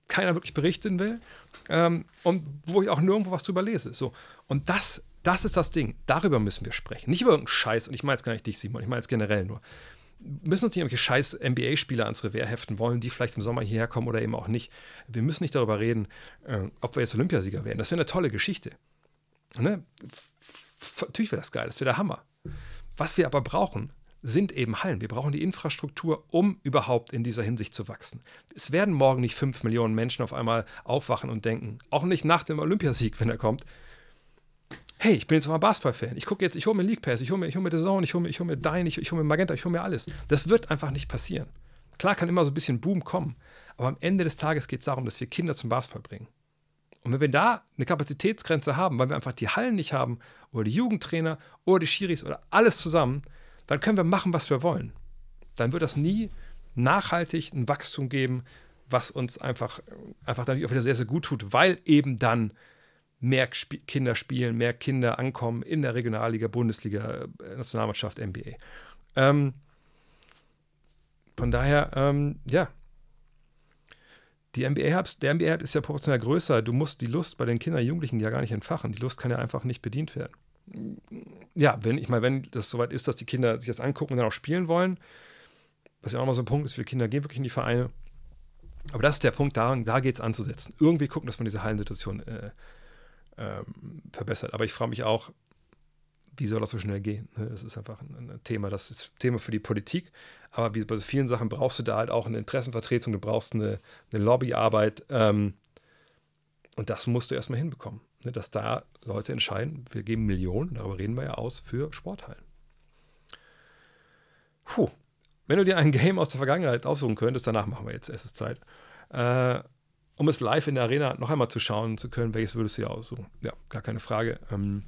keiner wirklich berichten will ähm, und wo ich auch nirgendwo was drüber lese. So. Und das das ist das Ding. Darüber müssen wir sprechen. Nicht über irgendeinen Scheiß. Und ich meine jetzt gar nicht dich, Simon. Ich meine jetzt generell nur. Müssen uns nicht irgendwelche scheiß NBA-Spieler ans Revers heften wollen, die vielleicht im Sommer hierher kommen oder eben auch nicht. Wir müssen nicht darüber reden, äh, ob wir jetzt Olympiasieger werden. Das wäre eine tolle Geschichte. Ne? Natürlich wäre das geil. Das wäre der Hammer. Was wir aber brauchen, sind eben Hallen. Wir brauchen die Infrastruktur, um überhaupt in dieser Hinsicht zu wachsen. Es werden morgen nicht fünf Millionen Menschen auf einmal aufwachen und denken, auch nicht nach dem Olympiasieg, wenn er kommt, hey, ich bin jetzt mal Basketball-Fan. Ich gucke jetzt, ich hole mir League Pass, ich hole mir, hol mir The Zone, ich hole mir, hol mir Dine, ich, ich hole mir Magenta, ich hole mir alles. Das wird einfach nicht passieren. Klar kann immer so ein bisschen Boom kommen, aber am Ende des Tages geht es darum, dass wir Kinder zum Basketball bringen. Und wenn wir da eine Kapazitätsgrenze haben, weil wir einfach die Hallen nicht haben oder die Jugendtrainer oder die Schiris oder alles zusammen, dann können wir machen, was wir wollen. Dann wird das nie nachhaltig ein Wachstum geben, was uns einfach, einfach dadurch auch wieder sehr, sehr gut tut, weil eben dann mehr Sp Kinder spielen, mehr Kinder ankommen in der Regionalliga, Bundesliga, äh, Nationalmannschaft, NBA. Ähm, von daher, ähm, ja. Die NBA der NBA ist ja proportional größer. Du musst die Lust bei den Kindern Jugendlichen ja gar nicht entfachen. Die Lust kann ja einfach nicht bedient werden. Ja, wenn ich mal, wenn das soweit ist, dass die Kinder sich das angucken und dann auch spielen wollen, was ja auch mal so ein Punkt ist, viele Kinder gehen wirklich in die Vereine. Aber das ist der Punkt, da, da geht es anzusetzen. Irgendwie gucken, dass man diese Hallensituation äh, ähm, verbessert. Aber ich frage mich auch, wie soll das so schnell gehen? Ne? Das ist einfach ein, ein, Thema, das ist Thema für die Politik. Aber wie bei so vielen Sachen brauchst du da halt auch eine Interessenvertretung, du brauchst eine, eine Lobbyarbeit. Ähm, und das musst du erstmal hinbekommen. Ne? Dass da Leute entscheiden, wir geben Millionen, darüber reden wir ja aus, für Sporthallen. Puh. Wenn du dir ein Game aus der Vergangenheit aussuchen könntest, danach machen wir jetzt, es Zeit. Äh, um es live in der Arena noch einmal zu schauen zu können, welches würdest du dir aussuchen? Ja, gar keine Frage. Ähm,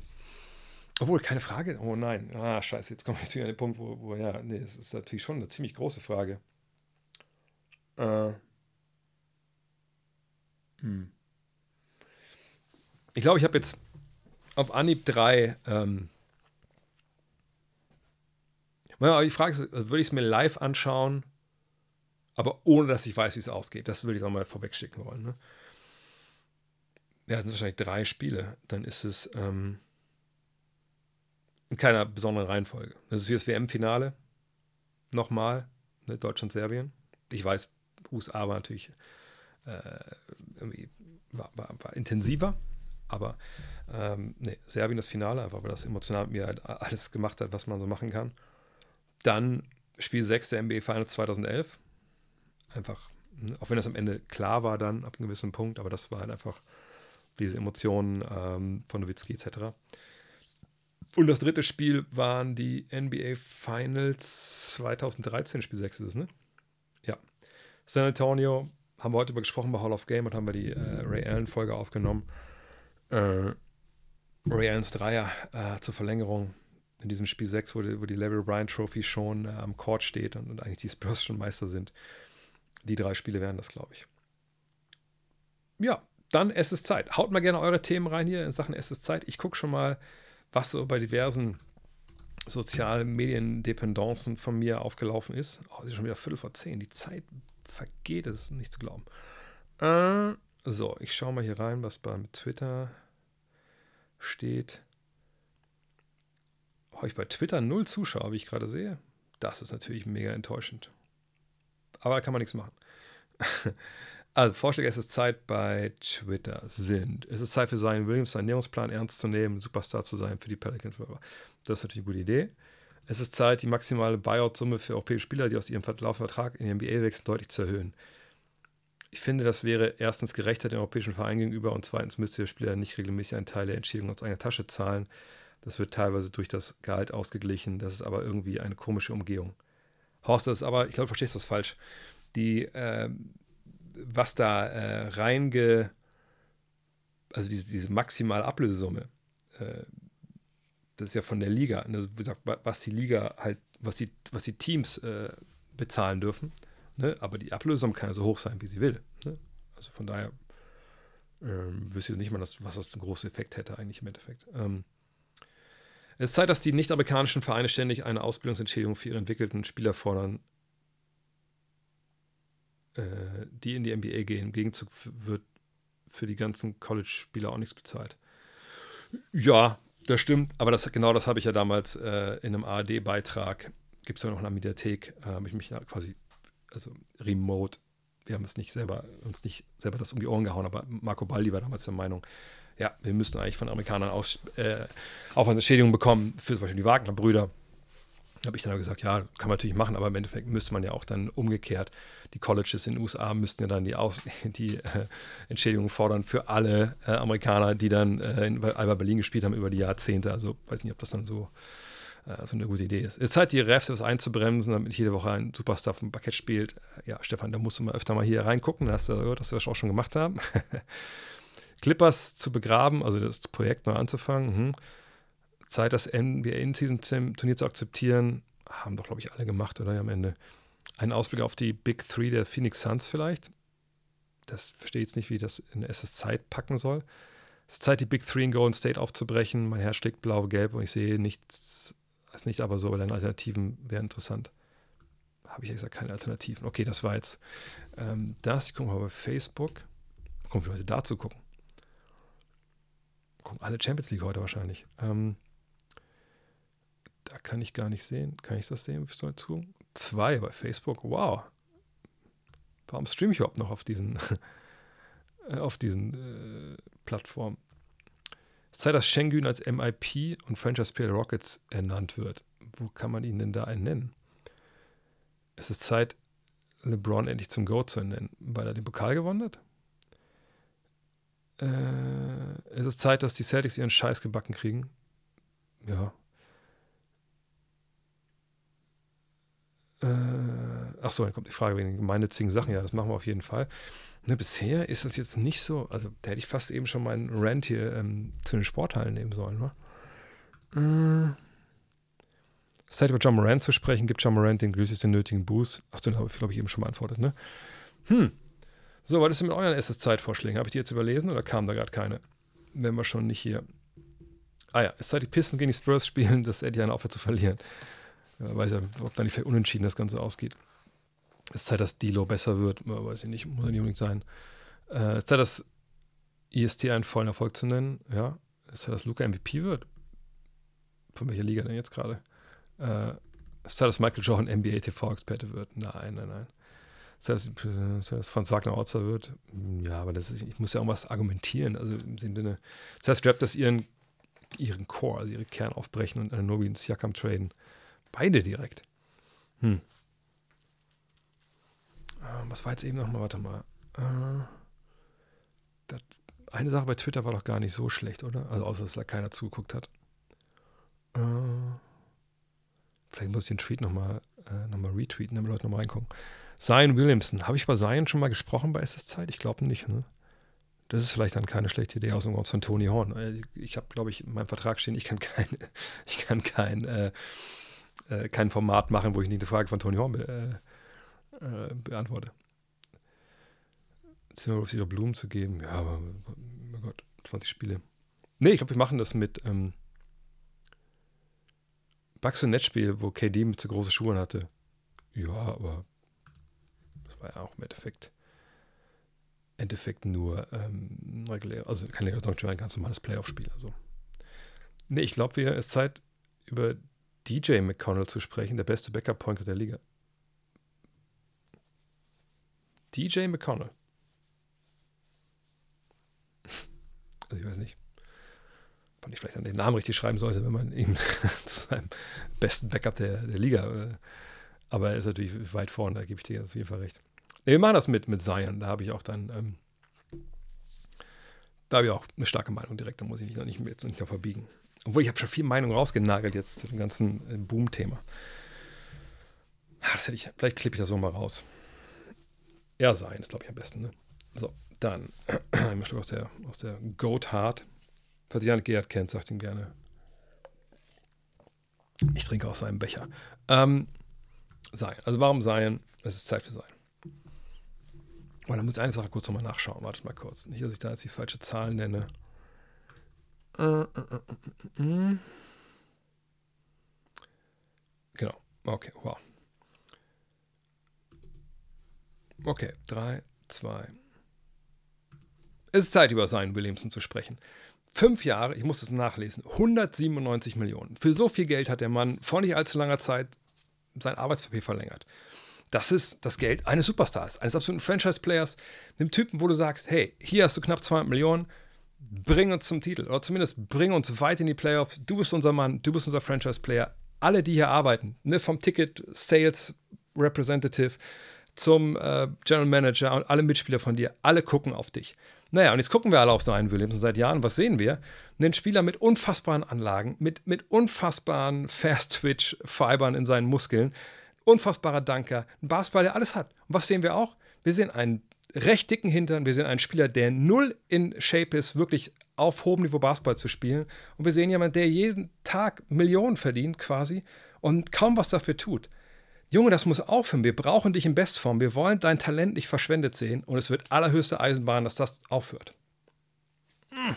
obwohl, keine Frage? Oh nein. Ah, scheiße, jetzt komme ich natürlich an den Punkt, wo, wo ja, nee, es ist natürlich schon eine ziemlich große Frage. Äh, hm. Ich glaube, ich habe jetzt auf Anhieb drei. Ähm, aber die Frage ist, also würde ich es mir live anschauen aber ohne dass ich weiß, wie es ausgeht. Das würde ich auch mal vorwegschicken wollen. Ne? Ja, sind wahrscheinlich drei Spiele. Dann ist es ähm, in keiner besonderen Reihenfolge. Das ist wie das WM-Finale. Nochmal. Ne? Deutschland-Serbien. Ich weiß, USA war natürlich äh, war, war, war, intensiver. Aber ähm, nee, Serbien das Finale, einfach weil das emotional mit mir halt alles gemacht hat, was man so machen kann. Dann Spiel 6 der NBA Finals 2011 einfach, ne, auch wenn das am Ende klar war dann ab einem gewissen Punkt, aber das war halt einfach diese Emotionen ähm, von Nowitzki etc. Und das dritte Spiel waren die NBA Finals 2013, Spiel 6 ist es, ne? Ja. San Antonio, haben wir heute über gesprochen bei Hall of Game und haben wir die äh, Ray Allen-Folge aufgenommen. Äh, Ray Allens Dreier äh, zur Verlängerung in diesem Spiel 6, wo die, wo die Larry Bryant Trophy schon äh, am Court steht und, und, eigentlich die Spurs schon Meister sind. Die drei Spiele wären das, glaube ich. Ja, dann es ist Zeit. Haut mal gerne eure Themen rein hier in Sachen es ist Zeit. Ich gucke schon mal, was so bei diversen Sozialmediendependancen von mir aufgelaufen ist. Oh, es ist schon wieder Viertel vor zehn. Die Zeit vergeht, es ist nicht zu glauben. Äh, so, ich schaue mal hier rein, was beim Twitter steht. Habe ich bei Twitter null Zuschauer, wie ich gerade sehe. Das ist natürlich mega enttäuschend. Aber da kann man nichts machen. Also, Vorschläge, es ist Zeit bei Twitter sind. Es ist Zeit für Zion Williams, seinen Ernährungsplan ernst zu nehmen, Superstar zu sein für die Pelicans. Das ist natürlich eine gute Idee. Es ist Zeit, die maximale Buyout-Summe für europäische Spieler, die aus ihrem laufenden Vertrag in die NBA wechseln, deutlich zu erhöhen. Ich finde, das wäre erstens gerechter den europäischen Verein gegenüber und zweitens müsste der Spieler nicht regelmäßig einen Teil der Entschädigung aus eigener Tasche zahlen. Das wird teilweise durch das Gehalt ausgeglichen. Das ist aber irgendwie eine komische Umgehung. Horst, das aber, ich glaube, du verstehst das falsch. Die, äh, was da äh, reinge, also diese, diese maximale Ablösesumme, äh, das ist ja von der Liga, ne, was die Liga halt, was die, was die Teams äh, bezahlen dürfen. Ne? Aber die Ablösung kann ja so hoch sein, wie sie will. Ne? Also von daher ähm, wüsste ich nicht mal, dass, was das einen großen Effekt hätte, eigentlich im Endeffekt. Ähm, es ist Zeit, dass die nicht-amerikanischen Vereine ständig eine Ausbildungsentschädigung für ihre entwickelten Spieler fordern, äh, die in die NBA gehen. Im Gegenzug wird für die ganzen College-Spieler auch nichts bezahlt. Ja, das stimmt, aber das, genau das habe ich ja damals äh, in einem ARD-Beitrag, gibt es ja noch in der Mediathek, äh, habe ich mich quasi, also remote, wir haben es nicht selber, uns nicht selber das um die Ohren gehauen, aber Marco Baldi war damals der Meinung, ja, wir müssten eigentlich von Amerikanern aus, äh, Aufwandsentschädigung bekommen für zum Beispiel die Wagner-Brüder habe ich dann gesagt, ja, kann man natürlich machen, aber im Endeffekt müsste man ja auch dann umgekehrt, die Colleges in den USA müssten ja dann die, Aus die äh, Entschädigung fordern für alle äh, Amerikaner, die dann äh, in Alba Berlin gespielt haben über die Jahrzehnte. Also weiß nicht, ob das dann so, äh, so eine gute Idee ist. Es ist Zeit, die Refs etwas einzubremsen, damit jede Woche ein Superstar vom Parkett spielt. Ja, Stefan, da musst du mal öfter mal hier reingucken, da hast dass wir das auch schon gemacht haben. Clippers zu begraben, also das Projekt neu anzufangen. Hm Zeit, das NBA-In-Season-Turnier zu akzeptieren. Haben doch, glaube ich, alle gemacht, oder? Am Ende. Ein Ausblick auf die Big Three der Phoenix Suns vielleicht. Das verstehe ich jetzt nicht, wie das in SS Zeit packen soll. Es ist Zeit, die Big Three in Golden State aufzubrechen. Mein Herz schlägt blau-gelb und ich sehe nichts, ist nicht aber so, weil deine Alternativen wären interessant. Habe ich ja gesagt, keine Alternativen. Okay, das war jetzt ähm, das. Ich gucke mal bei Facebook. Kommen wir Leute dazu gucken. Gucken alle Champions League heute wahrscheinlich. Ähm, da kann ich gar nicht sehen. Kann ich das sehen? zu? Zwei bei Facebook. Wow. Warum streame ich überhaupt noch auf diesen, auf diesen äh, Plattformen? Es ist Zeit, dass Schengen als MIP und Franchise Player Rockets ernannt wird. Wo kann man ihn denn da einen nennen? Es ist Zeit, LeBron endlich zum GOAT zu ernennen, weil er den Pokal gewonnen hat. Äh, es ist Zeit, dass die Celtics ihren Scheiß gebacken kriegen. Ja, Äh, ach so, dann kommt die Frage wegen gemeinnützigen Sachen. Ja, das machen wir auf jeden Fall. Ne, bisher ist das jetzt nicht so, also da hätte ich fast eben schon meinen Rant hier ähm, zu den Sporthallen nehmen sollen. Ne? Äh, Zeit über John Morant zu sprechen, gibt John Morant den größten nötigen Boost. Ach, den habe ich, glaube ich, eben schon beantwortet, ne? Hm. So, was ist denn mit euren SS-Zeitvorschlägen? Habe ich die jetzt überlesen oder kam da gerade keine? Wenn wir schon nicht hier. Ah ja, es sei die Pisten gegen die Spurs spielen, dass Eddie eine aufhört zu verlieren. Ja, weiß ja, ob da nicht unentschieden das Ganze ausgeht. Es ist Zeit, dass Dilo besser wird, weiß ich nicht, muss ja nicht unbedingt sein. Äh, es ist Zeit, dass IST einen vollen Erfolg zu nennen, ja. Es ist Zeit, dass Luca MVP wird. Von welcher Liga denn jetzt gerade? Äh, es ist Zeit, dass Michael Jordan NBA TV-Experte wird. Nein, nein, nein. Ist Zeit, dass Franz Wagner Orzer wird. Ja, aber das ist, ich muss ja auch was argumentieren. Also im Sinne, das heißt, Raptors ihren, ihren Core, also ihre Kern aufbrechen und eine Nobi ins Siakam traden. Beide direkt. Hm. Äh, was war jetzt eben nochmal? Warte mal. Äh, das, eine Sache bei Twitter war doch gar nicht so schlecht, oder? Also außer, dass da keiner zugeguckt hat. Äh, vielleicht muss ich den Tweet nochmal äh, noch retweeten, damit Leute nochmal reingucken. Zion Williamson. Habe ich bei Zion schon mal gesprochen bei SS Zeit? Ich glaube nicht, ne? Das ist vielleicht dann keine schlechte Idee aus dem Grund von Tony Horn. Äh, ich habe, glaube ich, in meinem Vertrag stehen, ich kann kein, ich kann kein äh, äh, kein Format machen, wo ich nicht eine Frage von Tony Horn be äh, äh, beantworte. Beziehungsweise ihre Blumen zu geben. Ja, aber, oh Gott, 20 Spiele. Nee, ich glaube, wir machen das mit, ähm, Bugs und Netzspiel, wo KD mit so große Schuhe hatte. Ja, aber war ja auch im Endeffekt, Endeffekt nur ähm, regulär, also kein Saison, ein ganz normales Playoff-Spiel. Also. Nee, ich glaube, es ist Zeit, über DJ McConnell zu sprechen, der beste Backup-Pointer der Liga. DJ McConnell. Also ich weiß nicht, ob ich vielleicht an den Namen richtig schreiben sollte, wenn man ihn zu seinem besten Backup der, der Liga. Äh, aber er ist natürlich weit vorne, da gebe ich dir auf jeden Fall recht. Nee, wir machen das mit, mit Zion, da habe ich auch dann, ähm, da habe ich auch eine starke Meinung direkt, da muss ich mich noch nicht, jetzt nicht noch verbiegen. Obwohl ich habe schon viel Meinung rausgenagelt jetzt zu dem ganzen äh, Boom-Thema. Ah, das hätte ich, vielleicht klippe ich das so mal raus. Ja, sein ist, glaube ich, am besten. Ne? So, dann ein Stück aus der, aus der Goat Heart. Falls jemand Gerhard kennt, sagt ihm gerne. Ich trinke aus seinem Becher. Ähm, sein. Also warum sein? Es ist Zeit für sein. Und dann muss ich eine Sache kurz nochmal nachschauen. Wartet mal kurz. Nicht, dass ich da jetzt die falsche Zahl nenne. Äh, äh, äh, genau. Okay, wow. Okay, drei, zwei. Es ist Zeit, über Zion Williamson zu sprechen. Fünf Jahre, ich muss es nachlesen, 197 Millionen. Für so viel Geld hat der Mann vor nicht allzu langer Zeit sein Arbeitspapier verlängert. Das ist das Geld eines Superstars, eines absoluten Franchise-Players, einem Typen, wo du sagst, hey, hier hast du knapp 200 Millionen, bring uns zum Titel oder zumindest bring uns weit in die Playoffs. Du bist unser Mann, du bist unser Franchise-Player. Alle, die hier arbeiten, ne, vom Ticket Sales Representative zum äh, General Manager und alle Mitspieler von dir, alle gucken auf dich. Naja, und jetzt gucken wir alle auf Zion Williamson seit Jahren. Was sehen wir? Einen Spieler mit unfassbaren Anlagen, mit, mit unfassbaren Fast-Twitch-Fibern in seinen Muskeln, unfassbarer Danker, ein Basketball, der alles hat. Und was sehen wir auch? Wir sehen einen recht dicken Hintern, wir sehen einen Spieler, der null in Shape ist, wirklich auf hohem Niveau Basketball zu spielen. Und wir sehen jemanden, der jeden Tag Millionen verdient quasi und kaum was dafür tut. Junge, das muss aufhören. Wir brauchen dich in Bestform. Wir wollen dein Talent nicht verschwendet sehen. Und es wird allerhöchste Eisenbahn, dass das aufhört. Hm.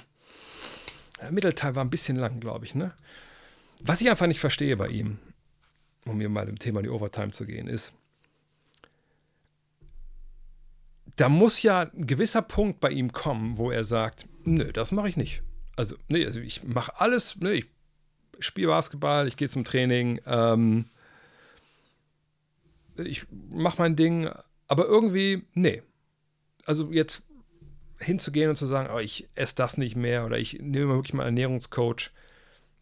Der Mittelteil war ein bisschen lang, glaube ich. Ne? Was ich einfach nicht verstehe bei ihm, um mir mal dem Thema die Overtime zu gehen, ist, da muss ja ein gewisser Punkt bei ihm kommen, wo er sagt, nö, das mache ich nicht. Also, nee, also ich mache alles, ne, ich spiele Basketball, ich gehe zum Training, ähm, ich mache mein Ding, aber irgendwie, nee. Also jetzt hinzugehen und zu sagen, oh, ich esse das nicht mehr oder ich nehme wirklich mal einen Ernährungscoach,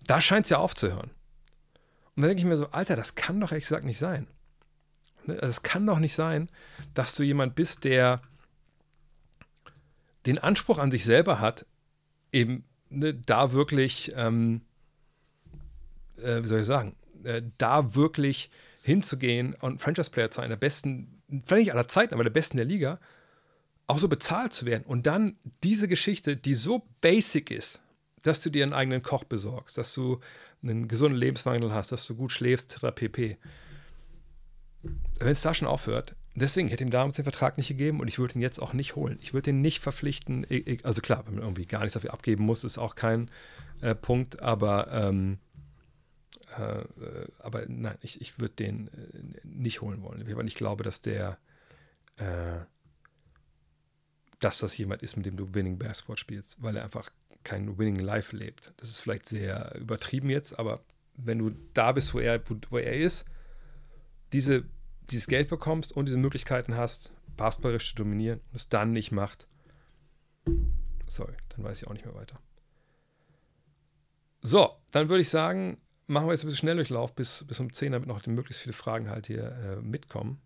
da scheint es ja aufzuhören. Und dann denke ich mir so, Alter, das kann doch ehrlich gesagt nicht sein. Ne, also es kann doch nicht sein, dass du jemand bist, der den Anspruch an sich selber hat, eben ne, da wirklich, ähm, äh, wie soll ich sagen, äh, da wirklich hinzugehen und Franchise-Player zu einer besten, vielleicht nicht aller Zeiten, aber der besten der Liga, auch so bezahlt zu werden und dann diese Geschichte, die so basic ist, dass du dir einen eigenen Koch besorgst, dass du einen gesunden Lebenswandel hast, dass du gut schläfst, etc. pp. Wenn es da schon aufhört, deswegen hätte ihm damals den Vertrag nicht gegeben und ich würde ihn jetzt auch nicht holen. Ich würde ihn nicht verpflichten. Also klar, wenn man irgendwie gar nichts dafür abgeben muss, ist auch kein äh, Punkt, aber ähm, äh, äh, aber nein, ich, ich würde den äh, nicht holen wollen. Weil ich glaube, dass der, äh, dass das jemand ist, mit dem du Winning Basketball spielst, weil er einfach kein Winning Life lebt. Das ist vielleicht sehr übertrieben jetzt, aber wenn du da bist, wo er, wo, er ist, diese, dieses Geld bekommst und diese Möglichkeiten hast, basketballisch zu dominieren und es dann nicht macht, sorry, dann weiß ich auch nicht mehr weiter. So, dann würde ich sagen, machen wir jetzt ein bisschen Schnelldurchlauf bis, bis um 10, damit noch möglichst viele Fragen halt hier äh, mitkommen.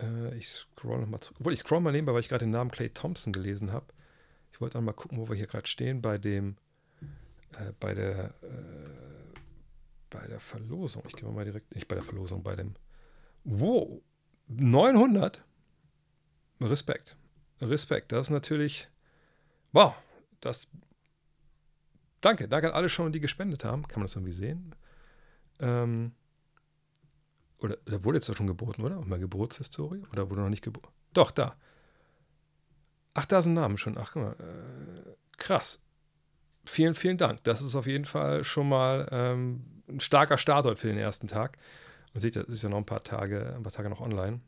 Äh, ich scroll nochmal zurück. Obwohl, ich scroll mal nebenbei, weil ich gerade den Namen Clay Thompson gelesen habe. Ich wollte auch mal gucken, wo wir hier gerade stehen bei dem, äh, bei der, äh, bei der Verlosung. Ich gehe mal direkt, nicht bei der Verlosung, bei dem, wow, 900? Respekt. Respekt. Das ist natürlich, wow, das Danke, danke an alle schon, die gespendet haben. Kann man das irgendwie sehen? Ähm, oder da wurde jetzt doch schon geboten, oder? Mal Geburtshistorie? Oder wurde noch nicht geboten? Doch, da. Ach, da sind Namen schon. Ach, guck mal. Äh, krass. Vielen, vielen Dank. Das ist auf jeden Fall schon mal ähm, ein starker Start heute für den ersten Tag. Und seht, das ist ja noch ein paar Tage, ein paar Tage noch online.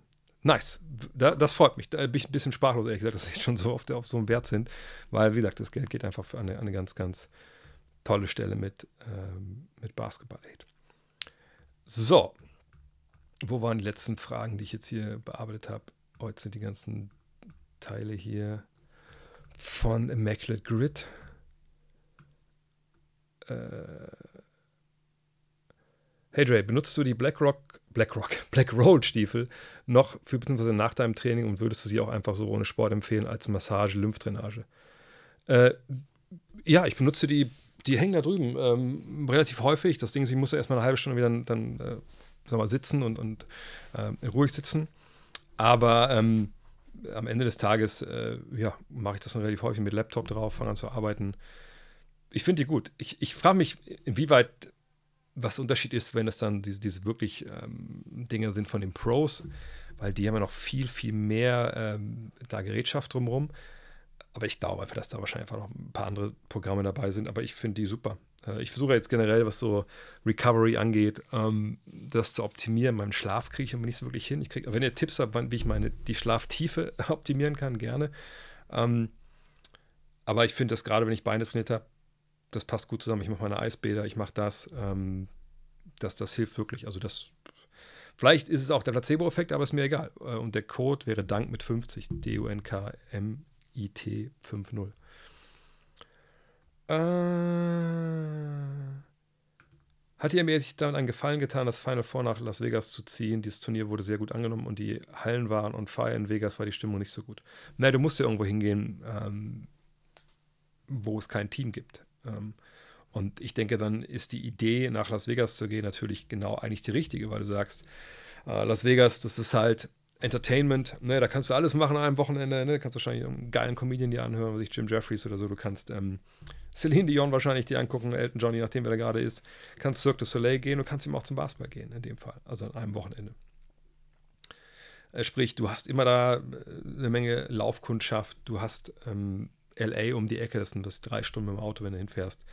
Nice. Da, das freut mich. Da bin ich ein bisschen sprachlos, ehrlich gesagt, dass sie schon so der, auf so einem Wert sind. Weil, wie gesagt, das Geld geht einfach für eine, eine ganz, ganz tolle Stelle mit, ähm, mit Basketball Aid. So. Wo waren die letzten Fragen, die ich jetzt hier bearbeitet habe? Heute sind die ganzen Teile hier von Immaculate Grid. Äh, hey Dre, benutzt du die BlackRock, BlackRock, Black Roll Stiefel noch für bzw. nach deinem Training und würdest du sie auch einfach so ohne Sport empfehlen als Massage, Lymphdrainage? Äh, ja, ich benutze die, die hängen da drüben ähm, relativ häufig. Das Ding ist, ich muss erstmal eine halbe Stunde wieder dann, dann äh, mal, sitzen und, und äh, ruhig sitzen. Aber ähm, am Ende des Tages, äh, ja, mache ich das dann relativ häufig mit Laptop drauf, fange an zu arbeiten. Ich finde die gut. Ich, ich frage mich, inwieweit was der Unterschied ist, wenn es dann diese, diese wirklich ähm, Dinge sind von den Pros, weil die haben ja noch viel, viel mehr ähm, da Gerätschaft drumherum. Aber ich glaube einfach, dass da wahrscheinlich einfach noch ein paar andere Programme dabei sind. Aber ich finde die super. Äh, ich versuche jetzt generell, was so Recovery angeht, ähm, das zu optimieren. Meinen Schlaf kriege ich aber nicht so wirklich hin. Ich krieg, wenn ihr Tipps habt, wie ich meine, die Schlaftiefe optimieren kann, gerne. Ähm, aber ich finde das gerade, wenn ich Beine trainiert habe, das passt gut zusammen. Ich mache meine Eisbäder, ich mache das. Ähm, das. Das hilft wirklich. Also das. Vielleicht ist es auch der Placebo-Effekt, aber ist mir egal. Äh, und der Code wäre Dank mit 50. D-U-N-K-M-I-T 5.0. Äh, hat NBA sich dann einen Gefallen getan, das Final Four nach Las Vegas zu ziehen? Dieses Turnier wurde sehr gut angenommen und die Hallen waren on fire. In Vegas war die Stimmung nicht so gut. Nein, du musst ja irgendwo hingehen, ähm, wo es kein Team gibt. Ähm, und ich denke, dann ist die Idee, nach Las Vegas zu gehen, natürlich genau eigentlich die richtige, weil du sagst, äh, Las Vegas, das ist halt Entertainment, ne, da kannst du alles machen an einem Wochenende, ne, kannst wahrscheinlich einen geilen Comedian dir anhören, was ich Jim Jeffries oder so, du kannst ähm, Celine Dion wahrscheinlich dir angucken, Elton John, je nachdem, wer da gerade ist, kannst Cirque du Soleil gehen und kannst ihm auch zum Basketball gehen, in dem Fall, also an einem Wochenende. Äh, sprich, du hast immer da äh, eine Menge Laufkundschaft, du hast ähm, LA um die Ecke, das sind das drei Stunden im Auto, wenn du hinfährst.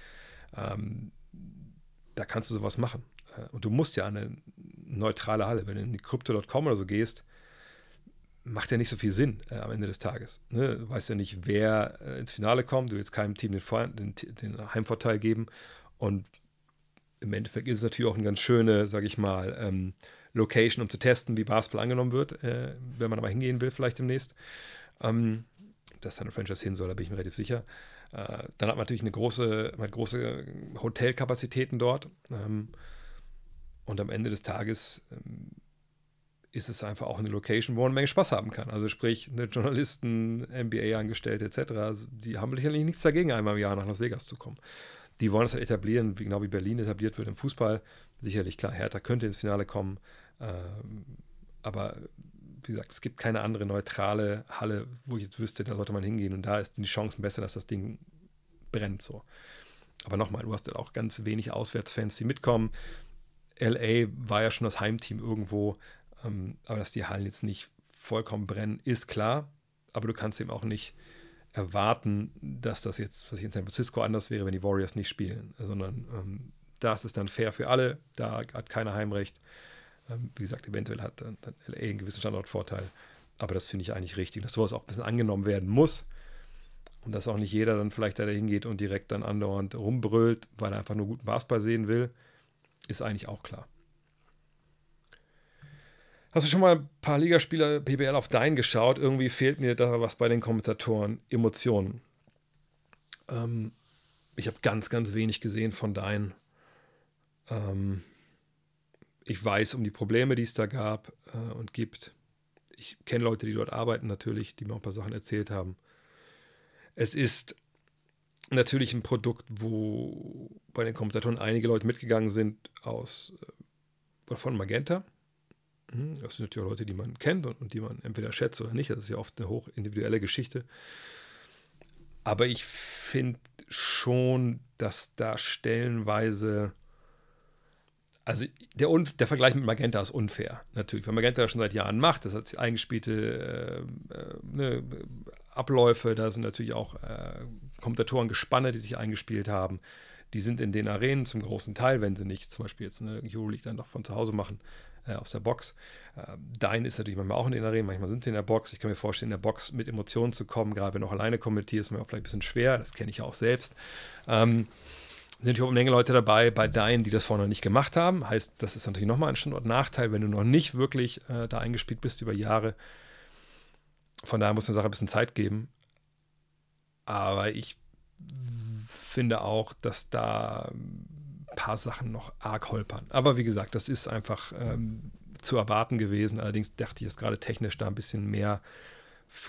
Ähm, da kannst du sowas machen. Äh, und du musst ja eine neutrale Halle, wenn du in die Crypto.com oder so gehst, macht ja nicht so viel Sinn äh, am Ende des Tages. Ne? Du weißt ja nicht, wer äh, ins Finale kommt. Du willst keinem Team den, Vor den, den Heimvorteil geben. Und im Endeffekt ist es natürlich auch eine ganz schöne, sage ich mal, ähm, Location, um zu testen, wie Basketball angenommen wird, äh, wenn man aber hingehen will, vielleicht demnächst. Ähm, dass da ein Franchise hin soll, da bin ich mir relativ sicher. Äh, dann hat man natürlich eine große, man große Hotelkapazitäten dort. Ähm, und am Ende des Tages ähm, ist es einfach auch eine Location, wo man eine Menge Spaß haben kann. Also sprich, eine Journalisten, MBA-Angestellte etc., die haben sicherlich nichts dagegen, einmal im Jahr nach Las Vegas zu kommen. Die wollen es halt etablieren, genau wie Berlin etabliert wird im Fußball. Sicherlich, klar, Hertha könnte ins Finale kommen. Ähm, aber wie gesagt, es gibt keine andere neutrale Halle, wo ich jetzt wüsste, da sollte man hingehen. Und da ist die Chancen besser, dass das Ding brennt so. Aber nochmal, du hast ja auch ganz wenig Auswärtsfans, die mitkommen. LA war ja schon das Heimteam irgendwo, ähm, aber dass die Hallen jetzt nicht vollkommen brennen, ist klar. Aber du kannst eben auch nicht erwarten, dass das jetzt, was ich in San Francisco anders wäre, wenn die Warriors nicht spielen, sondern ähm, da ist dann fair für alle, da hat keiner Heimrecht. Ähm, wie gesagt, eventuell hat dann LA einen gewissen Standortvorteil. Aber das finde ich eigentlich richtig, dass sowas auch ein bisschen angenommen werden muss. Und dass auch nicht jeder dann vielleicht da hingeht und direkt dann andauernd rumbrüllt, weil er einfach nur guten Basketball sehen will, ist eigentlich auch klar. Hast du schon mal ein paar Ligaspieler PBL auf deinen geschaut? Irgendwie fehlt mir da was bei den Kommentatoren. Emotionen. Ähm, ich habe ganz, ganz wenig gesehen von deinen. Ähm, ich weiß um die Probleme, die es da gab äh, und gibt. Ich kenne Leute, die dort arbeiten natürlich, die mir auch ein paar Sachen erzählt haben. Es ist natürlich ein Produkt, wo bei den Kommentatoren einige Leute mitgegangen sind aus äh, von Magenta. Mhm, das sind natürlich auch Leute, die man kennt und, und die man entweder schätzt oder nicht. Das ist ja oft eine hoch individuelle Geschichte. Aber ich finde schon, dass da stellenweise also der, der, Vergleich mit Magenta ist unfair, natürlich, weil Magenta das schon seit Jahren macht. Das hat eingespielte äh, äh, ne, Abläufe, da sind natürlich auch äh, Kommentatoren gespannt, die sich eingespielt haben. die sind in den Arenen zum großen Teil, wenn sie nicht zum Beispiel jetzt eine Euroleague dann doch von zu Hause machen, äh, aus der Box. Äh, Dein ist natürlich manchmal auch in den Arenen, manchmal sind sie in der Box. Ich kann mir vorstellen, in der Box mit Emotionen zu kommen, gerade wenn du auch alleine kommentierst, ist mir auch vielleicht ein bisschen schwer, das kenne ich ja auch selbst. Ähm, sind natürlich auch eine Menge Leute dabei bei Dein, die das vorne nicht gemacht haben. Heißt, das ist natürlich nochmal ein Standortnachteil, wenn du noch nicht wirklich äh, da eingespielt bist über Jahre. Von daher muss man Sache ein bisschen Zeit geben. Aber ich finde auch, dass da paar Sachen noch arg holpern. Aber wie gesagt, das ist einfach ähm, zu erwarten gewesen. Allerdings dachte ich, dass gerade technisch da ein bisschen mehr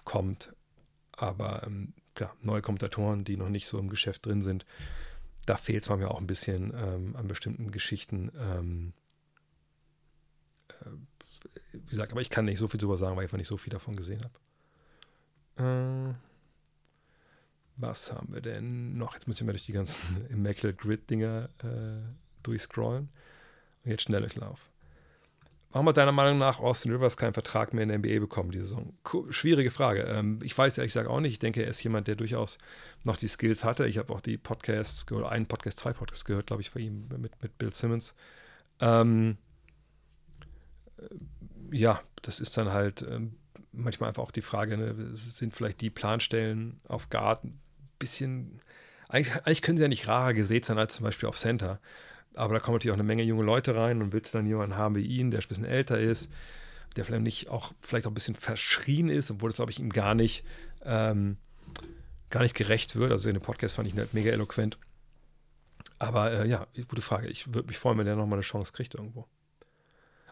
kommt. Aber ähm, klar, neue Kommentatoren, die noch nicht so im Geschäft drin sind, da fehlt es mir auch ein bisschen ähm, an bestimmten Geschichten. Ähm, äh, wie gesagt, aber ich kann nicht so viel drüber sagen, weil ich einfach nicht so viel davon gesehen habe. Äh, was haben wir denn noch? Jetzt müssen wir durch die ganzen Immaculate Grid-Dinger äh, durchscrollen. Und jetzt Schnelldurchlauf. Warum hat deiner Meinung nach Austin Rivers keinen Vertrag mehr in der NBA bekommen diese Saison? Schwierige Frage. Ähm, ich weiß ehrlich gesagt auch nicht. Ich denke, er ist jemand, der durchaus noch die Skills hatte. Ich habe auch die Podcasts, oder einen Podcast, zwei Podcasts gehört, glaube ich, von ihm mit, mit Bill Simmons. Ähm, äh, ja, das ist dann halt ähm, manchmal einfach auch die Frage, ne, sind vielleicht die Planstellen auf Guard ein bisschen, eigentlich, eigentlich können sie ja nicht rarer gesät sein als zum Beispiel auf Center. Aber da kommen natürlich auch eine Menge junge Leute rein und willst dann jemanden haben wie ihn, der ein bisschen älter ist, der vielleicht nicht auch, vielleicht auch ein bisschen verschrien ist, obwohl das, glaube ich, ihm gar nicht, ähm, gar nicht gerecht wird. Also in dem Podcast fand ich ihn halt mega eloquent. Aber äh, ja, gute Frage. Ich würde mich freuen, wenn der nochmal eine Chance kriegt irgendwo.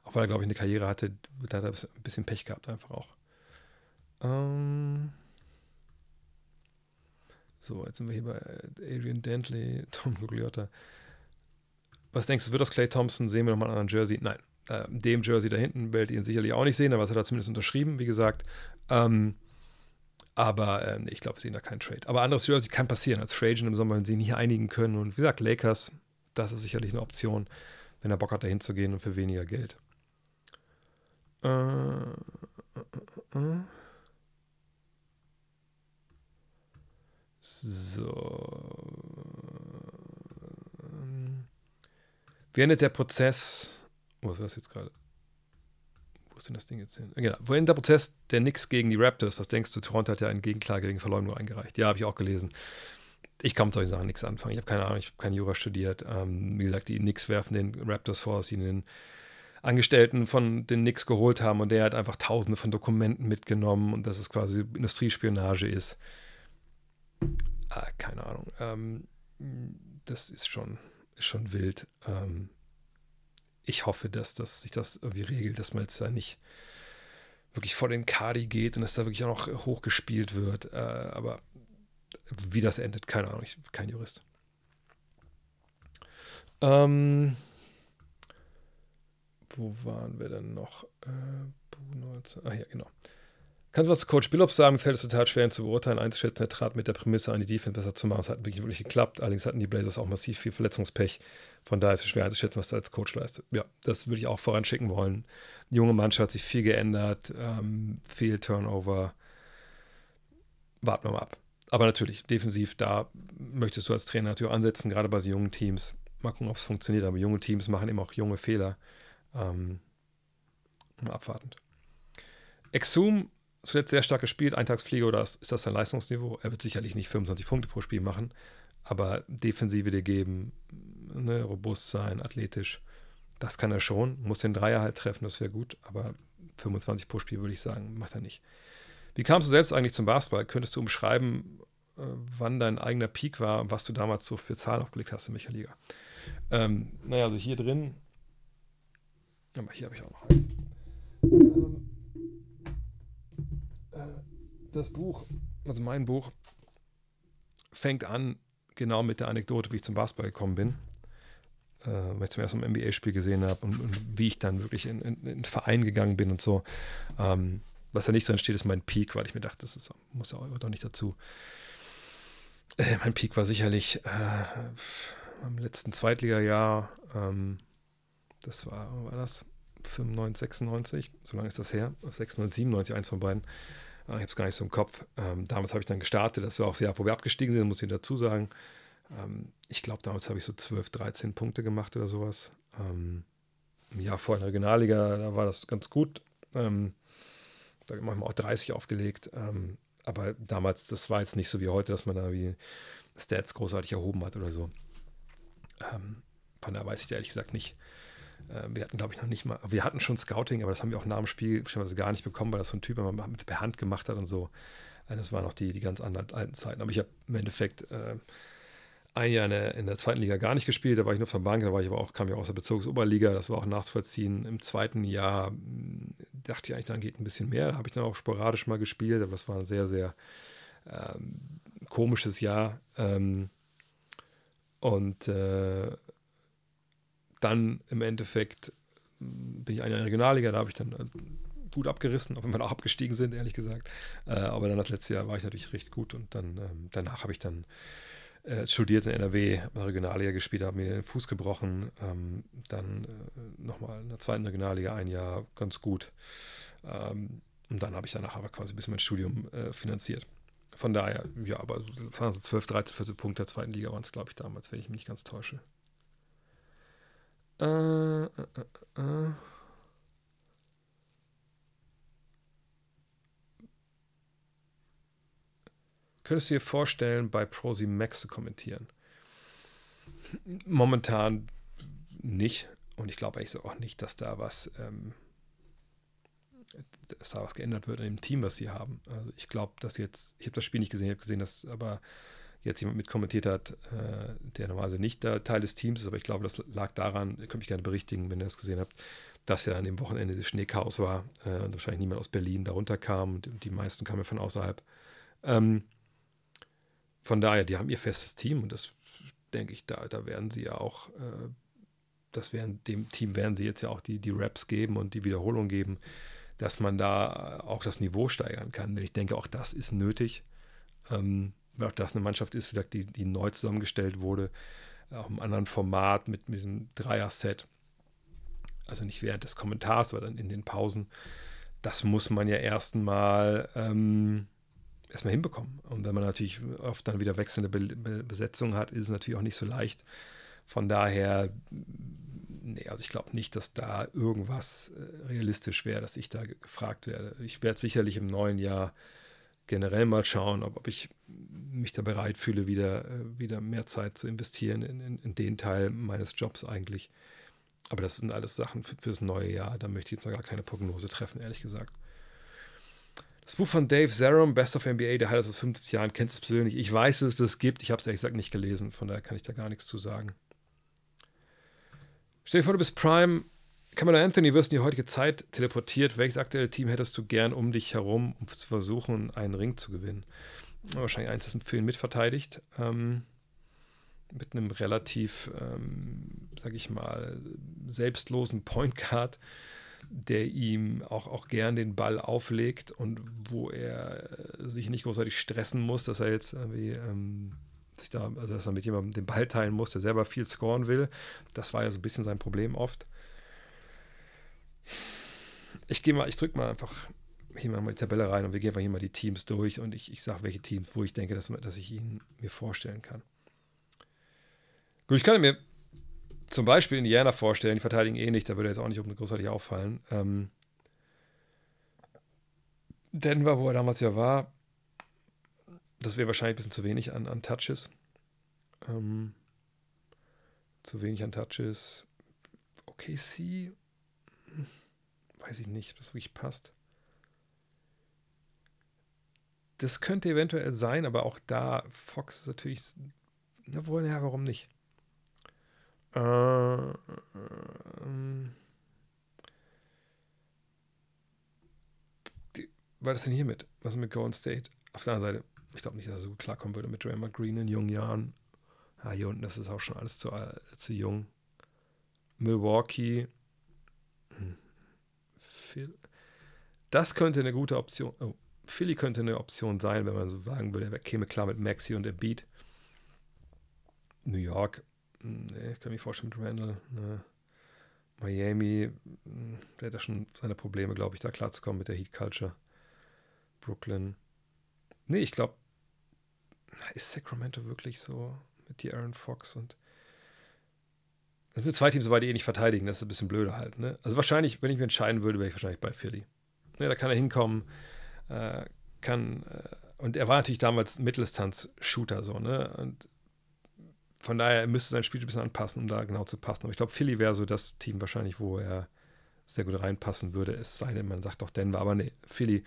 Auch weil er, glaube ich, eine Karriere hatte, da hat er ein bisschen Pech gehabt, einfach auch. Ähm so, jetzt sind wir hier bei Adrian Dantley, Tom Gugliotta. Was denkst du, wird aus Clay Thompson? Sehen wir nochmal einen anderen Jersey? Nein. Äh, dem Jersey da hinten werdet ihr ihn sicherlich auch nicht sehen, aber was hat er zumindest unterschrieben, wie gesagt. Ähm, aber äh, ich glaube, wir sehen da keinen Trade. Aber anderes Jersey kann passieren als Free Agent im Sommer, wenn sie nicht einigen können. Und wie gesagt, Lakers, das ist sicherlich eine Option, wenn er Bock hat, dahin zu gehen und für weniger Geld. Äh, äh, äh, äh. So. Wie endet der Prozess? Oh, was war das jetzt gerade? Wo ist denn das Ding jetzt hin? Genau. Endet der Prozess der Knicks gegen die Raptors? Was denkst du? Toronto hat ja einen Gegenklage gegen Verleumdung eingereicht. Ja, habe ich auch gelesen. Ich kann mit solchen Sachen nichts anfangen. Ich habe keine Ahnung, ich habe keine Jura studiert. Ähm, wie gesagt, die Knicks werfen den Raptors vor, dass sie den Angestellten von den Knicks geholt haben und der hat einfach tausende von Dokumenten mitgenommen und dass es quasi Industriespionage ist. Ah, keine Ahnung. Ähm, das ist schon ist schon wild. Ähm, ich hoffe, dass, dass sich das irgendwie regelt, dass man jetzt da nicht wirklich vor den Kadi geht und dass da wirklich auch noch hochgespielt wird. Äh, aber wie das endet, keine Ahnung, ich bin kein Jurist. Ähm, wo waren wir denn noch? Äh, ah ja, genau. Kannst du was zu Coach Billups sagen? Fällt es total schwer, ihn zu beurteilen, einzuschätzen. Er trat mit der Prämisse an, die Defense besser zu machen. Es hat wirklich, wirklich geklappt. Allerdings hatten die Blazers auch massiv viel Verletzungspech. Von daher ist es schwer einzuschätzen, was er als Coach leistet. Ja, das würde ich auch voranschicken wollen. Die junge Mannschaft hat sich viel geändert, ähm, viel Turnover. Warten wir mal ab. Aber natürlich, defensiv, da möchtest du als Trainer natürlich ansetzen, gerade bei so jungen Teams. Mal gucken, ob es funktioniert. Aber junge Teams machen eben auch junge Fehler. Ähm, abwartend. Exum zuletzt sehr stark gespielt, Eintagsfliege oder ist das sein Leistungsniveau? Er wird sicherlich nicht 25 Punkte pro Spiel machen, aber Defensive dir geben, ne, robust sein, athletisch, das kann er schon. Muss den Dreier halt treffen, das wäre gut, aber 25 pro Spiel würde ich sagen, macht er nicht. Wie kamst du selbst eigentlich zum Basketball? Könntest du umschreiben, äh, wann dein eigener Peak war und was du damals so für Zahlen aufgelegt hast in welcher Liga? Ähm, naja, also hier drin, aber hier habe ich auch noch eins. Das Buch, also mein Buch, fängt an genau mit der Anekdote, wie ich zum Basketball gekommen bin. Äh, weil ich zum ersten Mal ein NBA-Spiel gesehen habe und, und, wie ich dann wirklich in, in, in, den Verein gegangen bin und so. Ähm, was da nicht drin steht, ist mein Peak, weil ich mir dachte, das ist, muss ja auch nicht dazu. Äh, mein Peak war sicherlich äh, im letzten Zweitliga-Jahr, ähm, das war, war das? 95, 96, so lange ist das her, 96, 97, eins von beiden. Ich habe es gar nicht so im Kopf. Ähm, damals habe ich dann gestartet. Das war auch das Jahr, wo wir abgestiegen sind, muss ich dazu sagen. Ähm, ich glaube, damals habe ich so 12, 13 Punkte gemacht oder sowas. Ähm, Im Jahr vor der Regionalliga, da war das ganz gut. Ähm, da haben wir auch 30 aufgelegt. Ähm, aber damals, das war jetzt nicht so wie heute, dass man da wie Stats großartig erhoben hat oder so. Ähm, von daher weiß ich ehrlich gesagt nicht. Äh, wir hatten, glaube ich, noch nicht mal, wir hatten schon Scouting, aber das haben wir auch nach dem Spiel gar nicht bekommen, weil das so ein Typ immer mit per Hand gemacht hat und so. Äh, das waren noch die, die ganz anderen alten Zeiten. Aber ich habe im Endeffekt äh, ein Jahr in der, in der, zweiten Liga gar nicht gespielt, da war ich nur auf der Bank, da war ich aber auch, kam ich aus der Bezirksoberliga, das war auch nachzuvollziehen. Im zweiten Jahr hm, dachte ich eigentlich, dann geht ein bisschen mehr. Da habe ich dann auch sporadisch mal gespielt, aber das war ein sehr, sehr ähm, komisches Jahr. Ähm, und äh, dann im Endeffekt hm, bin ich in der Regionalliga, da habe ich dann äh, gut abgerissen, auch wenn wir auch abgestiegen sind, ehrlich gesagt. Äh, aber dann das letzte Jahr war ich natürlich recht gut und dann ähm, danach habe ich dann äh, studiert in NRW, Regionalliga gespielt, habe mir den Fuß gebrochen, ähm, dann äh, nochmal in der zweiten Regionalliga ein Jahr ganz gut. Ähm, und dann habe ich danach aber quasi ein bisschen mein Studium äh, finanziert. Von daher, ja, aber so 12, 13, 14 Punkte der zweiten Liga waren es, glaube ich, damals, wenn ich mich nicht ganz täusche. Äh, äh, äh, äh. Könntest du dir vorstellen, bei Prosi Max zu kommentieren? Momentan nicht. Und ich glaube eigentlich so auch nicht, dass da was, ähm, dass da was geändert wird in dem Team, was sie haben. Also ich glaube, dass jetzt, ich habe das Spiel nicht gesehen, ich habe gesehen, dass aber jetzt jemand mitkommentiert hat, äh, der normalerweise nicht da Teil des Teams ist, aber ich glaube, das lag daran, ihr könnt mich gerne berichtigen, wenn ihr das gesehen habt, dass ja an dem Wochenende das Schneechaos war äh, und wahrscheinlich niemand aus Berlin darunter kam und die meisten kamen ja von außerhalb. Ähm, von daher, die haben ihr festes Team und das denke ich, da, da werden sie ja auch, äh, das werden, dem Team werden sie jetzt ja auch die, die Raps geben und die Wiederholung geben, dass man da auch das Niveau steigern kann. Denn ich denke, auch das ist nötig. Ähm, auch das eine Mannschaft ist, wie gesagt, die, die neu zusammengestellt wurde, auch im anderen Format mit, mit diesem Dreier-Set. Also nicht während des Kommentars, aber dann in den Pausen. Das muss man ja erstmal ähm, erstmal hinbekommen. Und wenn man natürlich oft dann wieder wechselnde Be Be Besetzungen hat, ist es natürlich auch nicht so leicht. Von daher, nee, also ich glaube nicht, dass da irgendwas äh, realistisch wäre, dass ich da gefragt werde. Ich werde sicherlich im neuen Jahr generell mal schauen, ob, ob ich mich da bereit fühle, wieder, äh, wieder mehr Zeit zu investieren in, in, in, den Teil meines Jobs eigentlich. Aber das sind alles Sachen für, fürs neue Jahr. Da möchte ich jetzt noch gar keine Prognose treffen, ehrlich gesagt. Das Buch von Dave Zarum, Best of NBA, der hat das aus 50 Jahren, kennst du es persönlich. Ich weiß, dass es das gibt. Ich habe es ehrlich gesagt nicht gelesen, von daher kann ich da gar nichts zu sagen. Stell dir vor, du bist Prime. Kamala Anthony, wirst in die heutige Zeit teleportiert. Welches aktuelle Team hättest du gern um dich herum, um zu versuchen, einen Ring zu gewinnen? Wahrscheinlich eins, das für ihn mitverteidigt. Ähm, mit einem relativ, ähm, sag ich mal, selbstlosen Point Guard der ihm auch, auch gern den Ball auflegt und wo er sich nicht großartig stressen muss, dass er jetzt irgendwie ähm, sich da, also dass er mit jemandem den Ball teilen muss, der selber viel scoren will. Das war ja so ein bisschen sein Problem oft. Ich gehe mal, ich drücke mal einfach hier mal die Tabelle rein und wir gehen einfach hier mal die Teams durch und ich, ich sage, welche Teams, wo ich denke, dass, dass ich ihn mir vorstellen kann. Gut, ich kann mir zum Beispiel Indiana vorstellen, die verteidigen eh nicht, da würde jetzt auch nicht großartig auffallen. Ähm, Denver, wo er damals ja war, das wäre wahrscheinlich ein bisschen zu wenig an, an Touches. Ähm, zu wenig an Touches. OKC, hm, weiß ich nicht, ob das wirklich passt. Das könnte eventuell sein, aber auch da, Fox ist natürlich, na wohl, ja, warum nicht? Äh, äh, die, war das denn hier mit? Was mit Golden State? Auf der anderen Seite, ich glaube nicht, dass er so gut klarkommen würde mit Draymond Green in jungen Jahren. Ja, hier unten das ist auch schon alles zu, äh, zu jung. Milwaukee. Hm. Phil. Das könnte eine gute Option. Oh, Philly könnte eine Option sein, wenn man so sagen würde, er käme klar mit Maxi und Embiid. New York Nee, ich kann mir vorstellen mit Randall. Ne. Miami, hm, der hat ja schon seine Probleme, glaube ich, da klarzukommen mit der Heat Culture. Brooklyn. Nee, ich glaube, ist Sacramento wirklich so die Aaron Fox und das sind zwei Teams, die eh nicht verteidigen. Das ist ein bisschen blöder halt. Ne? Also wahrscheinlich, wenn ich mich entscheiden würde, wäre ich wahrscheinlich bei Philly. Ja, da kann er hinkommen, äh, kann äh, und er war natürlich damals Mitteldistanz-Shooter so, ne? Und von daher müsste sein Spiel ein bisschen anpassen, um da genau zu passen. Aber ich glaube, Philly wäre so das Team wahrscheinlich, wo er sehr gut reinpassen würde. Es sei denn, man sagt doch Denver, aber nee, Philly,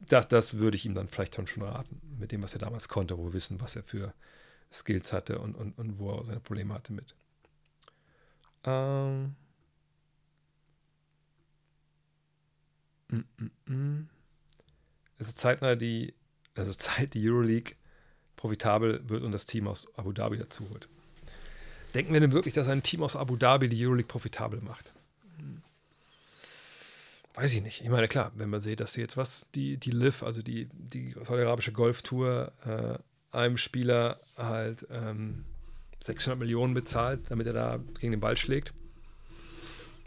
das, das würde ich ihm dann vielleicht schon raten, mit dem, was er damals konnte, wo wir wissen, was er für Skills hatte und, und, und wo er seine Probleme hatte mit. Ähm. Mm, mm, mm. Es ist zeitnah die, es Zeit, die Euroleague profitabel wird und das Team aus Abu Dhabi dazu holt. Denken wir denn wirklich, dass ein Team aus Abu Dhabi die Euroleague profitabel macht? Weiß ich nicht. Ich meine, klar, wenn man sieht, dass die jetzt was, die, die LIV, also die, die saudi-arabische Golftour, äh, einem Spieler halt ähm, 600 Millionen bezahlt, damit er da gegen den Ball schlägt,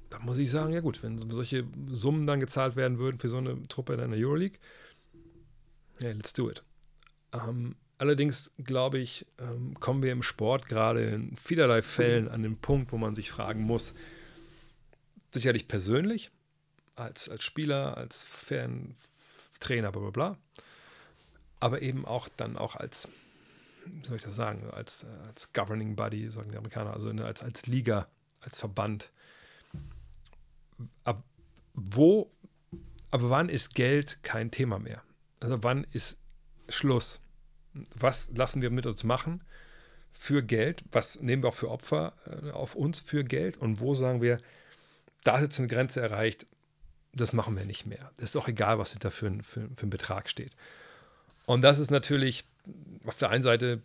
dann muss ich sagen, ja gut, wenn solche Summen dann gezahlt werden würden für so eine Truppe in der Euroleague, ja, yeah, let's do it. Ähm, Allerdings glaube ich, ähm, kommen wir im Sport gerade in vielerlei Fällen an den Punkt, wo man sich fragen muss, sicherlich persönlich, als, als Spieler, als Fan, Trainer, bla bla bla, aber eben auch dann auch als, wie soll ich das sagen, als, als Governing Body, sagen die Amerikaner, also als, als Liga, als Verband. Ab wo, aber wann ist Geld kein Thema mehr? Also wann ist Schluss? was lassen wir mit uns machen für Geld, was nehmen wir auch für Opfer äh, auf uns für Geld und wo sagen wir, da ist jetzt eine Grenze erreicht, das machen wir nicht mehr. Es ist auch egal, was hinter für, für, für einen Betrag steht. Und das ist natürlich auf der einen Seite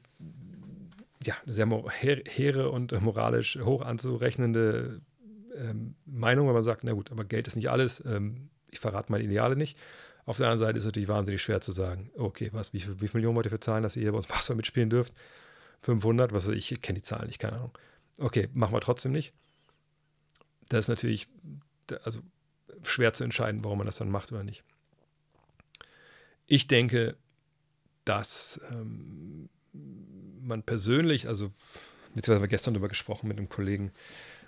ja, sehr hehre und moralisch hoch anzurechnende ähm, Meinung, wenn man sagt, na gut, aber Geld ist nicht alles, ähm, ich verrate meine Ideale nicht. Auf der anderen Seite ist es natürlich wahnsinnig schwer zu sagen, okay, was, wie, wie viele Millionen wollt ihr für zahlen, dass ihr hier bei uns Basketball mitspielen dürft? 500, was weiß ich, ich kenne die Zahlen nicht, keine Ahnung. Okay, machen wir trotzdem nicht. Das ist natürlich also schwer zu entscheiden, warum man das dann macht oder nicht. Ich denke, dass ähm, man persönlich, also jetzt haben wir gestern darüber gesprochen mit einem Kollegen,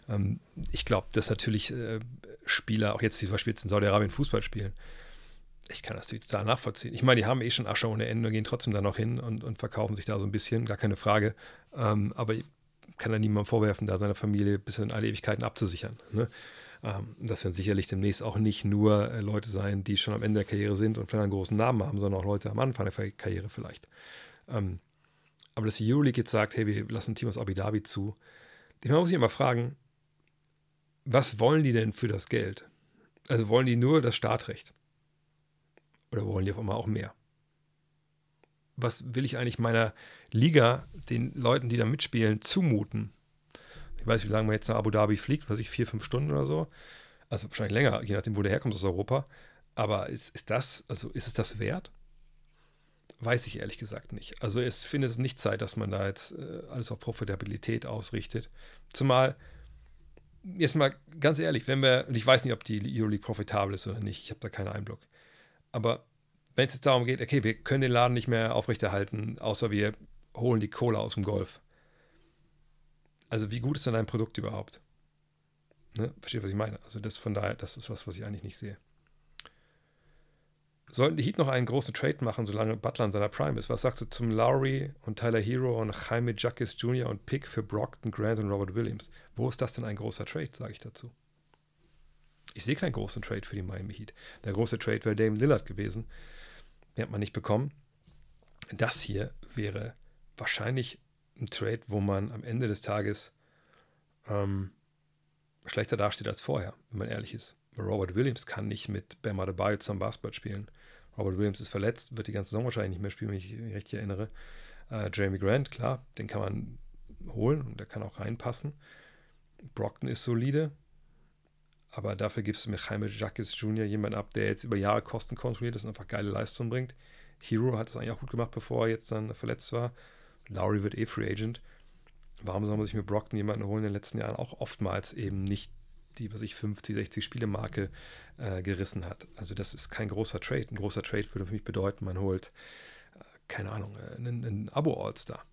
ähm, ich glaube, dass natürlich äh, Spieler, auch jetzt zum Beispiel jetzt in Saudi-Arabien Fußball spielen, ich kann das total nachvollziehen. Ich meine, die haben eh schon Asche ohne Ende und gehen trotzdem da noch hin und, und verkaufen sich da so ein bisschen, gar keine Frage. Ähm, aber ich kann da niemandem vorwerfen, da seine Familie bis in alle Ewigkeiten abzusichern. Ne? Ähm, das werden sicherlich demnächst auch nicht nur äh, Leute sein, die schon am Ende der Karriere sind und vielleicht einen großen Namen haben, sondern auch Leute am Anfang der Karriere vielleicht. Ähm, aber dass die Euroleague jetzt sagt, hey, wir lassen ein Team aus Abu Dhabi zu, ich muss sich immer fragen, was wollen die denn für das Geld? Also wollen die nur das Startrecht? Oder wollen die auf einmal auch mehr? Was will ich eigentlich meiner Liga, den Leuten, die da mitspielen, zumuten? Ich weiß, wie lange man jetzt nach Abu Dhabi fliegt, weiß ich, vier, fünf Stunden oder so. Also wahrscheinlich länger, je nachdem, wo der herkommt aus Europa. Aber ist, ist das, also ist es das wert? Weiß ich ehrlich gesagt nicht. Also ich finde es nicht Zeit, dass man da jetzt äh, alles auf Profitabilität ausrichtet. Zumal, jetzt mal ganz ehrlich, wenn wir, und ich weiß nicht, ob die Euroleague profitabel ist oder nicht, ich habe da keinen Einblick. Aber wenn es jetzt darum geht, okay, wir können den Laden nicht mehr aufrechterhalten, außer wir holen die Cola aus dem Golf. Also wie gut ist denn ein Produkt überhaupt? Ne? Versteht, was ich meine? Also das von daher, das ist was, was ich eigentlich nicht sehe. Sollten die Heat noch einen großen Trade machen, solange Butler in seiner Prime ist? Was sagst du zum Lowry und Tyler Hero und Jaime Jackis Jr. und Pick für Brockton, Grant und Robert Williams? Wo ist das denn ein großer Trade, sage ich dazu? Ich sehe keinen großen Trade für die Miami Heat. Der große Trade wäre Dame Lillard gewesen. Den hat man nicht bekommen. Das hier wäre wahrscheinlich ein Trade, wo man am Ende des Tages ähm, schlechter dasteht als vorher, wenn man ehrlich ist. Robert Williams kann nicht mit Bam Adebayo zusammen Basketball spielen. Robert Williams ist verletzt, wird die ganze Saison wahrscheinlich nicht mehr spielen, wenn ich mich richtig erinnere. Äh, Jeremy Grant, klar, den kann man holen und der kann auch reinpassen. Brockton ist solide, aber dafür gibst du mit Jaime Jacques Jr. jemanden ab, der jetzt über Jahre Kosten kontrolliert ist und einfach geile Leistung bringt. Hero hat das eigentlich auch gut gemacht, bevor er jetzt dann verletzt war. Lowry wird eh Free Agent. Warum soll man sich mit Brockton jemanden holen in den letzten Jahren auch oftmals eben nicht die, was ich 50, 60 Spiele-Marke äh, gerissen hat? Also, das ist kein großer Trade. Ein großer Trade würde für mich bedeuten, man holt, äh, keine Ahnung, äh, einen, einen Abo-All-Star.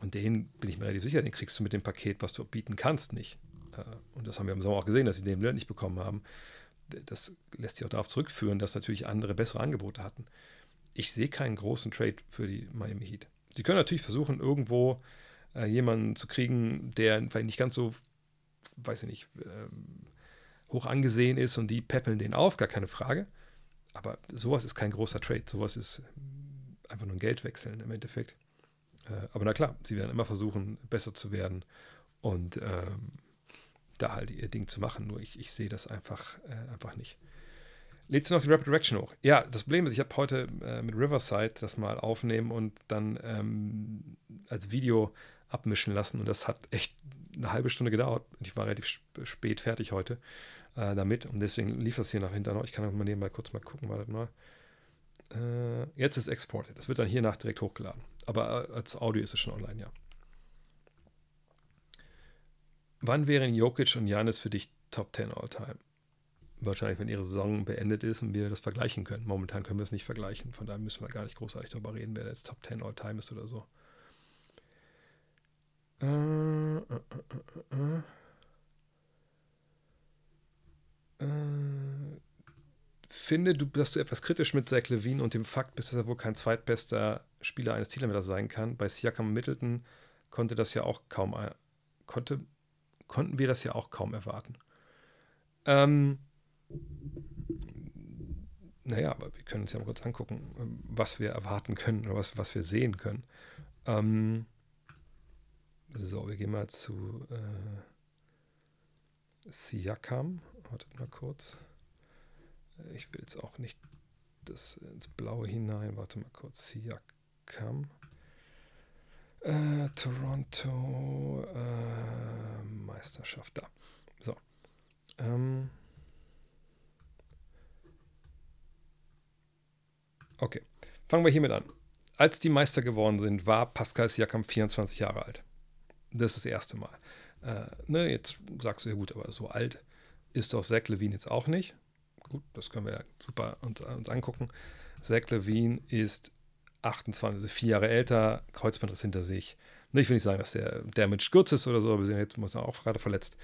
Und den bin ich mir relativ sicher, den kriegst du mit dem Paket, was du bieten kannst, nicht. Äh, und das haben wir im Sommer auch gesehen, dass sie den Lillard nicht bekommen haben. Das lässt sich auch darauf zurückführen, dass natürlich andere bessere Angebote hatten. Ich sehe keinen großen Trade für die Miami Heat. Sie können natürlich versuchen, irgendwo äh, jemanden zu kriegen, der vielleicht nicht ganz so, weiß ich nicht, ähm, hoch angesehen ist und die peppeln den auf, gar keine Frage. Aber sowas ist kein großer Trade. Sowas ist einfach nur ein Geldwechseln im Endeffekt. Äh, aber na klar, sie werden immer versuchen, besser zu werden und ähm, da halt ihr Ding zu machen. Nur ich, ich sehe das einfach, äh, einfach nicht. Lädst du noch die Rapid Direction hoch? Ja, das Problem ist, ich habe heute äh, mit Riverside das mal aufnehmen und dann ähm, als Video abmischen lassen und das hat echt eine halbe Stunde gedauert. Ich war relativ spät fertig heute äh, damit und deswegen lief das hier nach hinten noch. Ich kann mal nebenbei kurz mal gucken, wartet mal. Äh, jetzt ist exported. Das wird dann hier nach direkt hochgeladen. Aber äh, als Audio ist es schon online, ja. Wann wären Jokic und Janis für dich Top 10 All-Time? Wahrscheinlich, wenn ihre Saison beendet ist und wir das vergleichen können. Momentan können wir es nicht vergleichen. Von daher müssen wir gar nicht großartig darüber reden, wer jetzt Top 10 All-Time ist oder so. Äh, äh, äh, äh, äh finde, du, dass du etwas kritisch mit Zach Levine und dem Fakt bist, dass er wohl kein zweitbester Spieler eines Titelmelders sein kann. Bei Siakam Middleton konnte das ja auch kaum, konnte, konnten wir das ja auch kaum erwarten. Ähm, naja, aber wir können uns ja mal kurz angucken, was wir erwarten können oder was, was wir sehen können. Ähm, so, wir gehen mal zu äh, Siakam. Wartet mal kurz. Ich will jetzt auch nicht das ins Blaue hinein. Warte mal kurz. Siakam. Äh, Toronto äh, Meisterschaft da. So. Ähm. Okay. Fangen wir hiermit an. Als die Meister geworden sind, war Pascal Siakam 24 Jahre alt. Das ist das erste Mal. Äh, ne, jetzt sagst du ja gut, aber so alt ist doch Zach Levine jetzt auch nicht gut, das können wir ja super uns, uns angucken. Zach Levine ist 28, also vier Jahre älter, Kreuzbandriss hinter sich. Ich will nicht sagen, dass der Damage Goods ist oder so, aber wir sind jetzt muss er auch gerade verletzt.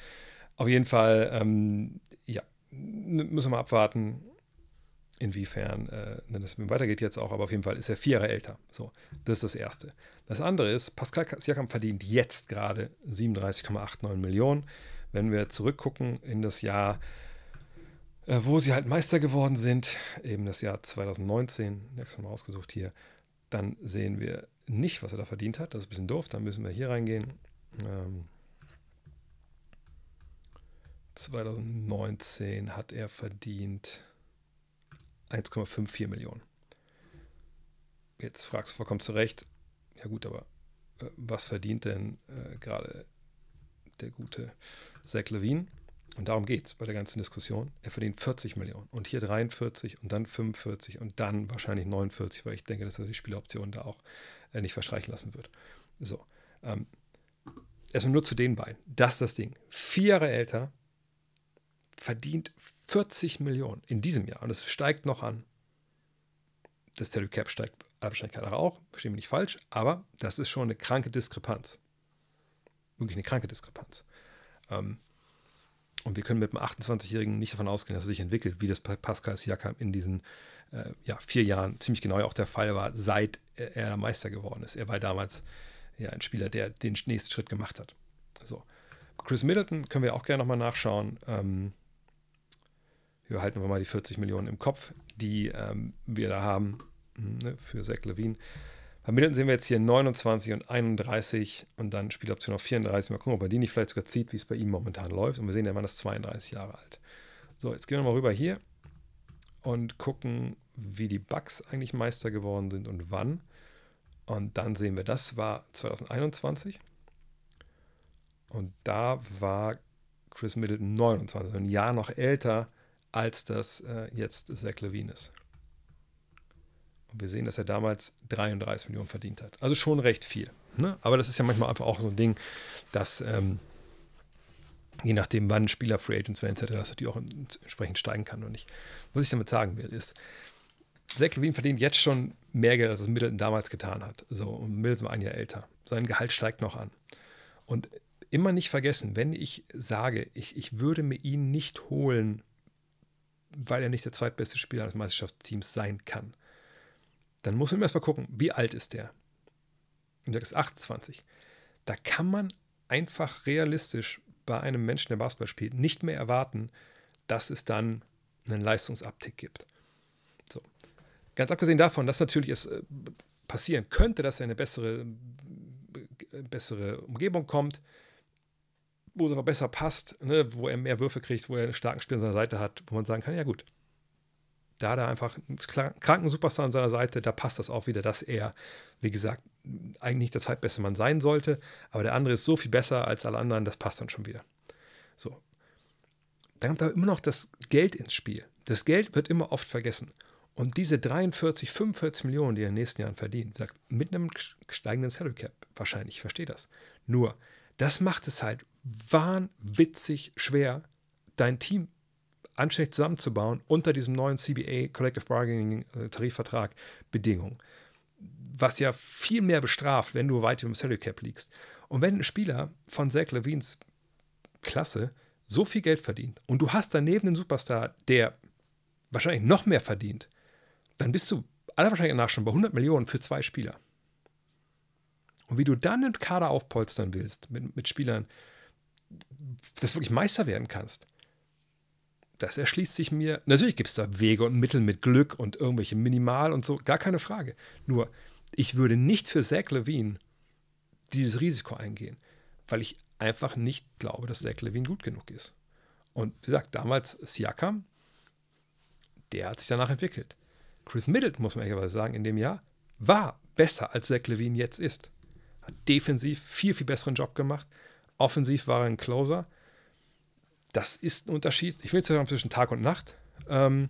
Auf jeden Fall, ähm, ja, müssen wir mal abwarten, inwiefern äh, das weitergeht jetzt auch, aber auf jeden Fall ist er vier Jahre älter. So, das ist das Erste. Das andere ist, Pascal Siakam verdient jetzt gerade 37,89 Millionen. Wenn wir zurückgucken in das Jahr äh, wo sie halt Meister geworden sind, eben das Jahr 2019, nächstes Mal ausgesucht hier, dann sehen wir nicht, was er da verdient hat. Das ist ein bisschen doof, dann müssen wir hier reingehen. Ähm, 2019 hat er verdient 1,54 Millionen. Jetzt fragst du vollkommen zu Recht, ja gut, aber äh, was verdient denn äh, gerade der gute Zach Levine? Und darum geht es bei der ganzen Diskussion. Er verdient 40 Millionen und hier 43 und dann 45 und dann wahrscheinlich 49, weil ich denke, dass er die Spieloption da auch äh, nicht verstreichen lassen wird. So. Ähm, erstmal nur zu den beiden. Das ist das Ding. Vier Jahre älter, verdient 40 Millionen in diesem Jahr und es steigt noch an. Das Salary Cap steigt wahrscheinlich auch, verstehen wir nicht falsch, aber das ist schon eine kranke Diskrepanz. Wirklich eine kranke Diskrepanz. Ähm, und wir können mit einem 28-Jährigen nicht davon ausgehen, dass er sich entwickelt, wie das Pascal Siakam in diesen äh, ja, vier Jahren ziemlich genau auch der Fall war, seit er Meister geworden ist. Er war damals ja, ein Spieler, der den nächsten Schritt gemacht hat. So. Chris Middleton können wir auch gerne nochmal nachschauen. Ähm, halten wir mal die 40 Millionen im Kopf, die ähm, wir da haben hm, ne, für Zach Levine. Bei Middleton sehen wir jetzt hier 29 und 31 und dann Spieloption auf 34. Mal gucken, ob er die nicht vielleicht sogar zieht, wie es bei ihm momentan läuft. Und wir sehen, der Mann ist 32 Jahre alt. So, jetzt gehen wir mal rüber hier und gucken, wie die Bucks eigentlich Meister geworden sind und wann. Und dann sehen wir, das war 2021. Und da war Chris Middleton 29, ein Jahr noch älter, als das äh, jetzt Zach Levine ist. Und wir sehen, dass er damals 33 Millionen verdient hat. Also schon recht viel. Ne? Aber das ist ja manchmal einfach auch so ein Ding, dass ähm, je nachdem, wann Spieler Free Agents werden, etc., das natürlich auch entsprechend steigen kann und nicht. Was ich damit sagen will, ist, Zach Levine verdient jetzt schon mehr Geld, als es Middleton damals getan hat. So, und Middleton war ein Jahr älter. Sein Gehalt steigt noch an. Und immer nicht vergessen, wenn ich sage, ich, ich würde mir ihn nicht holen, weil er nicht der zweitbeste Spieler eines Meisterschaftsteams sein kann, dann muss man erstmal gucken, wie alt ist der? Und der ist 28. Da kann man einfach realistisch bei einem Menschen, der Basketball spielt, nicht mehr erwarten, dass es dann einen Leistungsabtick gibt. So. Ganz abgesehen davon, dass natürlich es äh, passieren könnte, dass er in eine bessere, äh, bessere Umgebung kommt, wo es aber besser passt, ne, wo er mehr Würfe kriegt, wo er einen starken Spieler an seiner Seite hat, wo man sagen kann, ja gut, da hat er einfach einen kranken Superstar an seiner Seite, da passt das auch wieder, dass er, wie gesagt, eigentlich der zweitbeste Mann sein sollte, aber der andere ist so viel besser als alle anderen, das passt dann schon wieder. So. Dann kommt da immer noch das Geld ins Spiel. Das Geld wird immer oft vergessen. Und diese 43, 45 Millionen, die er in den nächsten Jahren verdient, mit einem steigenden Salary Cap, wahrscheinlich, ich verstehe das. Nur, das macht es halt wahnwitzig schwer, dein Team anständig zusammenzubauen unter diesem neuen CBA Collective Bargaining äh, Tarifvertrag Bedingungen. Was ja viel mehr bestraft, wenn du weit dem Salary Cap liegst. Und wenn ein Spieler von Zach Levines Klasse so viel Geld verdient und du hast daneben einen Superstar, der wahrscheinlich noch mehr verdient, dann bist du aller Wahrscheinlichkeit nach schon bei 100 Millionen für zwei Spieler. Und wie du dann einen Kader aufpolstern willst mit, mit Spielern, dass du wirklich Meister werden kannst, das erschließt sich mir. Natürlich gibt es da Wege und Mittel mit Glück und irgendwelche Minimal und so, gar keine Frage. Nur, ich würde nicht für Zach Levine dieses Risiko eingehen, weil ich einfach nicht glaube, dass Zach Levine gut genug ist. Und wie gesagt, damals Siakam, der hat sich danach entwickelt. Chris Middleton, muss man ehrlicherweise sagen, in dem Jahr war besser als Zach Levine jetzt ist. Hat defensiv viel, viel besseren Job gemacht. Offensiv war er ein Closer. Das ist ein Unterschied. Ich will jetzt sagen zwischen Tag und Nacht. Ähm,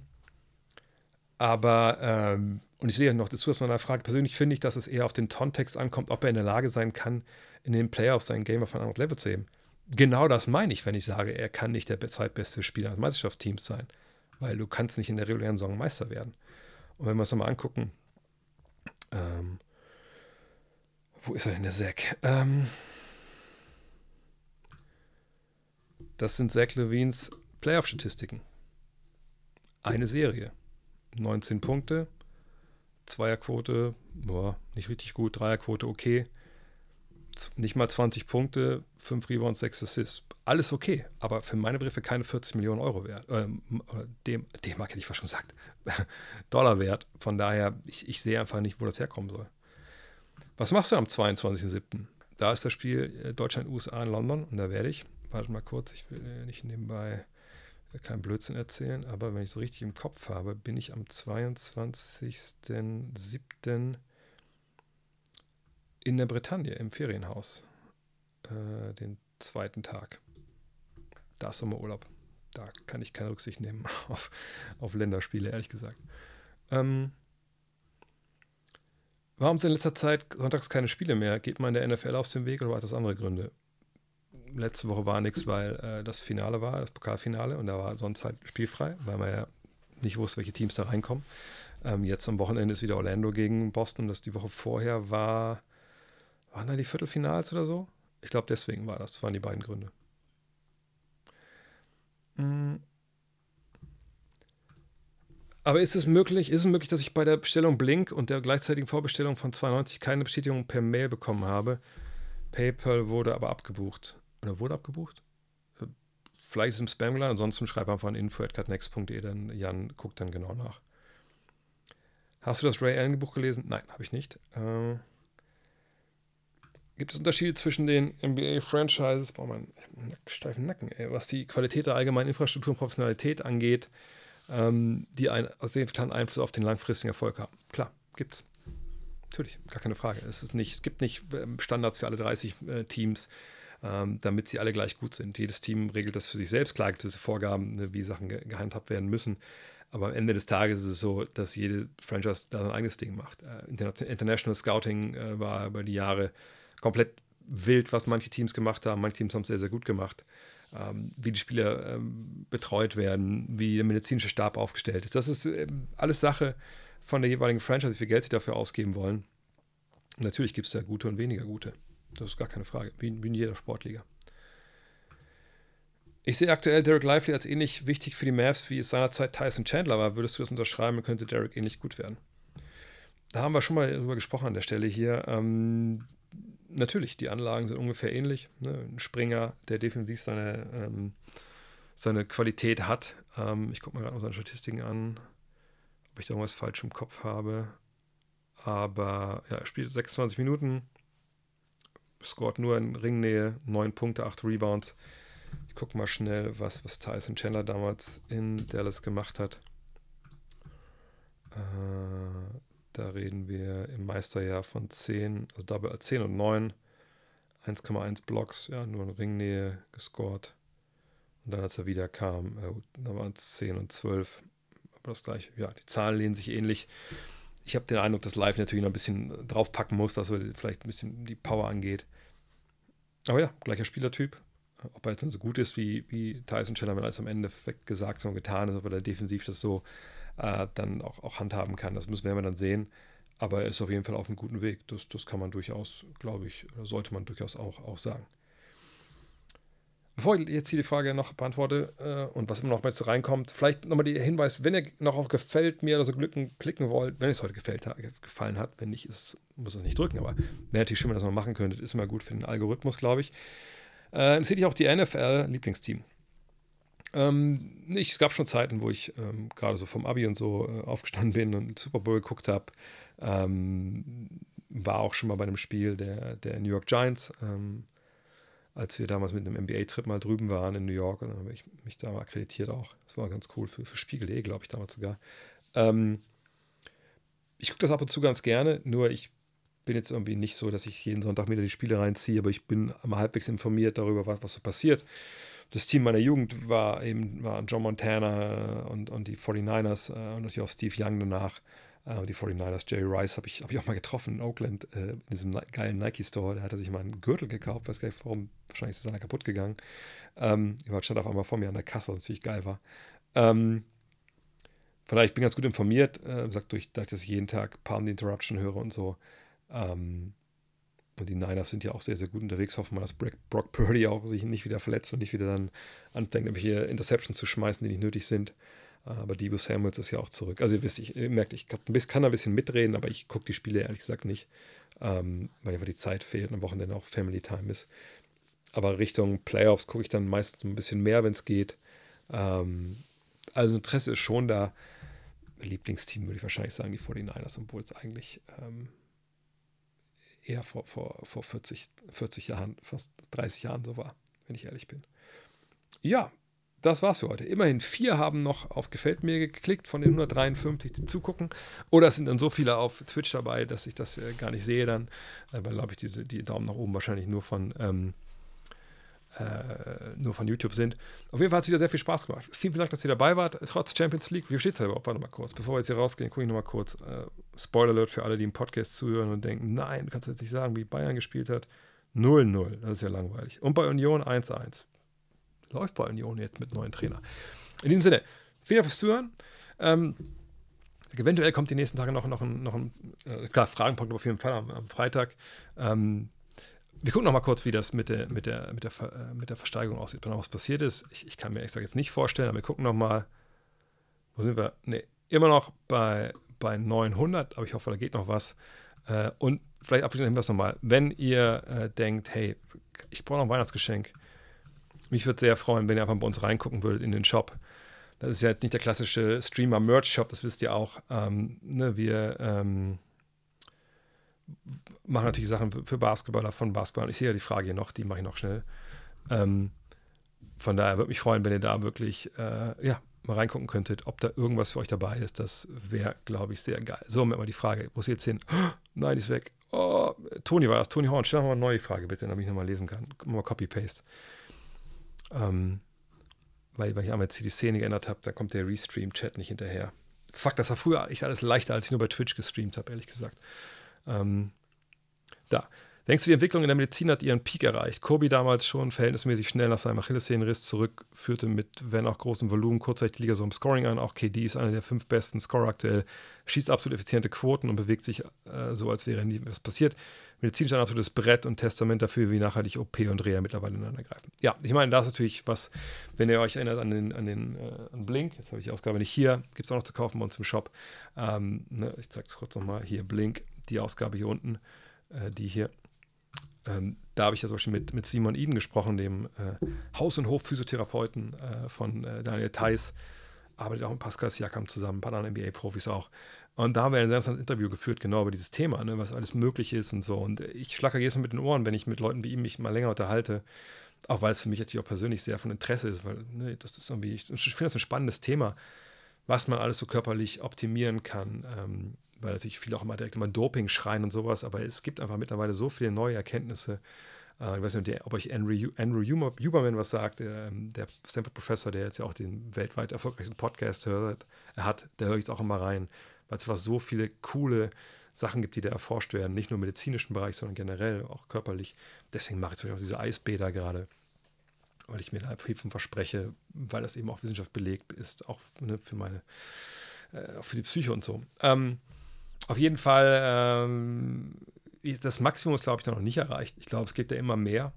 aber, ähm, und ich sehe noch dazu aus einer Frage, persönlich finde ich, dass es eher auf den Kontext ankommt, ob er in der Lage sein kann, in den Playoffs sein Game auf ein anderes Level zu heben. Genau das meine ich, wenn ich sage, er kann nicht der zweitbeste Spieler eines Meisterschaftsteams sein. Weil du kannst nicht in der regulären Saison Meister werden. Und wenn wir uns nochmal angucken, ähm, wo ist er denn, der Zack? Ähm, das sind Zach Levines Playoff-Statistiken. Eine Serie. 19 Punkte, Zweierquote, boah, nicht richtig gut, Dreierquote okay. Nicht mal 20 Punkte, 5 Rebounds, 6 Assists. Alles okay, aber für meine Begriffe keine 40 Millionen Euro wert. Ähm, dem, dem hätte ich fast schon gesagt. Dollar wert. Von daher, ich, ich sehe einfach nicht, wo das herkommen soll. Was machst du am 22.07.? Da ist das Spiel äh, Deutschland-USA in London und da werde ich, warte mal kurz, ich will nicht nebenbei keinen Blödsinn erzählen, aber wenn ich es richtig im Kopf habe, bin ich am 22.07. in der Bretagne im Ferienhaus. Äh, den zweiten Tag. Da ist Sommerurlaub. Da kann ich keine Rücksicht nehmen auf, auf Länderspiele, ehrlich gesagt. Ähm, warum sind in letzter Zeit sonntags keine Spiele mehr? Geht man der NFL aus dem Weg oder hat das andere Gründe? Letzte Woche war nichts, weil äh, das Finale war, das Pokalfinale, und da war sonst halt spielfrei, weil man ja nicht wusste, welche Teams da reinkommen. Ähm, jetzt am Wochenende ist wieder Orlando gegen Boston. Das die Woche vorher war, waren da die Viertelfinals oder so? Ich glaube, deswegen war das. Das waren die beiden Gründe. Mhm. Aber ist es möglich, ist es möglich, dass ich bei der Bestellung Blink und der gleichzeitigen Vorbestellung von 92 keine Bestätigung per Mail bekommen habe? PayPal wurde aber abgebucht. Oder wurde abgebucht? Äh, vielleicht ist es im Spam gelandet, ansonsten schreib einfach an info.catnext.de, dann Jan guckt dann genau nach. Hast du das Ray Allen Buch gelesen? Nein, habe ich nicht. Äh, Gibt es Unterschiede zwischen den NBA-Franchises, boah, man, steifen Nacken, ey, was die Qualität der allgemeinen Infrastruktur und Professionalität angeht, ähm, die einen signifikanten Einfluss auf den langfristigen Erfolg haben? Klar, gibt's. Natürlich, gar keine Frage. Es, ist nicht, es gibt nicht ähm, Standards für alle 30 äh, Teams, ähm, damit sie alle gleich gut sind. Jedes Team regelt das für sich selbst. Klar gibt es Vorgaben, ne, wie Sachen ge gehandhabt werden müssen. Aber am Ende des Tages ist es so, dass jede Franchise da sein eigenes Ding macht. Äh, International Scouting äh, war über die Jahre komplett wild, was manche Teams gemacht haben. Manche Teams haben es sehr, sehr gut gemacht. Ähm, wie die Spieler ähm, betreut werden, wie der medizinische Stab aufgestellt ist. Das ist ähm, alles Sache von der jeweiligen Franchise, wie viel Geld sie dafür ausgeben wollen. Natürlich gibt es da gute und weniger gute. Das ist gar keine Frage, wie, in jeder Sportliga. Ich sehe aktuell Derek Lively als ähnlich wichtig für die Mavs, wie es seinerzeit Tyson Chandler war. Würdest du das unterschreiben, könnte Derek ähnlich gut werden? Da haben wir schon mal drüber gesprochen an der Stelle hier. Ähm, natürlich, die Anlagen sind ungefähr ähnlich. Ne? Ein Springer, der defensiv seine, ähm, seine Qualität hat. Ähm, ich gucke mir gerade noch seine Statistiken an, ob ich da irgendwas falsch im Kopf habe. Aber ja, er spielt 26 Minuten, scoret nur in Ringnähe, 9 Punkte, 8 Rebounds. Ich gucke mal schnell, was, was Tyson Chandler damals in Dallas gemacht hat. Äh, da reden wir im Meisterjahr von 10, also Double 10 und 9, 1,1 Blocks, ja, nur in Ringnähe gescored. Und dann, als er wieder kam, äh, da waren es 10 und 12. Aber das gleiche, ja, die Zahlen lehnen sich ähnlich. Ich habe den Eindruck, dass Live natürlich noch ein bisschen draufpacken muss, was vielleicht ein bisschen die Power angeht. Aber ja, gleicher Spielertyp. Ob er jetzt dann so gut ist wie, wie Tyson Chandler, wenn alles am Ende gesagt und getan ist, ob er da defensiv das so äh, dann auch, auch handhaben kann. Das müssen wir dann sehen. Aber er ist auf jeden Fall auf einem guten Weg. Das, das kann man durchaus, glaube ich, sollte man durchaus auch, auch sagen. Bevor ich jetzt hier die Frage noch beantworte äh, und was immer noch mit reinkommt, vielleicht nochmal der Hinweis, wenn ihr noch auf Gefällt mir oder so Glücken klicken wollt, wenn es heute gefällt, gefallen hat, wenn nicht, ist, muss es nicht drücken, aber wäre natürlich schön, wenn ihr das mal machen könntet, ist immer gut für den Algorithmus, glaube ich. Äh, seht ihr auch die NFL-Lieblingsteam. Ähm, ich, es gab schon Zeiten, wo ich ähm, gerade so vom Abi und so äh, aufgestanden bin und Super Bowl geguckt habe. Ähm, war auch schon mal bei einem Spiel der, der New York Giants, ähm, als wir damals mit einem NBA-Trip mal drüben waren in New York. Und dann habe ich mich da mal akkreditiert auch. Das war ganz cool für, für Spiegel.de, glaube ich, damals sogar. Ähm, ich gucke das ab und zu ganz gerne, nur ich bin jetzt irgendwie nicht so, dass ich jeden Sonntag wieder die Spiele reinziehe, aber ich bin mal halbwegs informiert darüber, was, was so passiert das Team meiner Jugend war eben war John Montana und, und die 49ers äh, und natürlich auch Steve Young danach. Äh, die 49ers, Jerry Rice habe ich, hab ich auch mal getroffen in Oakland, äh, in diesem geilen Nike-Store. Da hat er sich mal einen Gürtel gekauft, weiß gar nicht warum, wahrscheinlich ist seiner kaputt gegangen. Ähm, stand auf einmal vor mir an der Kasse, was natürlich geil war. Ähm, von daher, ich bin ganz gut informiert, äh, sagt durch, dass ich jeden Tag Palm the Interruption höre und so. Ähm, und die Niners sind ja auch sehr, sehr gut unterwegs. Hoffen wir, dass Brock Purdy auch sich nicht wieder verletzt und nicht wieder dann anfängt, irgendwelche Interceptions zu schmeißen, die nicht nötig sind. Aber Debo Samuels ist ja auch zurück. Also ihr wisst, ich merkt, ich kann ein bisschen mitreden, aber ich gucke die Spiele ehrlich gesagt nicht, ähm, weil einfach die Zeit fehlt und am Wochenende auch Family Time ist. Aber Richtung Playoffs gucke ich dann meistens ein bisschen mehr, wenn es geht. Ähm, also Interesse ist schon da. Lieblingsteam würde ich wahrscheinlich sagen, die 49ers, obwohl es eigentlich ähm, eher vor, vor, vor 40, 40 Jahren, fast 30 Jahren so war, wenn ich ehrlich bin. Ja, das war's für heute. Immerhin vier haben noch auf Gefällt mir geklickt von den 153, die zugucken. Oder es sind dann so viele auf Twitch dabei, dass ich das äh, gar nicht sehe dann. Äh, weil, glaube ich, diese, die Daumen nach oben wahrscheinlich nur von ähm, äh, nur von YouTube sind. Auf jeden Fall hat es wieder sehr viel Spaß gemacht. Vielen, Dank, dass ihr dabei wart. Trotz Champions League, wie steht es da überhaupt? Warte mal kurz. Bevor wir jetzt hier rausgehen, gucke ich nochmal kurz. Äh, Spoiler Alert für alle, die im Podcast zuhören und denken, nein, du kannst jetzt nicht sagen, wie Bayern gespielt hat. 0-0, das ist ja langweilig. Und bei Union 1-1. Läuft bei Union jetzt mit neuen Trainer. In diesem Sinne, vielen Dank fürs Zuhören. Ähm, eventuell kommt die nächsten Tage noch, noch ein, noch ein äh, klar, Fragenpunkt auf jeden Fall am, am Freitag. Ähm, wir gucken noch mal kurz, wie das mit der, mit der, mit der, äh, mit der Versteigerung aussieht, wenn noch was passiert ist. Ich, ich kann mir extra jetzt nicht vorstellen, aber wir gucken noch mal. Wo sind wir? Ne, immer noch bei, bei 900, aber ich hoffe, da geht noch was. Äh, und vielleicht abschließend Hinweis nochmal, wenn ihr äh, denkt, hey, ich brauche noch ein Weihnachtsgeschenk, mich würde sehr freuen, wenn ihr einfach bei uns reingucken würdet in den Shop. Das ist ja jetzt nicht der klassische Streamer-Merch-Shop, das wisst ihr auch. Ähm, ne, wir ähm, mache natürlich Sachen für Basketballer von Basketball. Ich sehe ja die Frage hier noch, die mache ich noch schnell. Ähm, von daher würde mich freuen, wenn ihr da wirklich äh, ja, mal reingucken könntet, ob da irgendwas für euch dabei ist. Das wäre, glaube ich, sehr geil. So, mal die Frage, wo ist jetzt hin? Oh, nein, die ist weg. Oh, Toni war das, Toni Horn. Stell mal eine neue Frage, bitte, damit ich nochmal lesen kann. Mal Copy-Paste. Ähm, weil, weil ich einmal jetzt die Szene geändert habe, da kommt der Restream-Chat nicht hinterher. Fuck, das war früher echt alles leichter, als ich nur bei Twitch gestreamt habe, ehrlich gesagt. Ähm, da. Denkst du, die Entwicklung in der Medizin hat ihren Peak erreicht? Kobe damals schon verhältnismäßig schnell nach seinem Achillessehnenriss zurück, führte mit, wenn auch großem Volumen, kurzzeitig die Liga so im Scoring an. Auch KD ist einer der fünf besten Scorer aktuell, schießt absolut effiziente Quoten und bewegt sich äh, so, als wäre nie was passiert. Medizin ist ein absolutes Brett und Testament dafür, wie nachhaltig OP und Reha mittlerweile ineinander greifen. Ja, ich meine, das ist natürlich was, wenn ihr euch erinnert an den, an den äh, an Blink, jetzt habe ich die Ausgabe nicht hier, gibt es auch noch zu kaufen bei uns im Shop. Ähm, ne, ich zeige es kurz nochmal, hier Blink, die Ausgabe hier unten, äh, die hier ähm, da habe ich ja zum Beispiel mit, mit Simon Eden gesprochen, dem äh, Haus- und Hof-Physiotherapeuten äh, von äh, Daniel Theiss, arbeitet auch mit Pascal Siakam zusammen, ein paar anderen NBA-Profis auch. Und da haben wir ein sehr interessantes Interview geführt, genau über dieses Thema, ne, was alles möglich ist und so. Und ich schlacke jedes Mal mit den Ohren, wenn ich mit Leuten wie ihm mich mal länger unterhalte, auch weil es für mich natürlich auch persönlich sehr von Interesse ist, weil ne, das ist irgendwie, ich, ich finde das ein spannendes Thema, was man alles so körperlich optimieren kann. Ähm, weil natürlich viele auch immer direkt immer Doping schreien und sowas, aber es gibt einfach mittlerweile so viele neue Erkenntnisse. Äh, ich weiß nicht, ob euch Andrew, Andrew Huberman was sagt, der, ähm, der Stanford-Professor, der jetzt ja auch den weltweit erfolgreichsten Podcast hört, er hat, der höre ich jetzt auch immer rein, weil es einfach so viele coole Sachen gibt, die da erforscht werden, nicht nur im medizinischen Bereich, sondern generell auch körperlich. Deswegen mache ich zum Beispiel auch diese Eisbäder gerade, weil ich mir da von verspreche, weil das eben auch Wissenschaft belegt ist, auch ne, für meine, äh, für die Psyche und so. Ähm, auf jeden Fall, ähm, das Maximum ist, glaube ich, noch nicht erreicht. Ich glaube, es gibt ja immer mehr.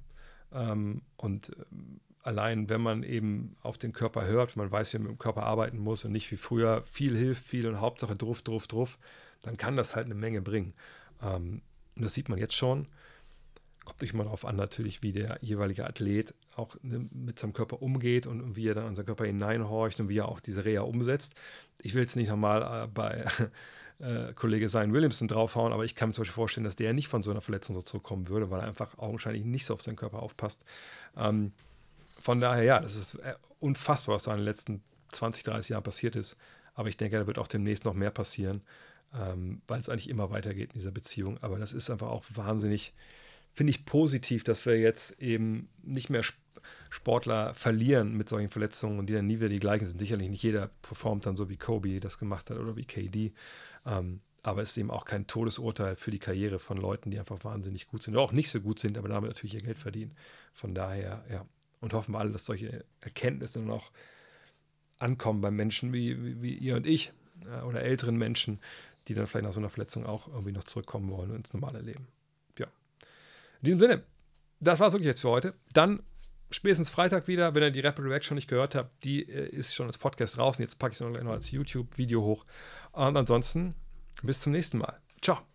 Ähm, und ähm, allein, wenn man eben auf den Körper hört, man weiß, wie man mit dem Körper arbeiten muss und nicht wie früher viel hilft, viel und Hauptsache druff, druff, druff, dann kann das halt eine Menge bringen. Ähm, und das sieht man jetzt schon. Kommt natürlich mal darauf an, natürlich, wie der jeweilige Athlet auch ne, mit seinem Körper umgeht und, wie er dann an seinen Körper hineinhorcht und wie er auch diese Reha umsetzt. Ich will es nicht nochmal äh, bei äh, Kollege Zion Williamson draufhauen, aber ich kann mir zum Beispiel vorstellen, dass der nicht von so einer Verletzung so zurückkommen würde, weil er einfach augenscheinlich nicht so auf seinen Körper aufpasst. Ähm, von daher, ja, das ist äh, unfassbar, was da in den letzten 20, 30 Jahren passiert ist. Aber ich denke, da wird auch demnächst noch mehr passieren, ähm, weil es eigentlich immer weitergeht in dieser Beziehung. Aber das ist einfach auch wahnsinnig, finde ich positiv, dass wir jetzt eben nicht mehr Sportler verlieren mit solchen Verletzungen und die dann nie wieder die gleichen sind. Sicherlich nicht jeder performt dann so, wie Kobe das gemacht hat oder wie KD. Ähm, aber es ist eben auch kein Todesurteil für die Karriere von Leuten, die einfach wahnsinnig gut sind oder auch nicht so gut sind, aber damit natürlich ihr Geld verdienen. Von daher, ja. Und hoffen wir alle, dass solche Erkenntnisse noch ankommen bei Menschen wie, wie, wie ihr und ich äh, oder älteren Menschen, die dann vielleicht nach so einer Verletzung auch irgendwie noch zurückkommen wollen ins normale Leben. Ja. In diesem Sinne, das war es wirklich jetzt für heute. Dann spätestens Freitag wieder, wenn ihr die Rapid Reaction nicht gehört habt, die äh, ist schon als Podcast draußen. Jetzt packe ich es noch als YouTube-Video hoch. Und ansonsten bis zum nächsten Mal. Ciao.